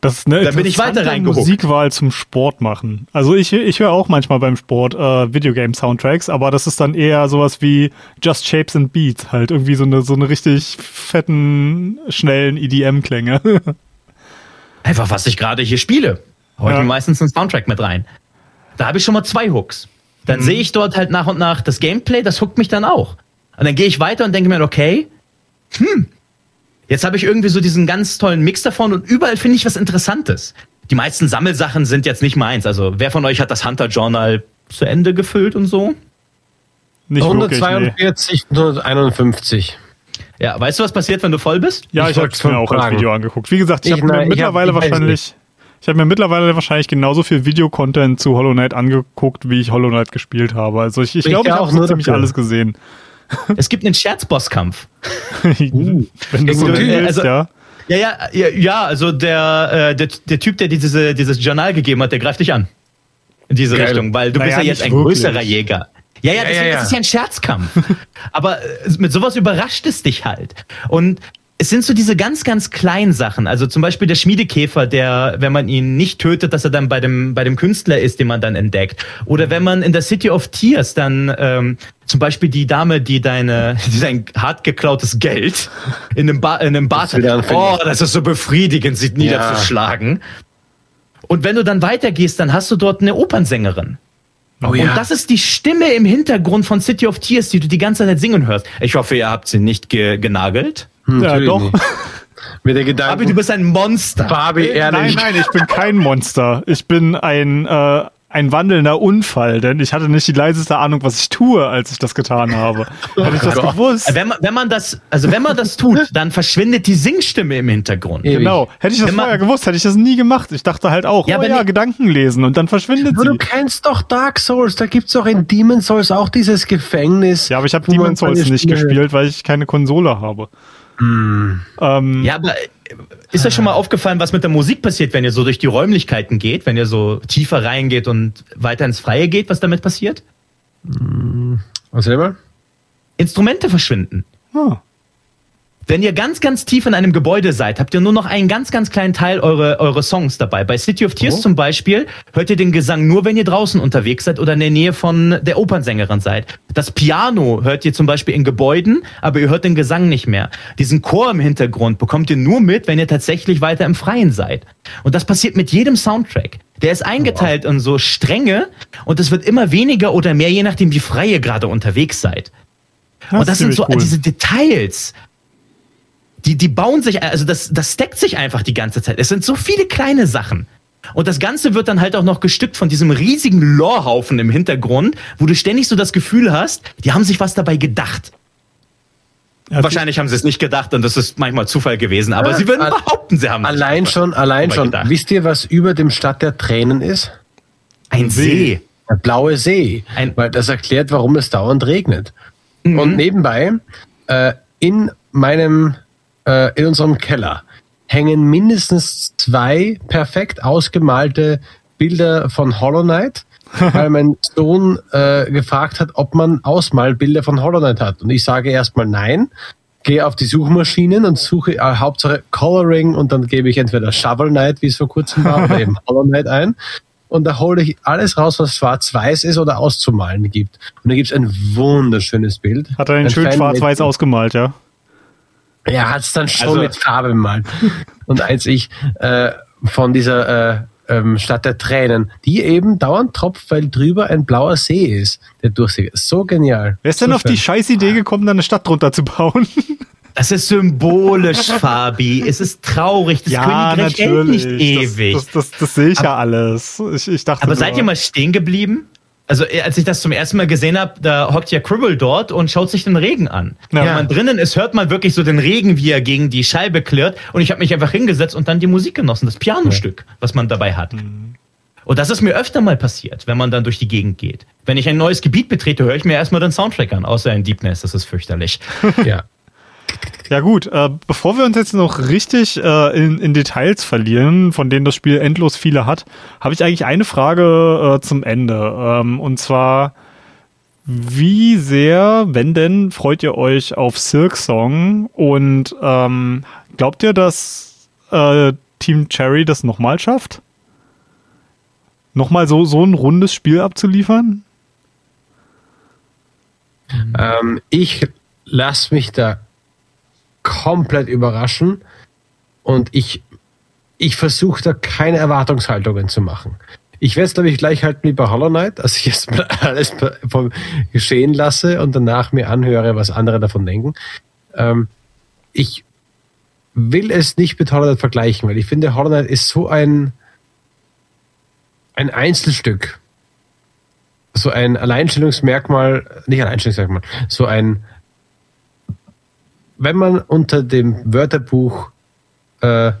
Das ist eine Da bin ich weiter reingehuckt. Musikwahl zum Sport machen. Also ich, ich höre auch manchmal beim Sport äh, Videogame-Soundtracks, aber das ist dann eher sowas wie Just Shapes and Beats, halt irgendwie so eine, so eine richtig fetten, schnellen EDM-Klänge. Einfach, was ich gerade hier spiele. Ich Ja. meistens einen Soundtrack mit rein. Da habe ich schon mal zwei Hooks. Dann sehe ich dort halt nach und nach das Gameplay, das hookt mich dann auch. Und dann gehe ich weiter und denke mir, okay, hm, jetzt habe ich irgendwie so diesen ganz tollen Mix davon und überall finde ich was Interessantes. Die meisten Sammelsachen sind jetzt nicht meins. Also wer von euch hat das Hunter Journal zu Ende gefüllt und so? Nicht wirklich, nee. 142 und 151. Ja, weißt du, was passiert, wenn du voll bist? Ja, Ich ich, habe mir schon auch als. Video angeguckt. Wie gesagt, ich, Ich- habe mittlerweile ich wahrscheinlich, ich habe mir mittlerweile wahrscheinlich genauso viel Videocontent zu Hollow Knight angeguckt, wie ich Hollow Knight gespielt habe. Also ich, ich Ich glaube, ich habe so ziemlich dafür. alles gesehen. Es gibt einen Scherzbosskampf. Wenn du so willst, also- ja. Ja, ja, ja, ja also der, äh, der, der Typ, der diese, dieses Journal gegeben hat, der greift dich an. In diese Geil. Richtung, weil du Naja, bist ja jetzt ein wirklich. größerer Jäger. Ja, ja, Ja, deswegen ja, ja. ist es ja ein Scherzkampf. Aber äh, mit sowas überrascht es dich halt. Und es sind so diese ganz, ganz kleinen Sachen. Also zum Beispiel der Schmiedekäfer, der, wenn man ihn nicht tötet, dass er dann bei dem, bei dem Künstler ist, den man dann entdeckt. Oder wenn man in der City of Tears dann ähm, zum Beispiel die Dame, die deine, die dein hart geklautes Geld in einem, ba in einem Bad hat. Oh, das ist so befriedigend, sie niederzuschlagen. Und wenn du dann weitergehst, dann hast du dort eine Opernsängerin. Oh Und das ist die Stimme im Hintergrund von City of Tears, die du die ganze Zeit singen hörst. Ich hoffe, ihr habt sie nicht ge genagelt. Hm, Ja, doch. nicht. Mit der Gedanke, Aber du bist ein Monster. Barbie, Nein, ehrlich. nein, ich bin kein Monster. Ich bin ein, äh, ein wandelnder Unfall, denn ich hatte nicht die leiseste Ahnung, was ich tue, als ich das getan habe. Hätte ich das Gott. gewusst. Wenn man, wenn man das, also wenn man das tut, dann verschwindet die Singstimme im Hintergrund. Ewig. Genau. Hätte ich das Wenn man- vorher gewusst, hätte ich das nie gemacht. Ich dachte halt auch, Ja, oh wenn ja, ich- Gedanken lesen und dann verschwindet Aber sie. du kennst doch Dark Souls, da gibt's auch in Demon Souls auch dieses Gefängnis. Ja, aber ich habe Demon's Souls nicht Stimme- gespielt, weil ich keine Konsole habe. Ähm, Ja, aber äh, ist euch schon mal aufgefallen, was mit der Musik passiert, wenn ihr so durch die Räumlichkeiten geht, wenn ihr so tiefer reingeht und weiter ins Freie geht, was damit passiert? Was selber? Instrumente verschwinden. ah, Wenn ihr ganz, ganz tief in einem Gebäude seid, habt ihr nur noch einen ganz, ganz kleinen Teil eure, eure Songs dabei. Bei City of Tears Oh. zum Beispiel hört ihr den Gesang nur, wenn ihr draußen unterwegs seid oder in der Nähe von der Opernsängerin seid. Das Piano hört ihr zum Beispiel in Gebäuden, aber ihr hört den Gesang nicht mehr. Diesen Chor im Hintergrund bekommt ihr nur mit, wenn ihr tatsächlich weiter im Freien seid. Und das passiert mit jedem Soundtrack. Der ist eingeteilt in so Stränge und es wird immer weniger oder mehr, je nachdem, wie frei ihr gerade unterwegs seid. das Und das sind so cool. diese Details. Die, die bauen sich, also das, das steckt sich einfach die ganze Zeit. Es sind so viele kleine Sachen. Und das Ganze wird dann halt auch noch gestückt von diesem riesigen Lorhaufen im Hintergrund, wo du ständig so das Gefühl hast, die haben sich was dabei gedacht. Ja, Wahrscheinlich haben sie es nicht gedacht und das ist manchmal Zufall gewesen, aber Ja, sie würden behaupten, sie haben sich Allein was schon, allein schon. gedacht. Wisst ihr, was über dem Stadt der Tränen ist? Ein See. Der blaue See. Ein- weil das erklärt, warum es dauernd regnet. Mhm. Und nebenbei, äh, in meinem, äh, in unserem Keller hängen mindestens zwei perfekt ausgemalte Bilder von Hollow Knight, weil mein Sohn äh, gefragt hat, ob man Ausmalbilder von Hollow Knight hat. Und ich sage erstmal nein, gehe auf die Suchmaschinen und suche äh, Hauptsache Coloring und dann gebe ich entweder Shovel Knight, wie es vor kurzem war, oder eben Hollow Knight ein. Und da hole ich alles raus, was schwarz-weiß ist oder auszumalen gibt. Und da gibt es ein wunderschönes Bild. Hat er den Ein schön schwarz-weiß ausgemalt, ja? Er hat es dann schon Also- mit Farbe bemalt. Und als ich äh, von dieser äh, ähm, Stadt der Tränen, die eben dauernd tropft, weil drüber ein blauer See ist, der durchsieht. So genial. Wer ist denn auf die scheiß Idee gekommen, da eine Stadt drunter zu bauen? Das ist symbolisch, Fabi. Es ist traurig. Das Königreich hält nicht ewig. Das, das, das, das sehe ich ja alles. Ich, ich dachte Aber nur- seid ihr mal stehen geblieben? Also, äh, als ich das zum ersten Mal gesehen habe, da hockt ja Cribble dort und schaut sich den Regen an. Ja. Wenn man drinnen ist, hört man wirklich so den Regen, wie er gegen die Scheibe klirrt. Und ich habe mich einfach hingesetzt und dann die Musik genossen, das Pianostück, was man dabei hat. Und das ist mir öfter mal passiert, wenn man dann durch die Gegend geht. Wenn ich ein neues Gebiet betrete, höre ich mir erstmal den Soundtrack an, außer in Deepness, das ist fürchterlich. Ja. Ja gut, äh, bevor wir uns jetzt noch richtig äh, in, in Details verlieren, von denen das Spiel endlos viele hat, habe ich eigentlich eine Frage äh, zum Ende. Ähm, und zwar, wie sehr, wenn denn, freut ihr euch auf Silk Song? Und ähm, glaubt ihr, dass äh, Team Cherry das nochmal schafft? Nochmal so, so ein rundes Spiel abzuliefern? Ähm, ich lasse mich da komplett überraschen und ich, ich versuche da keine Erwartungshaltungen zu machen. Ich werde es, glaube ich, gleich halten wie bei Hollow Knight, dass ich jetzt alles vom geschehen lasse und danach mir anhöre, was andere davon denken. Ähm, ich will es nicht mit Hollow Knight vergleichen, weil ich finde, Hollow Knight ist so ein, ein Einzelstück. So ein Alleinstellungsmerkmal, nicht Alleinstellungsmerkmal, so ein, wenn man unter dem Wörterbuch äh,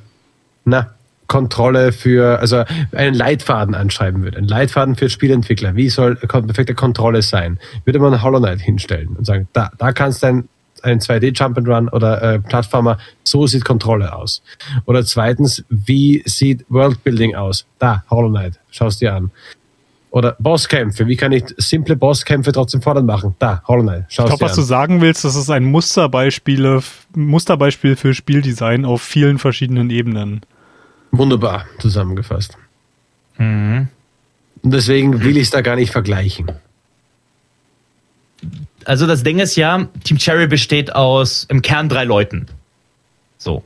na, Kontrolle für, also einen Leitfaden anschreiben würde, einen Leitfaden für Spielentwickler, wie soll perfekte Kontrolle sein, würde man Hollow Knight hinstellen und sagen, da, da kannst du ein, einen 2D Jump and Run oder äh, Plattformer, so sieht Kontrolle aus. Oder zweitens, wie sieht Worldbuilding aus? Da, Hollow Knight, schau's dir an. Oder Bosskämpfe, wie kann ich simple Bosskämpfe trotzdem fordernd machen? Da, Hollow Knight, Ich glaube, was an. du sagen willst, das ist ein Musterbeispiel, Musterbeispiel für Spieldesign auf vielen verschiedenen Ebenen. Wunderbar zusammengefasst. Mhm. Und deswegen will ich es da gar nicht vergleichen. Also das Ding ist ja, Team Cherry besteht aus im Kern drei Leuten. So.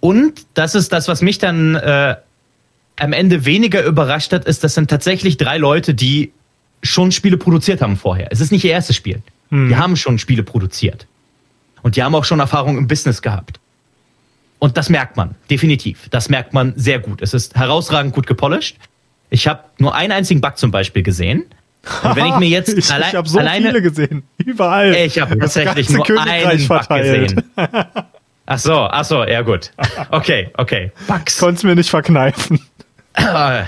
Und das ist das, was mich dann äh, am Ende weniger überrascht hat, ist, das sind tatsächlich drei Leute, die schon Spiele produziert haben vorher. Es ist nicht ihr erstes Spiel. Die haben schon Spiele produziert. Und die haben auch schon Erfahrung im Business gehabt. Und das merkt man, definitiv. Das merkt man sehr gut. Es ist herausragend gut gepolished. Ich habe nur einen einzigen Bug zum Beispiel gesehen. Und wenn ich mir jetzt ich, allein, ich habe so alleine, viele gesehen. Überall. ich habe tatsächlich nur Königreich einen Bug verteilt. gesehen. Ach so, ach so, ja gut. Okay, okay. Bugs. Konntest mir nicht verkneifen.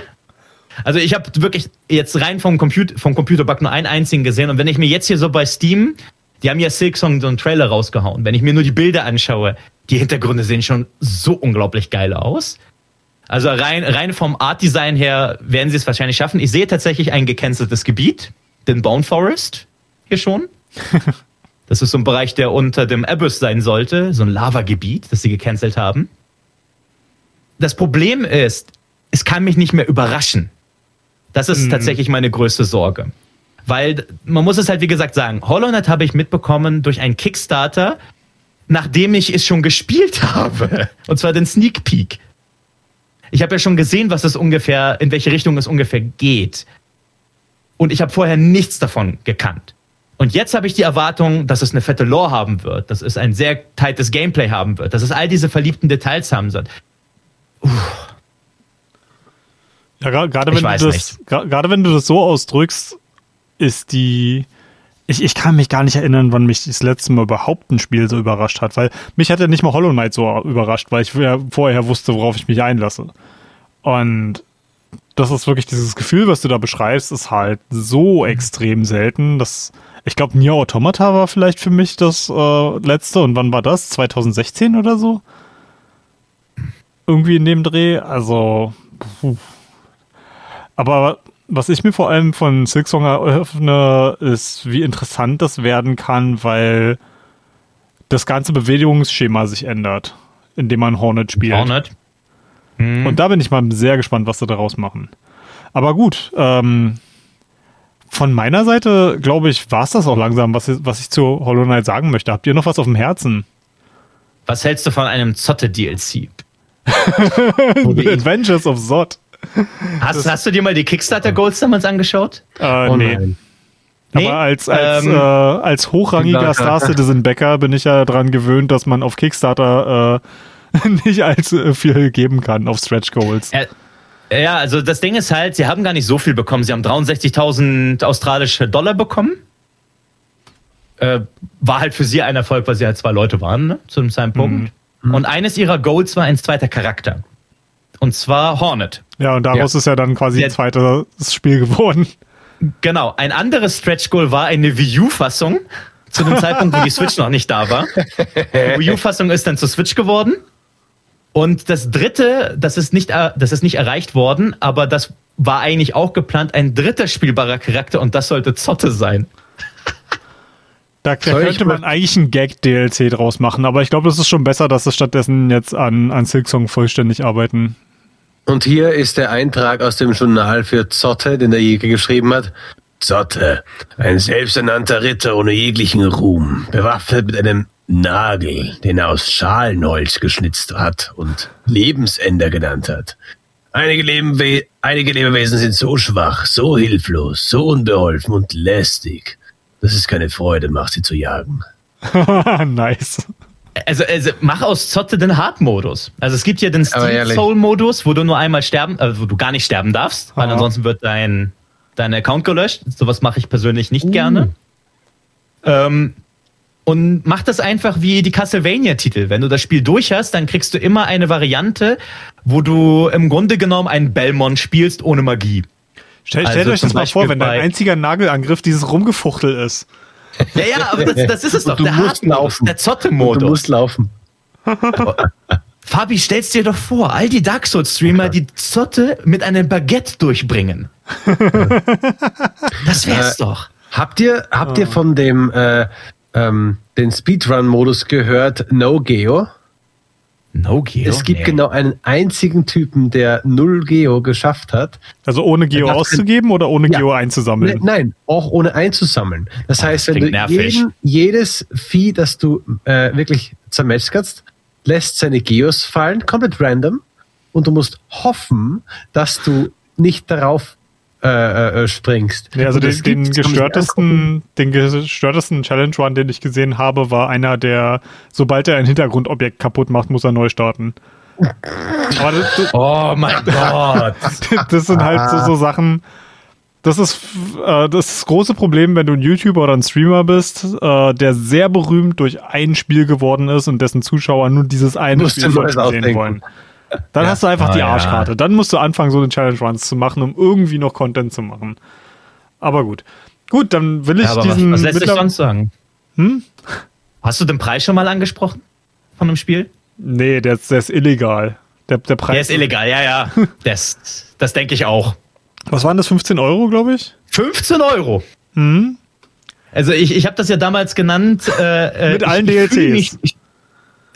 Also ich habe wirklich jetzt rein vom, Comput vom Computerbug nur einen einzigen gesehen. Und wenn ich mir jetzt hier so bei Steam, die haben ja Silksong so einen Trailer rausgehauen. Wenn ich mir nur die Bilder anschaue, die Hintergründe sehen schon so unglaublich geil aus. Also rein, rein vom Art-Design her werden sie es wahrscheinlich schaffen. Ich sehe tatsächlich ein gecanceltes Gebiet, den Bone Forest hier schon. Das ist so ein Bereich, der unter dem Abyss sein sollte, so ein Lavagebiet, das sie gecancelt haben. Das Problem ist, es kann mich nicht mehr überraschen. Das ist tatsächlich meine größte Sorge. Weil man muss es halt, wie gesagt, sagen, Hollow Knight habe ich mitbekommen durch einen Kickstarter, nachdem ich es schon gespielt habe. Und zwar den Sneak Peek. Ich habe ja schon gesehen, was es ungefähr, in welche Richtung es ungefähr geht. Und ich habe vorher nichts davon gekannt. Und jetzt habe ich die Erwartung, dass es eine fette Lore haben wird, dass es ein sehr tightes Gameplay haben wird, dass es all diese verliebten Details haben wird. Ja, gerade wenn, du das, gerade wenn du das so ausdrückst, ist die. Ich, ich kann mich gar nicht erinnern, wann mich das letzte Mal überhaupt ein Spiel so überrascht hat, weil mich hat ja nicht mal Hollow Knight so überrascht, weil ich vorher wusste, worauf ich mich einlasse. Und das ist wirklich dieses Gefühl, was du da beschreibst, ist halt so extrem selten. dass ich glaube, Nier Automata war vielleicht für mich das äh, letzte. Und wann war das? 2016 oder so? Irgendwie in dem Dreh. Also. Puh. Aber was ich mir vor allem von Silksong eröffne, ist, wie interessant das werden kann, weil das ganze Bewegungsschema sich ändert, indem man Hornet spielt. Hornet. Mhm. Und da bin ich mal sehr gespannt, was sie daraus machen. Aber gut, ähm, von meiner Seite, glaube ich, war es das auch langsam, was, was ich zu Hollow Knight sagen möchte. Habt ihr noch was auf dem Herzen? Was hältst du von einem Zotte-DLC? Adventures of Zod. Hast, hast, du dir mal die Kickstarter-Goals damals angeschaut? Äh, oh, nee. Nein. Nee, Aber als, als, ähm, äh, als hochrangiger Star Citizen Bäcker bin ich ja daran gewöhnt, dass man auf Kickstarter äh, nicht allzu viel geben kann auf Stretch Goals. Äh, ja, also das Ding ist halt, sie haben gar nicht so viel bekommen. Sie haben 63.000 australische Dollar bekommen. Äh, war halt für sie ein Erfolg, weil sie halt zwei Leute waren, ne, zu dem Zeitpunkt. Mhm. Und eines ihrer Goals war ein zweiter Charakter. Und zwar Hornet. Ja, und daraus ja. ist ja dann quasi ein zweites Spiel geworden. Genau. Ein anderes Stretch Goal war eine Wii U-Fassung. Zu dem Zeitpunkt, wo die Switch noch nicht da war. Die Wii U-Fassung ist dann zur Switch geworden. Und das dritte, das ist nicht, äh, das ist nicht erreicht worden, aber das war eigentlich auch geplant, ein dritter spielbarer Charakter und das sollte Zotte sein. Da, könnte man eigentlich ein Gag-DLC draus machen, aber ich glaube, das ist schon besser, dass sie stattdessen jetzt an, an Silksong vollständig arbeiten. Und hier ist der Eintrag aus dem Journal für Zotte, den der Jäger geschrieben hat. Zotte, ein selbsternannter Ritter ohne jeglichen Ruhm, bewaffnet mit einem Nagel, den er aus Schalenholz geschnitzt hat und Lebensender genannt hat. Einige, Lebenwe einige Lebewesen sind so schwach, so hilflos, so unbeholfen und lästig, dass es keine Freude macht, sie zu jagen. nice. Also, also, mach aus Zotte den Hard-Modus. Also es gibt ja den Soul-Modus, wo du nur einmal sterben, äh, wo du gar nicht sterben darfst, weil Aha. ansonsten wird dein, dein Account gelöscht. Sowas mache ich persönlich nicht uh. gerne. Ähm, und mach das einfach wie die Castlevania-Titel. Wenn du das Spiel durch hast, dann kriegst du immer eine Variante, wo du im Grunde genommen einen Belmont spielst ohne Magie. Stell, stellt also euch das mal vor, wenn dein einziger Nagelangriff dieses Rumgefuchtel ist. Ja, ja, aber das, das ist es doch. Du der musst laufen. Der Zotte-Modus. Du musst laufen. Fabi, stell's dir doch vor, all die Dark Souls-Streamer, die Zotte mit einem Baguette durchbringen. das wär's äh, doch. Habt ihr, habt ihr ah. von dem äh, ähm, den Speedrun-Modus gehört, No Geo. No Geo? Es gibt nee. genau einen einzigen Typen, der null Geo geschafft hat. Also ohne Geo auszugeben oder ohne ja. Geo einzusammeln? Ne, nein, auch ohne einzusammeln. Das heißt, wenn du jeden, jedes Vieh, das du äh, wirklich zermetzgerst, lässt seine Geos fallen, komplett random, und du musst hoffen, dass du nicht darauf äh, äh, springst. Ja, also den, den gestörtesten, den gestörtesten Challenge Run, den ich gesehen habe, war einer, der, sobald er ein Hintergrundobjekt kaputt macht, muss er neu starten. Aber das, das, oh mein Gott! das sind halt so, so Sachen. Das ist äh, das große Problem, wenn du ein YouTuber oder ein Streamer bist, äh, der sehr berühmt durch ein Spiel geworden ist und dessen Zuschauer nur dieses eine Spiel sehen wollen. Dann ja. hast du einfach oh, die Arschkarte. Ja. Dann musst du anfangen, so eine Challenge Runs zu machen, um irgendwie noch Content zu machen. Aber gut. Gut, dann will ich ja, diesen. Was, was lässt sich sonst sagen? Hm? Hast du den Preis schon mal angesprochen von einem Spiel? Nee, der, der ist illegal. Der, der Preis. Der ist illegal, ja, ja. das, das denke ich auch. Was waren das? 15 Euro, glaube ich? 15 Euro. Hm? Also ich, ich habe das ja damals genannt. Äh, äh Mit allen ich, DLCs. Mich, ich,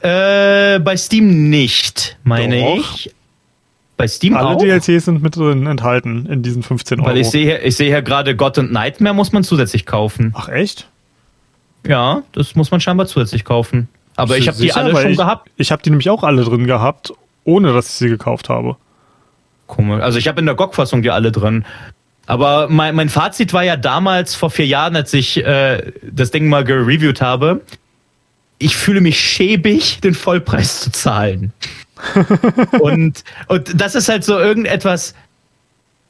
äh, bei Steam nicht, meine Doch. ich. Bei Steam Alle auch? DLCs sind mit drin enthalten in diesen 15 Euro. Weil ich sehe ich sehe hier gerade God and Nightmare muss man zusätzlich kaufen. Ach echt? Ja, das muss man scheinbar zusätzlich kaufen. Aber ich habe die alle schon ich, gehabt. Ich habe die nämlich auch alle drin gehabt, ohne dass ich sie gekauft habe. Komisch. Also ich habe in der GOG-Fassung die alle drin. Aber mein, mein Fazit war ja damals vor vier Jahren, als ich äh, das Ding mal gereviewt habe, ich fühle mich schäbig, den Vollpreis zu zahlen. und, und das ist halt so irgendetwas,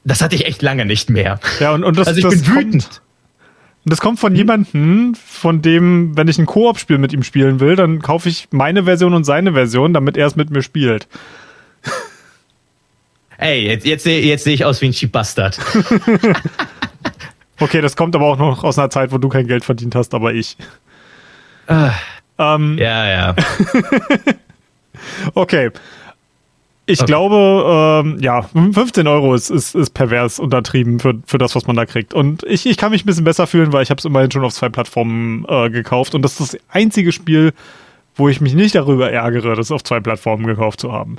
das hatte ich echt lange nicht mehr. Ja, und, und das, also ich das bin wütend. Kommt, das kommt von hm? jemandem, von dem, wenn ich ein Koop-Spiel mit ihm spielen will, dann kaufe ich meine Version und seine Version, damit er es mit mir spielt. Ey, jetzt, jetzt, jetzt sehe ich aus wie ein Cheap Bastard. Okay, das kommt aber auch noch aus einer Zeit, wo du kein Geld verdient hast, aber ich. Ähm, Ja, ja. Okay. Ich Okay. glaube, ähm, ja, 15 Euro ist, ist, ist pervers untertrieben für, für das, was man da kriegt. Und ich, ich kann mich ein bisschen besser fühlen, weil ich habe es immerhin schon auf zwei Plattformen äh, gekauft. Und das ist das einzige Spiel, wo ich mich nicht darüber ärgere, das auf zwei Plattformen gekauft zu haben.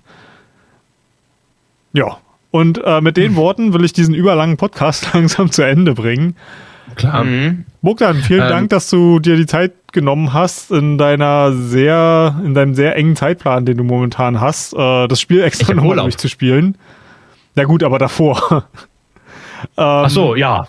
Ja. Und äh, mit den Worten will ich diesen überlangen Podcast langsam zu Ende bringen. klar. Mhm. Bogdan, vielen Ähm, Dank, dass du dir die Zeit genommen hast in deiner sehr, in deinem sehr engen Zeitplan, den du momentan hast, äh, das Spiel extra Urlaub. durchzuspielen. Na gut, aber davor. ähm, Ach so, ja.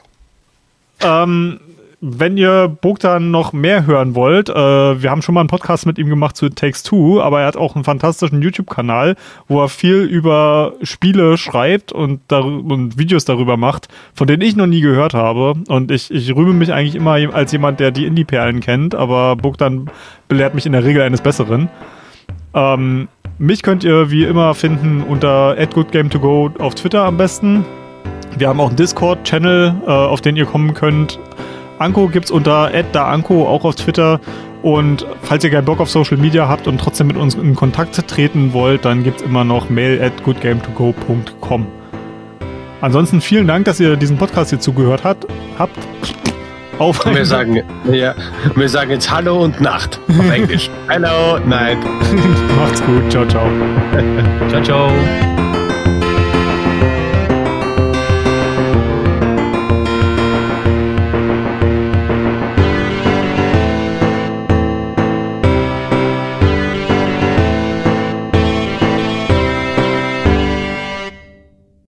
ähm, wenn ihr Bogdan noch mehr hören wollt, äh, wir haben schon mal einen Podcast mit ihm gemacht zu Takes Two, aber er hat auch einen fantastischen YouTube-Kanal, wo er viel über Spiele schreibt und, und Videos darüber macht, von denen ich noch nie gehört habe. Und ich, ich rühme mich eigentlich immer als jemand, der die Indie-Perlen kennt, aber Bogdan belehrt mich in der Regel eines Besseren. Ähm, mich könnt ihr wie immer finden unter @goodgame2go auf Twitter am besten. Wir haben auch einen Discord-Channel, äh, auf den ihr kommen könnt. Anko gibt's unter @daanko auch auf Twitter. Und falls ihr keinen Bock auf Social Media habt und trotzdem mit uns in Kontakt treten wollt, dann gibt's immer noch mail at goodgame2go.com. Ansonsten vielen Dank, dass ihr diesen Podcast hier zugehört hat, habt. Auf Und wir sagen, ja, wir sagen jetzt Hallo und Nacht auf Englisch. Hello, Night. Macht's gut. Ciao, ciao. Ciao, ciao.